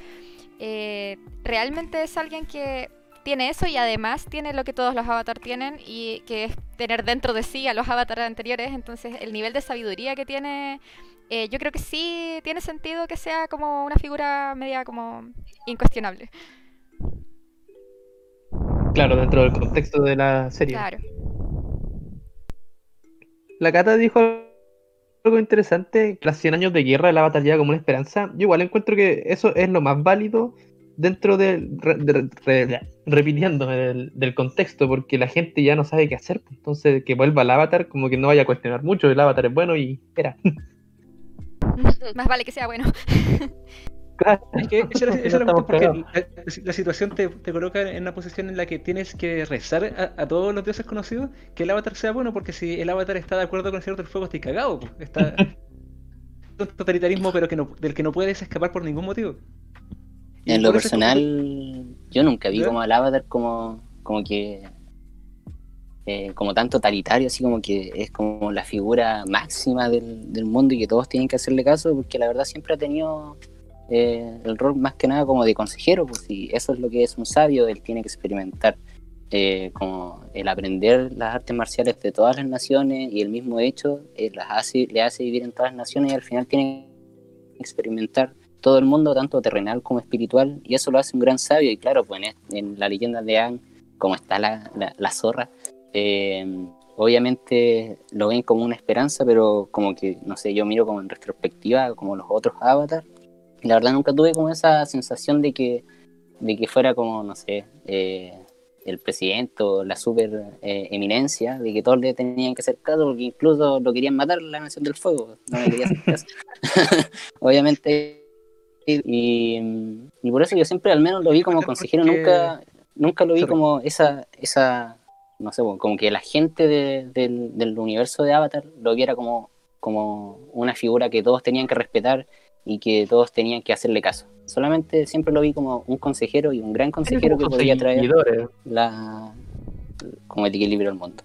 eh, realmente es alguien que tiene eso y además tiene lo que todos los avatars tienen y que es tener dentro de sí a los avatars anteriores, entonces el nivel de sabiduría que tiene... eh, yo creo que sí tiene sentido que sea como una figura media como incuestionable. Claro, dentro del contexto de la serie. Claro. La Cata dijo algo interesante, que las 100 años de guerra, el Avatar llega como una esperanza. Yo igual encuentro que eso es lo más válido dentro del, re- de- re- repitiéndome, del, del contexto, porque la gente ya no sabe qué hacer. pues. Entonces, que vuelva el Avatar, como que no vaya a cuestionar mucho, el Avatar es bueno y espera. Más vale que sea bueno. Es que esa era, esa era la cuestión, porque la, la situación te, te coloca en una posición en la que tienes que rezar a, a todos los dioses conocidos que el avatar sea bueno, porque si el avatar está de acuerdo con el Señor del Fuego, estoy cagado. Está un totalitarismo, pero que no, del que no puedes escapar por ningún motivo. Y En lo es como- personal, yo nunca vi como al Avatar como, como que. eh, como tan totalitario, así como que es como la figura máxima del, del mundo y que todos tienen que hacerle caso, porque la verdad siempre ha tenido eh, el rol más que nada como de consejero, pues si eso es lo que es un sabio, él tiene que experimentar. eh, como el aprender las artes marciales de todas las naciones y el mismo hecho eh, las hace, le hace vivir en todas las naciones y al final tiene que experimentar todo el mundo, tanto terrenal como espiritual, y eso lo hace un gran sabio. Y claro, pues en, en la leyenda de Aang, como está la, la, la zorra, eh, obviamente lo ven como una esperanza, pero como que, no sé, yo miro como en retrospectiva, como los otros avatars, la verdad nunca tuve como esa sensación de que, de que fuera como, no sé, eh, el presidente o la super eh, eminencia, de que todos le tenían que hacer caso, porque incluso lo querían matar la Nación del Fuego, no le quería hacer caso. Obviamente, y, y por eso yo siempre al menos lo vi como Porque- consejero, nunca, nunca lo vi Sorry. como esa, esa, no sé, como que la gente de- del, del universo de Avatar lo viera como, como una figura que todos tenían que respetar y que todos tenían que hacerle caso. Solamente siempre lo vi como un consejero y un gran consejero que podía traer la, como el equilibrio al mundo.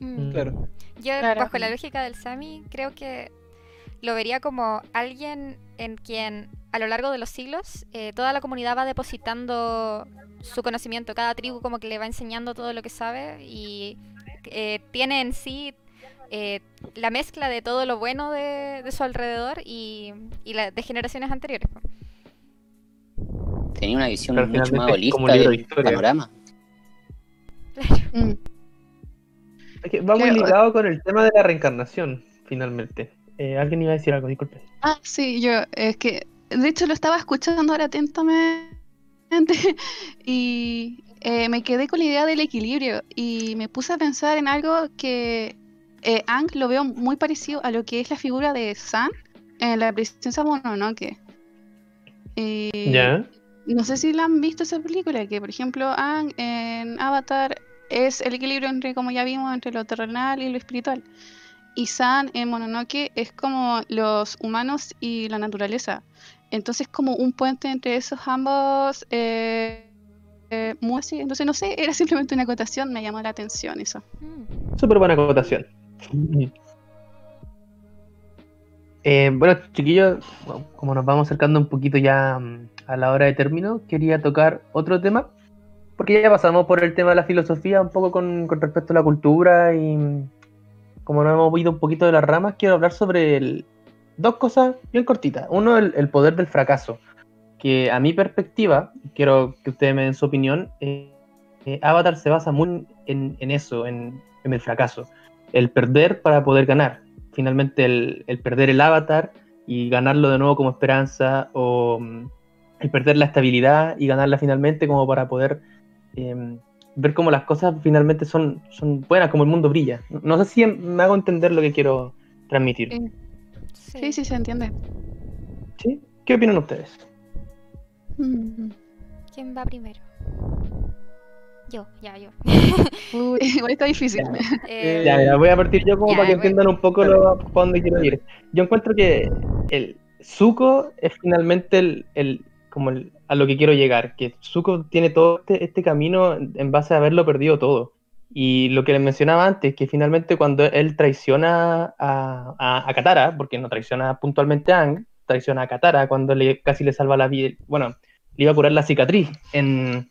Mm. Claro. Yo, Claro. bajo la lógica del Sami, creo que lo vería como alguien en quien a lo largo de los siglos eh, toda la comunidad va depositando su conocimiento. Cada tribu como que le va enseñando todo lo que sabe y eh, tiene en sí eh, la mezcla de todo lo bueno de, de su alrededor y, y la, de generaciones anteriores. Tenía una visión Pero mucho más holista de del panorama. Mm. Es que va muy Creo- ligado con el tema de la reencarnación, finalmente. Eh, Alguien iba a decir algo, disculpe. Ah, sí, yo, es que, de hecho lo estaba escuchando ahora atentamente y eh, me quedé con la idea del equilibrio y me puse a pensar en algo que eh, Aang lo veo muy parecido a lo que es la figura de San en la princesa Mononoke. Y ¿Ya? No sé si la han visto esa película, que por ejemplo Aang en Avatar es el equilibrio entre, como ya vimos, entre lo terrenal y lo espiritual. Y San en Mononoke es como los humanos y la naturaleza. Entonces como un puente entre esos ambos eh, eh, muy así. Entonces no sé, era simplemente una acotación, me llamó la atención eso. Mm. Súper buena acotación. Eh, bueno, chiquillos, como nos vamos acercando un poquito ya mm, a la hora de término, quería tocar otro tema, porque ya pasamos por el tema de la filosofía, un poco con, respecto a la cultura y mm, como nos hemos ido un poquito de las ramas, quiero hablar sobre el- dos cosas bien cortitas. Uno, el, poder del fracaso, que a mi perspectiva, quiero que ustedes me den su opinión, eh, eh, Avatar se basa muy en, eso, en el fracaso el perder para poder ganar. Finalmente el, el perder el avatar y ganarlo de nuevo como esperanza, o mm, el perder la estabilidad y ganarla finalmente como para poder em, ver cómo las cosas finalmente son, son buenas, como el mundo brilla. No sé si me hago entender lo que quiero transmitir. Sí. Sí, sí, se entiende. ¿Sí? ¿Qué opinan ustedes? Mm. ¿Quién va primero? Yo, ya, yo. Uy, igual está difícil. Eh, Ya, ya, voy a partir yo como Ya, para que bueno. entiendan un poco lo, para dónde quiero ir. Yo encuentro que el Zuko es finalmente el, el- como el- a lo que quiero llegar, que Zuko tiene todo este, este camino en base a haberlo perdido todo. Y lo que les mencionaba antes, que finalmente cuando él traiciona a, a, a Katara, porque no traiciona puntualmente a Aang, traiciona a Katara cuando le, casi le salva la vida, bueno, le iba a curar la cicatriz en,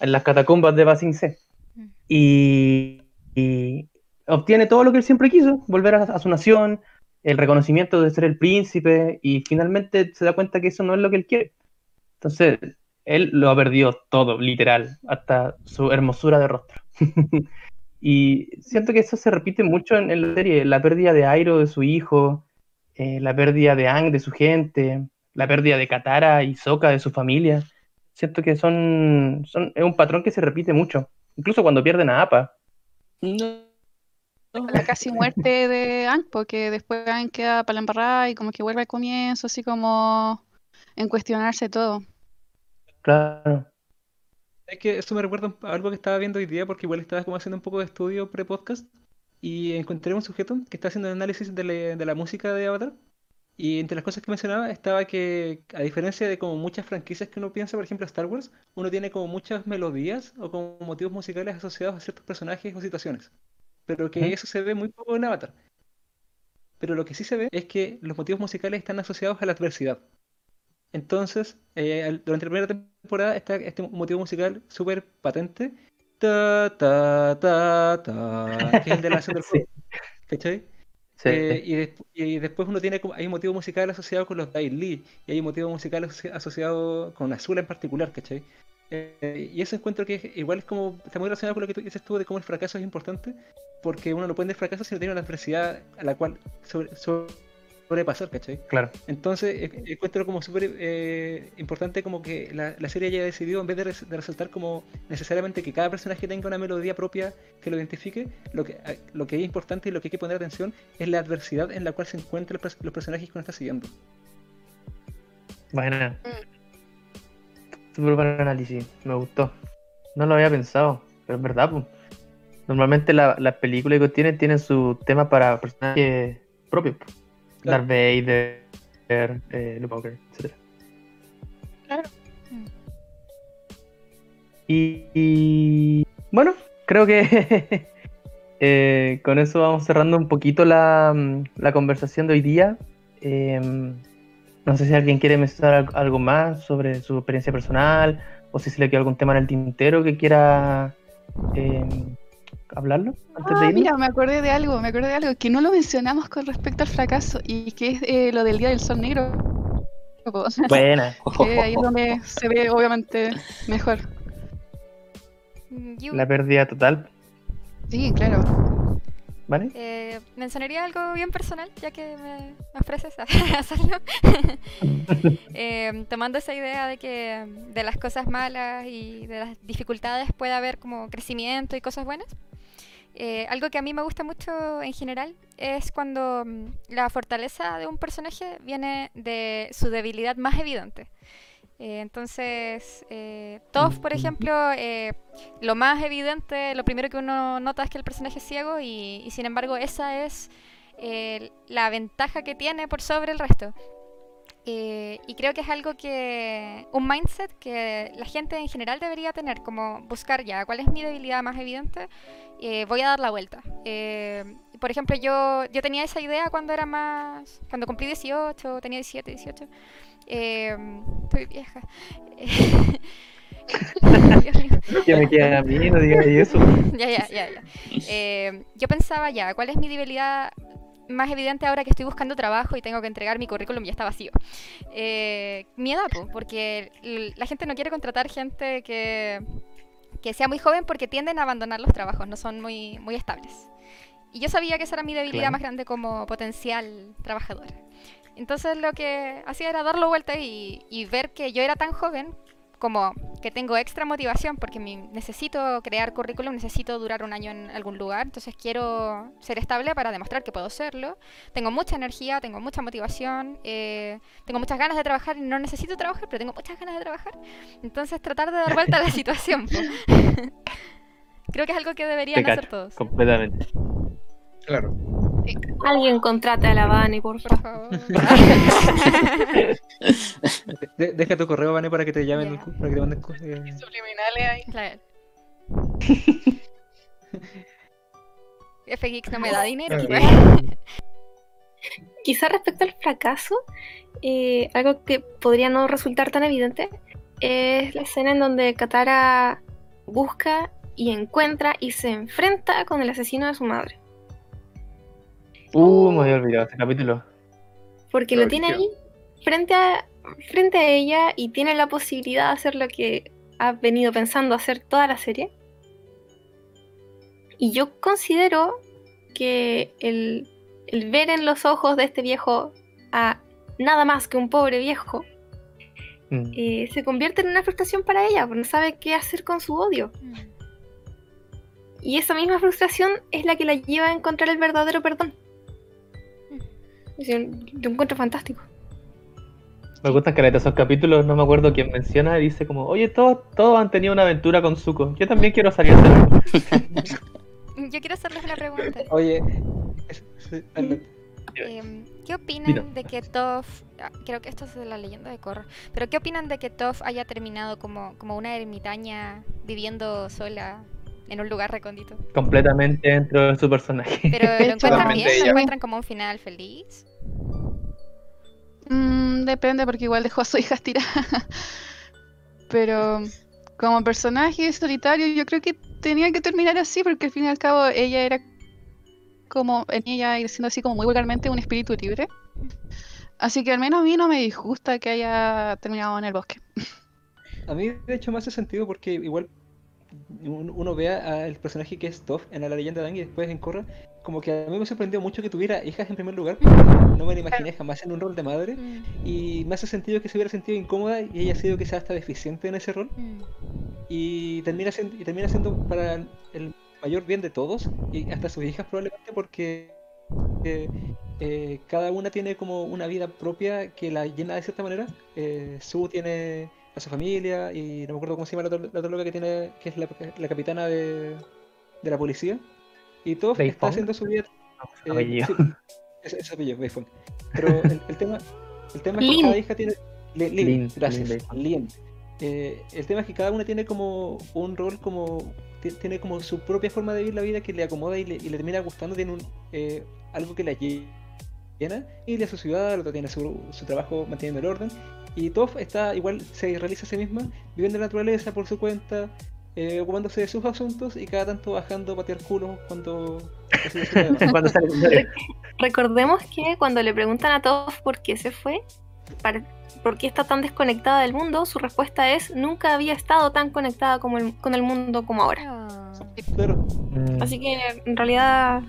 en las catacumbas de Ba Sing Se. Mm. Y, y obtiene todo lo que él siempre quiso, volver a, a su nación, el reconocimiento de ser el príncipe, y finalmente se da cuenta que eso no es lo que él quiere. Entonces, él lo ha perdido todo, literal, hasta su hermosura de rostro. y siento que eso se repite mucho en, en la serie, la pérdida de Airo, de su hijo, eh, la pérdida de Aang, de su gente, la pérdida de Katara y Sokka, de su familia. Siento que son, son, es un patrón que se repite mucho, incluso cuando pierden a Appa. No. La casi muerte de Aang, porque después Aang queda para la embarrada y como que vuelve al comienzo, así como en cuestionarse todo. Claro. Es que eso me recuerda a algo que estaba viendo hoy día porque igual estaba como haciendo un poco de estudio pre-podcast y encontré un sujeto que está haciendo un análisis de la, de la música de Avatar y entre las cosas que mencionaba estaba que a diferencia de como muchas franquicias que uno piensa, por ejemplo Star Wars, uno tiene como muchas melodías o como motivos musicales asociados a ciertos personajes o situaciones, pero que eso se ve muy poco en Avatar. Pero lo que sí se ve es que los motivos musicales están asociados a la adversidad. Entonces, eh, durante la primera temporada está este motivo musical súper patente. Ta, ta, ta, ta, que es el de la del Sí. ¿Cachai? Sí. Eh, y, des- y después uno tiene hay un motivo musical asociado con los Dai Li y hay un motivo musical asoci- asociado con Azula en particular, ¿cachai? Eh, y eso encuentro que es- igual es como, está muy relacionado con lo que tú dices tú de cómo el fracaso es importante, porque uno no puede tener fracaso si no tiene una adversidad a la cual sobre- sobrepasar, ¿cachai? Claro. Entonces, eh, encuentro como súper eh, importante como que la, la serie haya decidido, en vez de, res- de resaltar como necesariamente que cada personaje tenga una melodía propia que lo identifique, lo que, lo que es importante y lo que hay que poner atención es la adversidad en la cual se encuentran los, pers- los personajes que uno está siguiendo. Bueno. Súper buen análisis, me gustó. No lo había pensado, pero es verdad. pues. Normalmente la- las películas que tienen tienen su tema para personajes propios. pues. Darth Vader, eh, Luke Walker, etc. Claro. Y, y, bueno, creo que eh, con eso vamos cerrando un poquito la, mm, la conversación de hoy día. Em, no sé si alguien quiere mencionar al- algo más sobre su experiencia personal o si se le queda algún tema en el tintero que quiera em, hablarlo antes de Ah, irnos. mira, me acordé de algo, me acordé de algo que no lo mencionamos con respecto al fracaso y que es eh, lo del Día del Sol Negro. Buena. Que ahí es donde se ve obviamente mejor. Mm, La pérdida total, Sí, claro. ¿vale? eh, mencionaría algo bien personal, ya que me, ofreces a hacerlo. Eh, tomando esa idea de que de las cosas malas y de las dificultades puede haber como crecimiento y cosas buenas. Eh, algo que a mí me gusta mucho en general es cuando mm, la fortaleza de un personaje viene de su debilidad más evidente. Eh, entonces, eh, Toph, por ejemplo, eh, lo más evidente, lo primero que uno nota es que el personaje es ciego y, sin embargo esa es la ventaja que tiene por sobre el resto. Eh, y creo que es algo que, un mindset que la gente en general debería tener, como buscar ya cuál es mi debilidad más evidente, eh, voy a dar la vuelta. Eh, por ejemplo, yo, yo tenía esa idea cuando era más, cuando cumplí 18, tenía 17, 18. Eh, estoy vieja. Que me queda a mí, no digas eso. Ya, ya, ya, ya. Eh, yo pensaba ya, ¿cuál es mi debilidad más evidente ahora que estoy buscando trabajo y tengo que entregar mi currículum y ya está vacío? Eh, mi edad, po, porque la gente no quiere contratar gente que, que sea muy joven porque tienden a abandonar los trabajos, no son muy, muy estables. Y yo sabía que esa era mi debilidad Claro. más grande como potencial trabajadora. Entonces lo que hacía era darlo vuelta y, y ver que yo era tan joven como que tengo extra motivación porque mi- necesito crear currículum, necesito durar un año en algún lugar, entonces quiero ser estable para demostrar que puedo serlo. Tengo mucha energía, tengo mucha motivación, eh, tengo muchas ganas de trabajar y no necesito trabajar, pero tengo muchas ganas de trabajar. Entonces tratar de dar vuelta a la situación. Creo que es algo que deberían Te hacer cacho, todos. completamente. Claro. Alguien contrate a la Vani, por favor. favor. De- deja tu correo, Vane, para que te llamen, para que te manden cosas. Subliminales ahí. Claro. FX no me da dinero. Quizá respecto al fracaso, eh, algo que podría no resultar tan evidente es la escena en donde Katara busca y encuentra y se enfrenta con el asesino de su madre. Uh, me había olvidado ese capítulo. Porque lo tiene ahí frente a, frente a ella y tiene la posibilidad de hacer lo que ha venido pensando hacer toda la serie. Y yo considero que el, el ver en los ojos de este viejo a nada más que un pobre viejo Mm. eh, se convierte en una frustración para ella, porque no sabe qué hacer con su odio. Mm. Y esa misma frustración es la que la lleva a encontrar el verdadero perdón. Lo encuentro fantástico. Me gustan caleta esos capítulos, no me acuerdo quién menciona, dice como, oye, todos, todos han tenido una aventura con Zuko, yo también quiero salir a hacer Yo quiero hacerles una pregunta. Oye. Em, ¿Qué opinan de que Toph, ah, creo que esto es de la leyenda de Korra, pero qué opinan de que Toph haya terminado como, como una ermitaña viviendo sola en un lugar recóndito? completamente dentro de su personaje. Pero lo encuentran bien, lo encuentran como un final feliz. Mm, depende, porque igual dejó a su hija tirada. Pero como personaje solitario, yo creo que tenía que terminar así, porque al fin y al cabo ella era como, en ella ir siendo así como muy vulgarmente un espíritu libre. Así que al menos a mí no me disgusta que haya terminado en el bosque. A mí, de hecho, me hace sentido porque igual un- uno vea al personaje que es Toph en la leyenda de Aang y después en Korra, como que a mí me sorprendió mucho que tuviera hijas en primer lugar, porque no me la imaginé jamás en un rol de madre, Mm, y me hace sentido que se hubiera sentido incómoda y ella ha sido quizás hasta deficiente en ese rol, mm. y termina siendo, y termina siendo para el mayor bien de todos, y hasta sus hijas probablemente, porque eh, eh, cada una tiene como una vida propia que la llena de cierta manera. Eh, Sue tiene a su familia y no me acuerdo cómo se llama la, otra- la otra loca que tiene, que es la, la capitana de, de la policía. Y todo Faye está haciendo su vida. eh, apellido. sí, ese, ese apellido, Faye Fong. Pero el, el tema, el tema es que cada hija tiene. Lin, Lin, Lin, gracias. Lin. Eh, el tema es que cada una tiene como un rol como ti- tiene como su propia forma de vivir la vida que le acomoda y le, y le termina gustando, tiene un, eh, algo que la lle- llena, y a su ciudad, el otro tiene su, su trabajo manteniendo el orden, y Toph está igual, se realiza a sí misma, viviendo en la naturaleza por su cuenta, eh, ocupándose de sus asuntos y cada tanto bajando a patear culos cuando... Cuando sale. Recordemos que cuando le preguntan a Toph por qué se fue, para- por qué está tan desconectada del mundo, su respuesta es nunca había estado tan conectada como el- con el mundo como ahora. Ah. Claro, Mm. Así que en realidad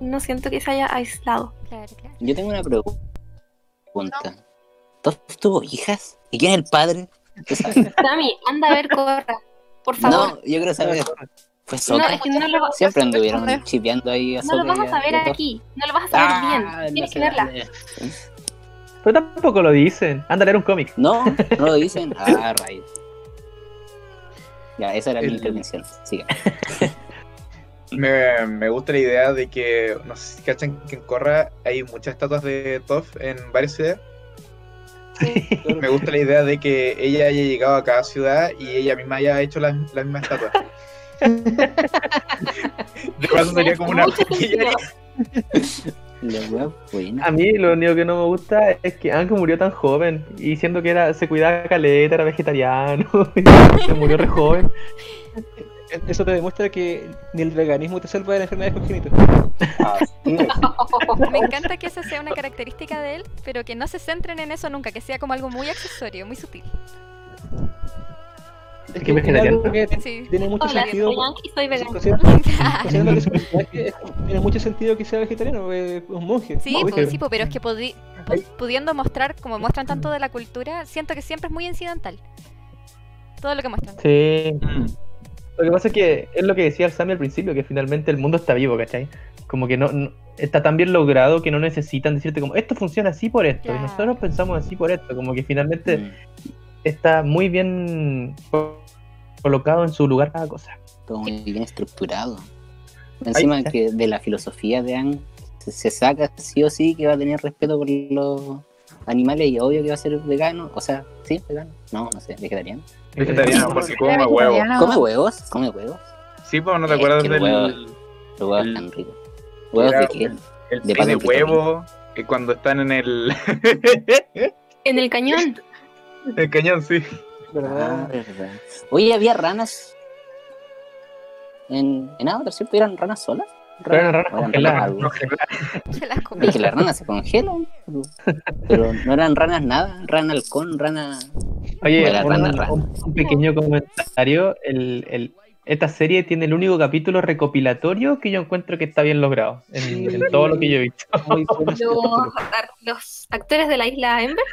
no siento que se haya aislado. Claro, claro. Yo tengo una pregunta. ¿Toph tuvo hijas? ¿Y quién es el padre? Dami, anda a ver Corra, por favor. No, yo quiero saber. Fue No, es que no lo, va- Siempre anduvieron responder. chipeando ahí a no lo vas a saber aquí, no lo vas a saber Ah, bien. Tienes no que verla. Pero tampoco lo dicen. Anda a leer un cómic. No, no lo dicen. Ah, rayos. Ya, esa era mi intervención. Siga. Me, me gusta la idea de que, no sé si cachan que en Corra hay muchas estatuas de Toph en varias ciudades. Claro. Me gusta la idea de que ella haya llegado a cada ciudad y ella misma haya hecho las la mismas estatuas. De paso sería como una. La. A mí lo único que no me gusta es que Aang murió tan joven y siendo que era, se cuidaba caleta, era vegetariano, y se murió re joven. Eso te demuestra que ni el veganismo te salva de las enfermedades congénitas. Me encanta que esa sea una característica de él, pero que no se centren en eso nunca, que sea como algo muy accesorio, muy sutil. Es que vegetariano. Sí. tiene mucho Hola, sentido. soy vegano. Considerando considerando que su personaje es- tiene mucho sentido que sea vegetariano, es un monje. Sí, como pues, sí, pues, pero es que pudi- pu- pudiendo mostrar como muestran tanto de la cultura, siento que siempre es muy incidental. todo lo que muestran. Sí. Lo que pasa es que es lo que decía el Sammy al principio, que finalmente el mundo está vivo, ¿cachai? Como que no, no- está tan bien logrado que no necesitan decirte como esto funciona así por esto, y nosotros pensamos así por esto, como que finalmente Mm, está muy bien co- colocado en su lugar cada cosa. Todo muy bien estructurado. Encima que de la filosofía de Ang se, se saca sí o sí que va a tener respeto por los animales y obvio que va a ser vegano. O sea, sí, vegano. No, no sé, vegetariano. Vegetariano, porque come huevo. vegetariano. ¿Come huevos? ¿Come huevos? Sí, pues no te acuerdas del el huevo- Los huevos están ricos. ¿Huevos de qué? el, el De pan de huevo, que cuando están en el, En el cañón. el cañón, sí. Ah, ¿Verdad? verdad. Oye, había ranas en, en Avatar, ¿cierto? ¿Eran ranas solas? Pero eran ranas ¿O eran congeladas. que las ranas se congelan. Pero, no eran ranas nada. Rana halcón, rana. Oye, un, rana, rana. un- un pequeño comentario. El, el- esta serie tiene el único capítulo recopilatorio que yo encuentro que está bien logrado en, en todo lo que yo he visto. Muy Los, actores de la isla Ember.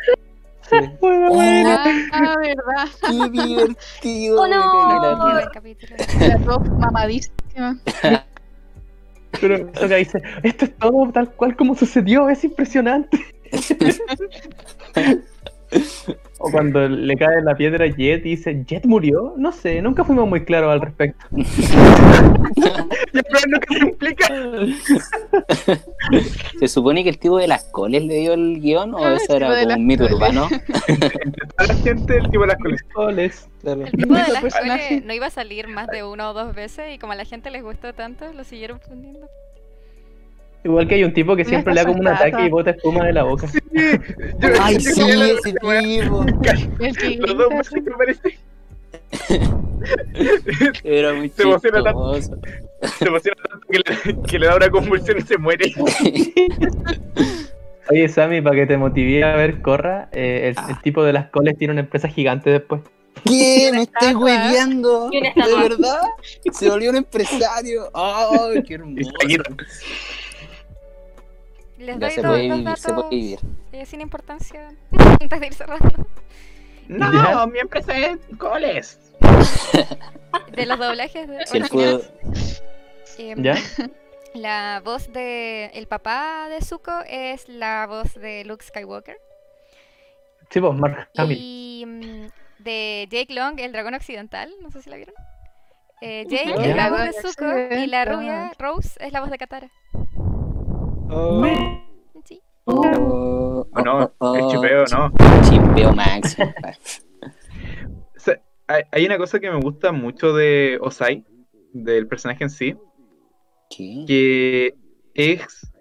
Sí. Ah, verdad. ¡Qué divertido! Oh, no. Las dos mamadísimas. Pero que dice, esto es todo tal cual como sucedió, es impresionante. O cuando le cae la piedra a Jet y dice, ¿Jet murió? No sé, nunca fuimos muy claros al respecto. Que se implica. ¿Se supone que el tipo de las coles le dio el guion o Ah, eso era como un mito coles. urbano? Entre toda la gente, el tipo de las coles. Claro. El tipo de las coles no iba a salir más de una o dos veces y como a la gente les gustó tanto, lo siguieron poniendo. Igual que hay un tipo que siempre le da como un ataque y bota espuma de la boca. Yo- ¡Ay, yo sí, ese tipo! El que Los dos músicos me parece. Era muy Se emociona tanto. Se emociona tanto que le, que le da una convulsión y se muere. Oye, Sammy, para que te motive a ver Corra, eh, el, el tipo de las coles tiene una empresa gigante después. ¿Qué? ¿Me estás hueveando? ¿De verdad? Se volvió un empresario. ¡Ay, qué hermoso! Les Ya doy se dos, puede dos vivir, se puede datos vivir. eh, sin importancia antes de ir cerrando. No, ¿Ya? mi empresa es coles. De los doblajes de originales, pudo... em, ¿Ya? La voz de el papá de Zuko es la voz de Luke Skywalker. Sí, pues, Mark Hamill. Y mm, de Jake Long, el dragón occidental, no sé si la vieron. Eh, Jake la voz de Dragón Zuko y la rubia Rose es la voz de Katara. Oh, Sí. Oh, O no, oh, es oh, chipeo, no. Chipeo Max. O sea, hay, hay una cosa que me gusta mucho de Osai, del personaje en sí, ¿Qué? que es...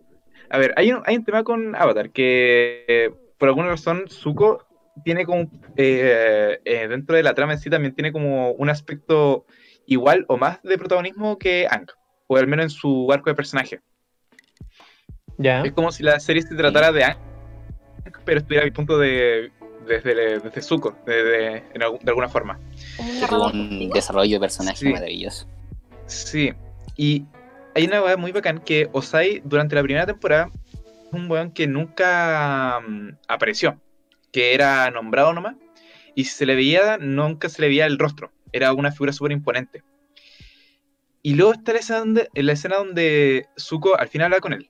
A ver, hay un, hay un tema con Avatar, que eh, por alguna razón Zuko tiene como... eh, eh, dentro de la trama en sí también tiene como un aspecto igual o más de protagonismo que Aang, o al menos en su arco de personaje. Ya. Es como si la serie se tratara de Aang, pero estuviera al punto de... Desde, desde Zuko, de, de- en algún- de alguna forma. Tuvo un desarrollo de personaje Sí. maravilloso. Sí, y hay una weá muy bacán que Osai durante la primera temporada es un weón que nunca mm, apareció, que era nombrado nomás, y si se le veía, nunca se le veía el rostro, era una figura súper imponente. Y luego está la escena, donde, en la escena donde Zuko al final habla con él,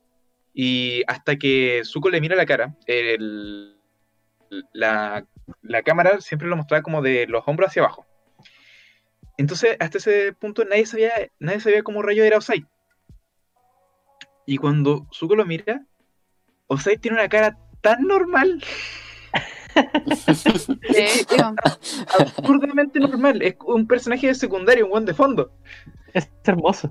y hasta que Zuko le mira la cara, el- la, la cámara siempre lo mostraba como de los hombros hacia abajo. Entonces, hasta ese punto nadie sabía, nadie sabía cómo rayo era Osai. Y cuando Zuko lo mira, Osai tiene una cara tan normal, absurdamente normal. Es un personaje de secundario, un buen de fondo. Es hermoso.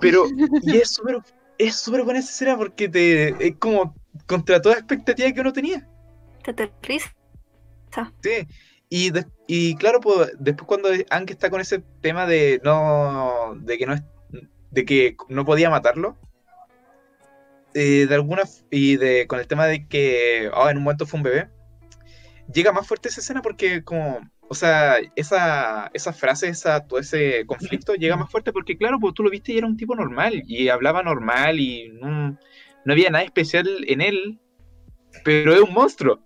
Pero, y es súper es súper buena esa escena porque te, es como contra toda expectativa que uno tenía. Te aterriza. Sí. Y, de- y claro, pues, después cuando Aang está con ese tema de no. de que no es. de que no podía matarlo. eh, de alguna y de con el tema de que oh, en un momento fue un bebé. Llega más fuerte esa escena porque como. O sea, esa, esa frase, esa, todo ese conflicto llega más fuerte porque, claro, pues tú lo viste y era un tipo normal, y hablaba normal, y no, no había nada especial en él, pero es un monstruo.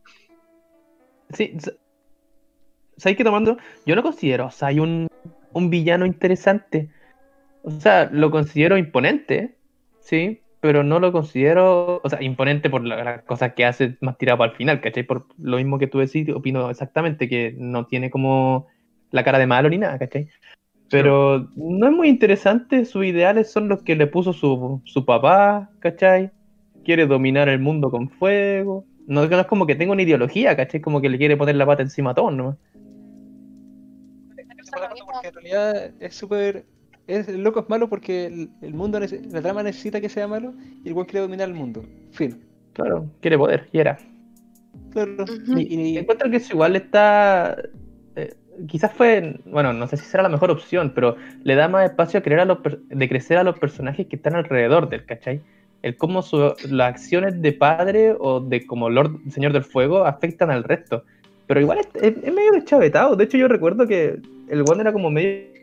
Sí, ¿sabes qué tomando? Yo no considero, o sea, hay un, un villano interesante. O sea, lo considero imponente, sí, pero no lo considero, o sea, imponente por la- las cosas que hace más tirado al final, ¿cachai? Por lo mismo que tú decís, opino exactamente que no tiene como la cara de malo ni nada, ¿cachai? Pero no es muy interesante, sus ideales son los que le puso su, su papá, ¿cachai? Quiere dominar el mundo con fuego. No, no es como que tenga una ideología, ¿cachai? Como que le quiere poner la pata encima a todos, ¿no? Porque en realidad es súper. Es, el loco es malo porque el, el mundo, la trama necesita que sea malo y el weón quiere dominar el mundo. Fin. Claro, quiere poder, y era. Claro. Y, y- Encuentro que eso igual está. eh, quizás fue. Bueno, no sé si será la mejor opción, pero le da más espacio a creer a los per- de crecer a los personajes que están alrededor del, ¿cachai? El cómo su- las acciones de padre o de como Lord Señor del Fuego afectan al resto. Pero igual es, es- es medio deschavetado. De hecho, yo recuerdo que el one era como medio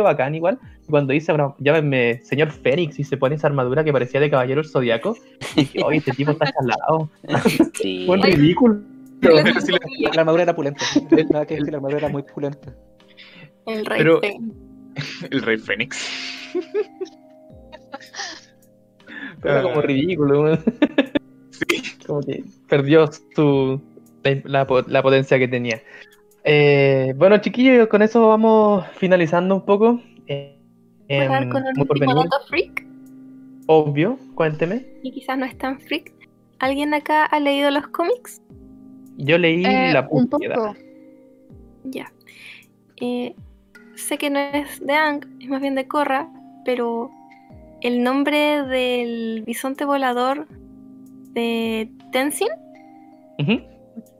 bacán igual. Cuando dice, bueno, llámenme Señor Fénix y se pone esa armadura que parecía de Caballero del Zodiaco. Y dije, oye, este tipo está chalado. Sí. Fue ridículo. la, la armadura era pulenta. Nada que decir, la armadura era muy pulenta. El rey Pero- Fen. El Rey Fénix. Era como Ah, ridículo. Sí. Como que perdió su, la, la la potencia que tenía. Eh, bueno, chiquillos, con eso vamos finalizando un poco. Eh, em, con por último dato freak, obvio, cuénteme. y quizás no es tan freak. ¿Alguien acá ha leído los cómics? Yo leí Eh, la un búsqueda. poco. Ya. Eh, sé que no es de Ang, es más bien de Korra, pero el nombre del bisonte volador de Tenzin,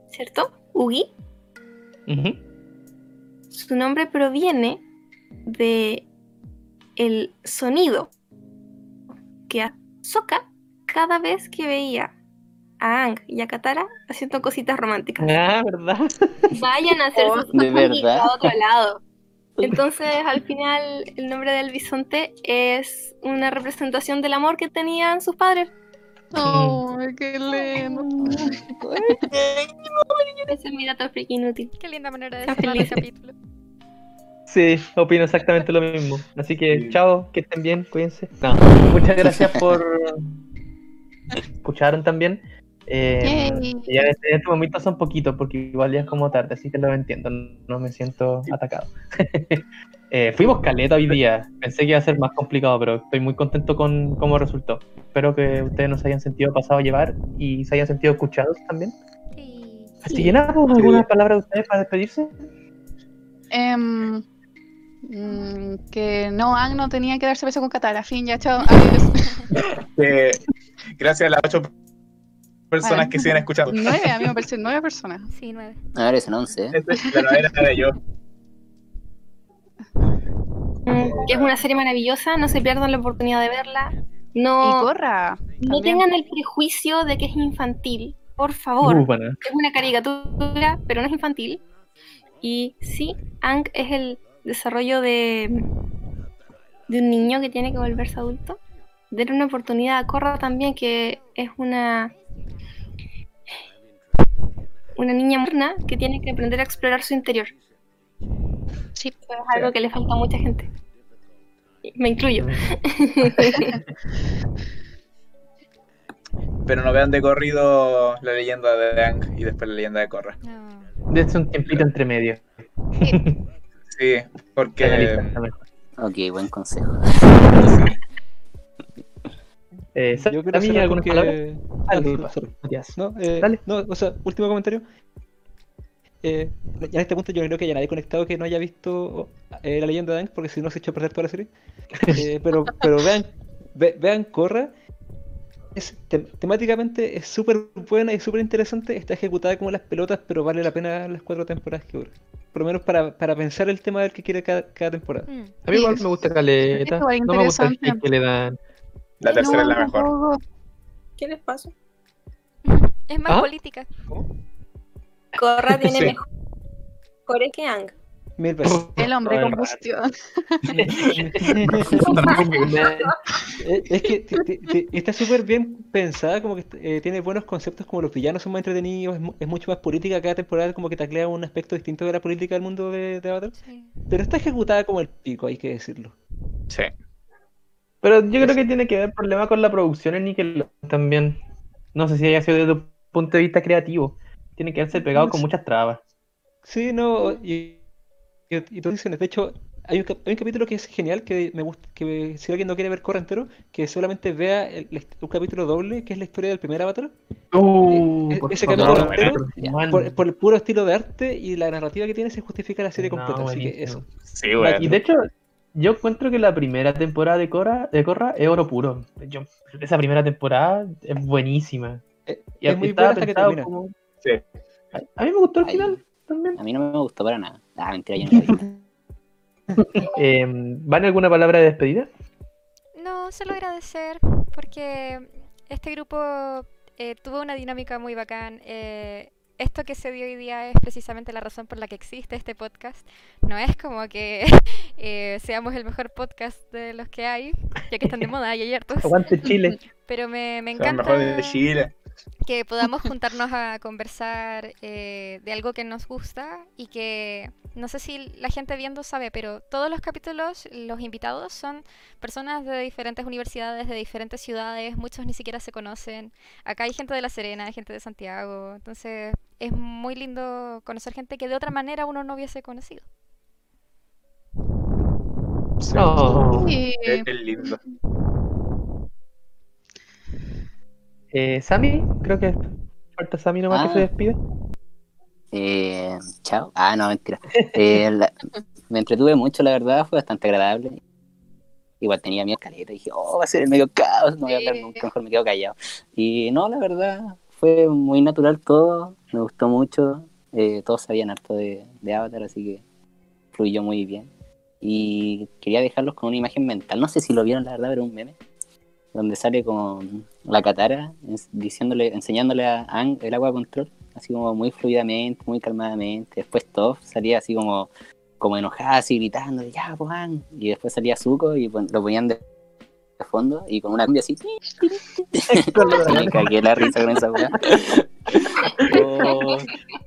¿cierto? Ugi, su nombre proviene de el sonido que Sokka cada vez que veía a Ang y a Katara haciendo cositas románticas. Ah, ¿verdad? Vayan a hacer sus ¿De cosas verdad? a otro lado. Entonces, al final, el nombre del bisonte es una representación del amor que tenían sus padres. Ay, qué lindo. Ese es mi dato freak inútil. Qué linda manera de cerrar el capítulo. Sí, opino exactamente lo mismo. Así que, chao, que estén bien, cuídense. No, muchas gracias por escucharon también. Eh, ya este, en este momento son poquitos porque igual ya es como tarde, así que lo entiendo, no me siento atacado. Eh, fuimos caleta hoy día, pensé que iba a ser más complicado, pero estoy muy contento con cómo resultó. Espero que ustedes nos hayan sentido pasado a llevar y se hayan sentido escuchados también. Sí. Así que nada, pues, ¿alguna palabra de ustedes para despedirse? Em, mm, que no, Ang no tenía que darse beso con Katara. Fin, ya, chao. Adiós. Eh, gracias a las ocho personas Vale. que siguen escuchando. nueve, a mí me parecen nueve personas. Sí, nueve. Ahora son 11, ¿eh? Yo. Mm, Que es una serie maravillosa, no se pierdan la oportunidad de verla. Y No, Corra. no tengan el prejuicio de que es infantil, por favor. Uh, bueno. Es una caricatura, pero no es infantil. Y sí, Ang es el desarrollo de, de un niño que tiene que volverse adulto. Denle una oportunidad a Korra también, que es una una niña moderna que tiene que aprender a explorar su interior. Sí. Eso es algo que le falta a mucha gente. Me incluyo. Pero no vean de corrido la leyenda de Ang y después la leyenda de Korra. No. Dense un tiempito entre medio. Sí, porque. Ok, buen consejo. Eh, Yo Sami, cerrar ¿algunas con palabras? que- Ah. No, eh, Dale. no, o sea, último comentario. Eh, ya en este punto yo creo que ya nadie conectado que no haya visto eh, la leyenda de Aang, porque si no se echó a perder toda la serie. Eh, pero, pero vean, ve- vean. Es, tem- temáticamente es súper buena y súper interesante. Está ejecutada como las pelotas, pero vale la pena las cuatro temporadas que dura. Por lo menos para, para pensar el tema del que quiere cada, cada temporada. Mm. A mí igual me gusta Caleta. No me gusta el que le dan. la tercera es la No, mejor. ¿Qué les pasa? Es más ¿Ah? política. Korra tiene Sí. mejores que Ang. Mil veces. El hombre combustión. Es que está súper bien pensada, como que eh, tiene buenos conceptos, como los villanos son más entretenidos, es, es mucho más política, cada temporada como que taclea un aspecto distinto de la política del mundo de, de Avatar, Sí. pero está ejecutada como el pico, hay que decirlo. Sí. Pero yo creo que tiene que ver problema con la producción en Nickelodeon también. No sé si haya sido desde tu punto de vista creativo. Tiene que haberse pegado con muchas trabas. Sí, no, y, y, y tú dices, de hecho, hay un, hay un capítulo que es genial, que me gusta, que si alguien no quiere ver Korra entero, que solamente vea el- un capítulo doble, que es la historia del primer Avatar, Uh, E- por ese capítulo bueno, entero, man. por, por el puro estilo de arte y la narrativa que tiene, se justifica la serie No, completa, así que buenísimo. eso. Sí, Y bueno. de hecho, yo encuentro que la primera temporada de Korra, de Korra es oro puro. Yo- esa primera temporada es buenísima. Eh, Y es muy buena hasta que termina. como- Sí. A, mí me gustó el Ay. final también. A mí no me gustó para nada. Ah, mentira, yo no la vi. Eh, ¿Van alguna palabra de despedida? No, solo agradecer porque este grupo eh, tuvo una dinámica muy bacán. eh, esto que se dio hoy día es precisamente la razón por la que existe este podcast. No es como que eh, seamos el mejor podcast de los que hay, ya que están de moda y hay hartos. Aguante Chile. Pero me, me Son mejor encanta de Chile. Que podamos juntarnos a conversar eh, de algo que nos gusta y que no sé si la gente viendo sabe, pero todos los capítulos, los invitados son personas de diferentes universidades, de diferentes ciudades, muchos ni siquiera se conocen. Acá hay gente de La Serena, hay gente de Santiago, entonces es muy lindo conocer gente que de otra manera uno no hubiese conocido. Sí. Sí. Es lindo. Eh, Sammy, creo que falta Sammy nomás que Ah. se despide. Eh, chao. Ah, no, mentira. Eh, la- me entretuve mucho, la verdad, fue bastante agradable. Igual tenía mi escaleta y dije, oh, va a ser el medio caos, no voy a hablar nunca, mejor me quedo callado. Y no, la verdad, fue muy natural todo, me gustó mucho. eh, todos sabían harto de, de Avatar, así que fluyó muy bien. Y quería dejarlos con una imagen mental, no sé si lo vieron, la verdad, pero un meme, donde sale con la Katara diciéndole, enseñándole a Ang el agua control, así como muy fluidamente, muy calmadamente. Después Toph salía así como, como enojada, así gritando, ya, pues Ang. Y después salía Zuko y lo ponían de, de fondo y con una cumbia así. Me cagué la risa con esa weá. Oh,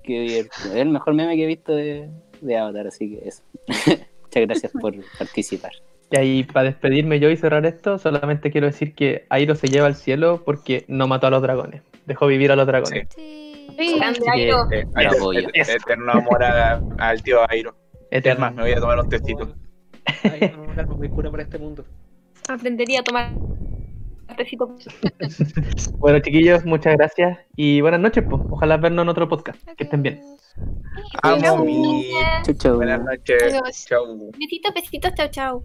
qué divertido. Es el mejor meme que he visto de, de Avatar, así que eso. Muchas gracias por participar. Y ahí, para despedirme yo y cerrar esto, solamente quiero decir que Airo se lleva al cielo porque no mató a los dragones. Dejó vivir a los dragones. Sí. Sí. Grande Airo. Eh, et- et- eterno amor a- al tío Airo. Es Eterno. más, me voy a tomar un tecito. Ay, no, un alma muy pura para este mundo. Aprendería a tomar tecito. Bueno, chiquillos, muchas gracias y buenas noches. Pues. Ojalá vernos en otro podcast. Que estén bien. Amo mi. Chau, chau. Buenas noches. Adiós. Chau. Besitos, besitos, chao, chao.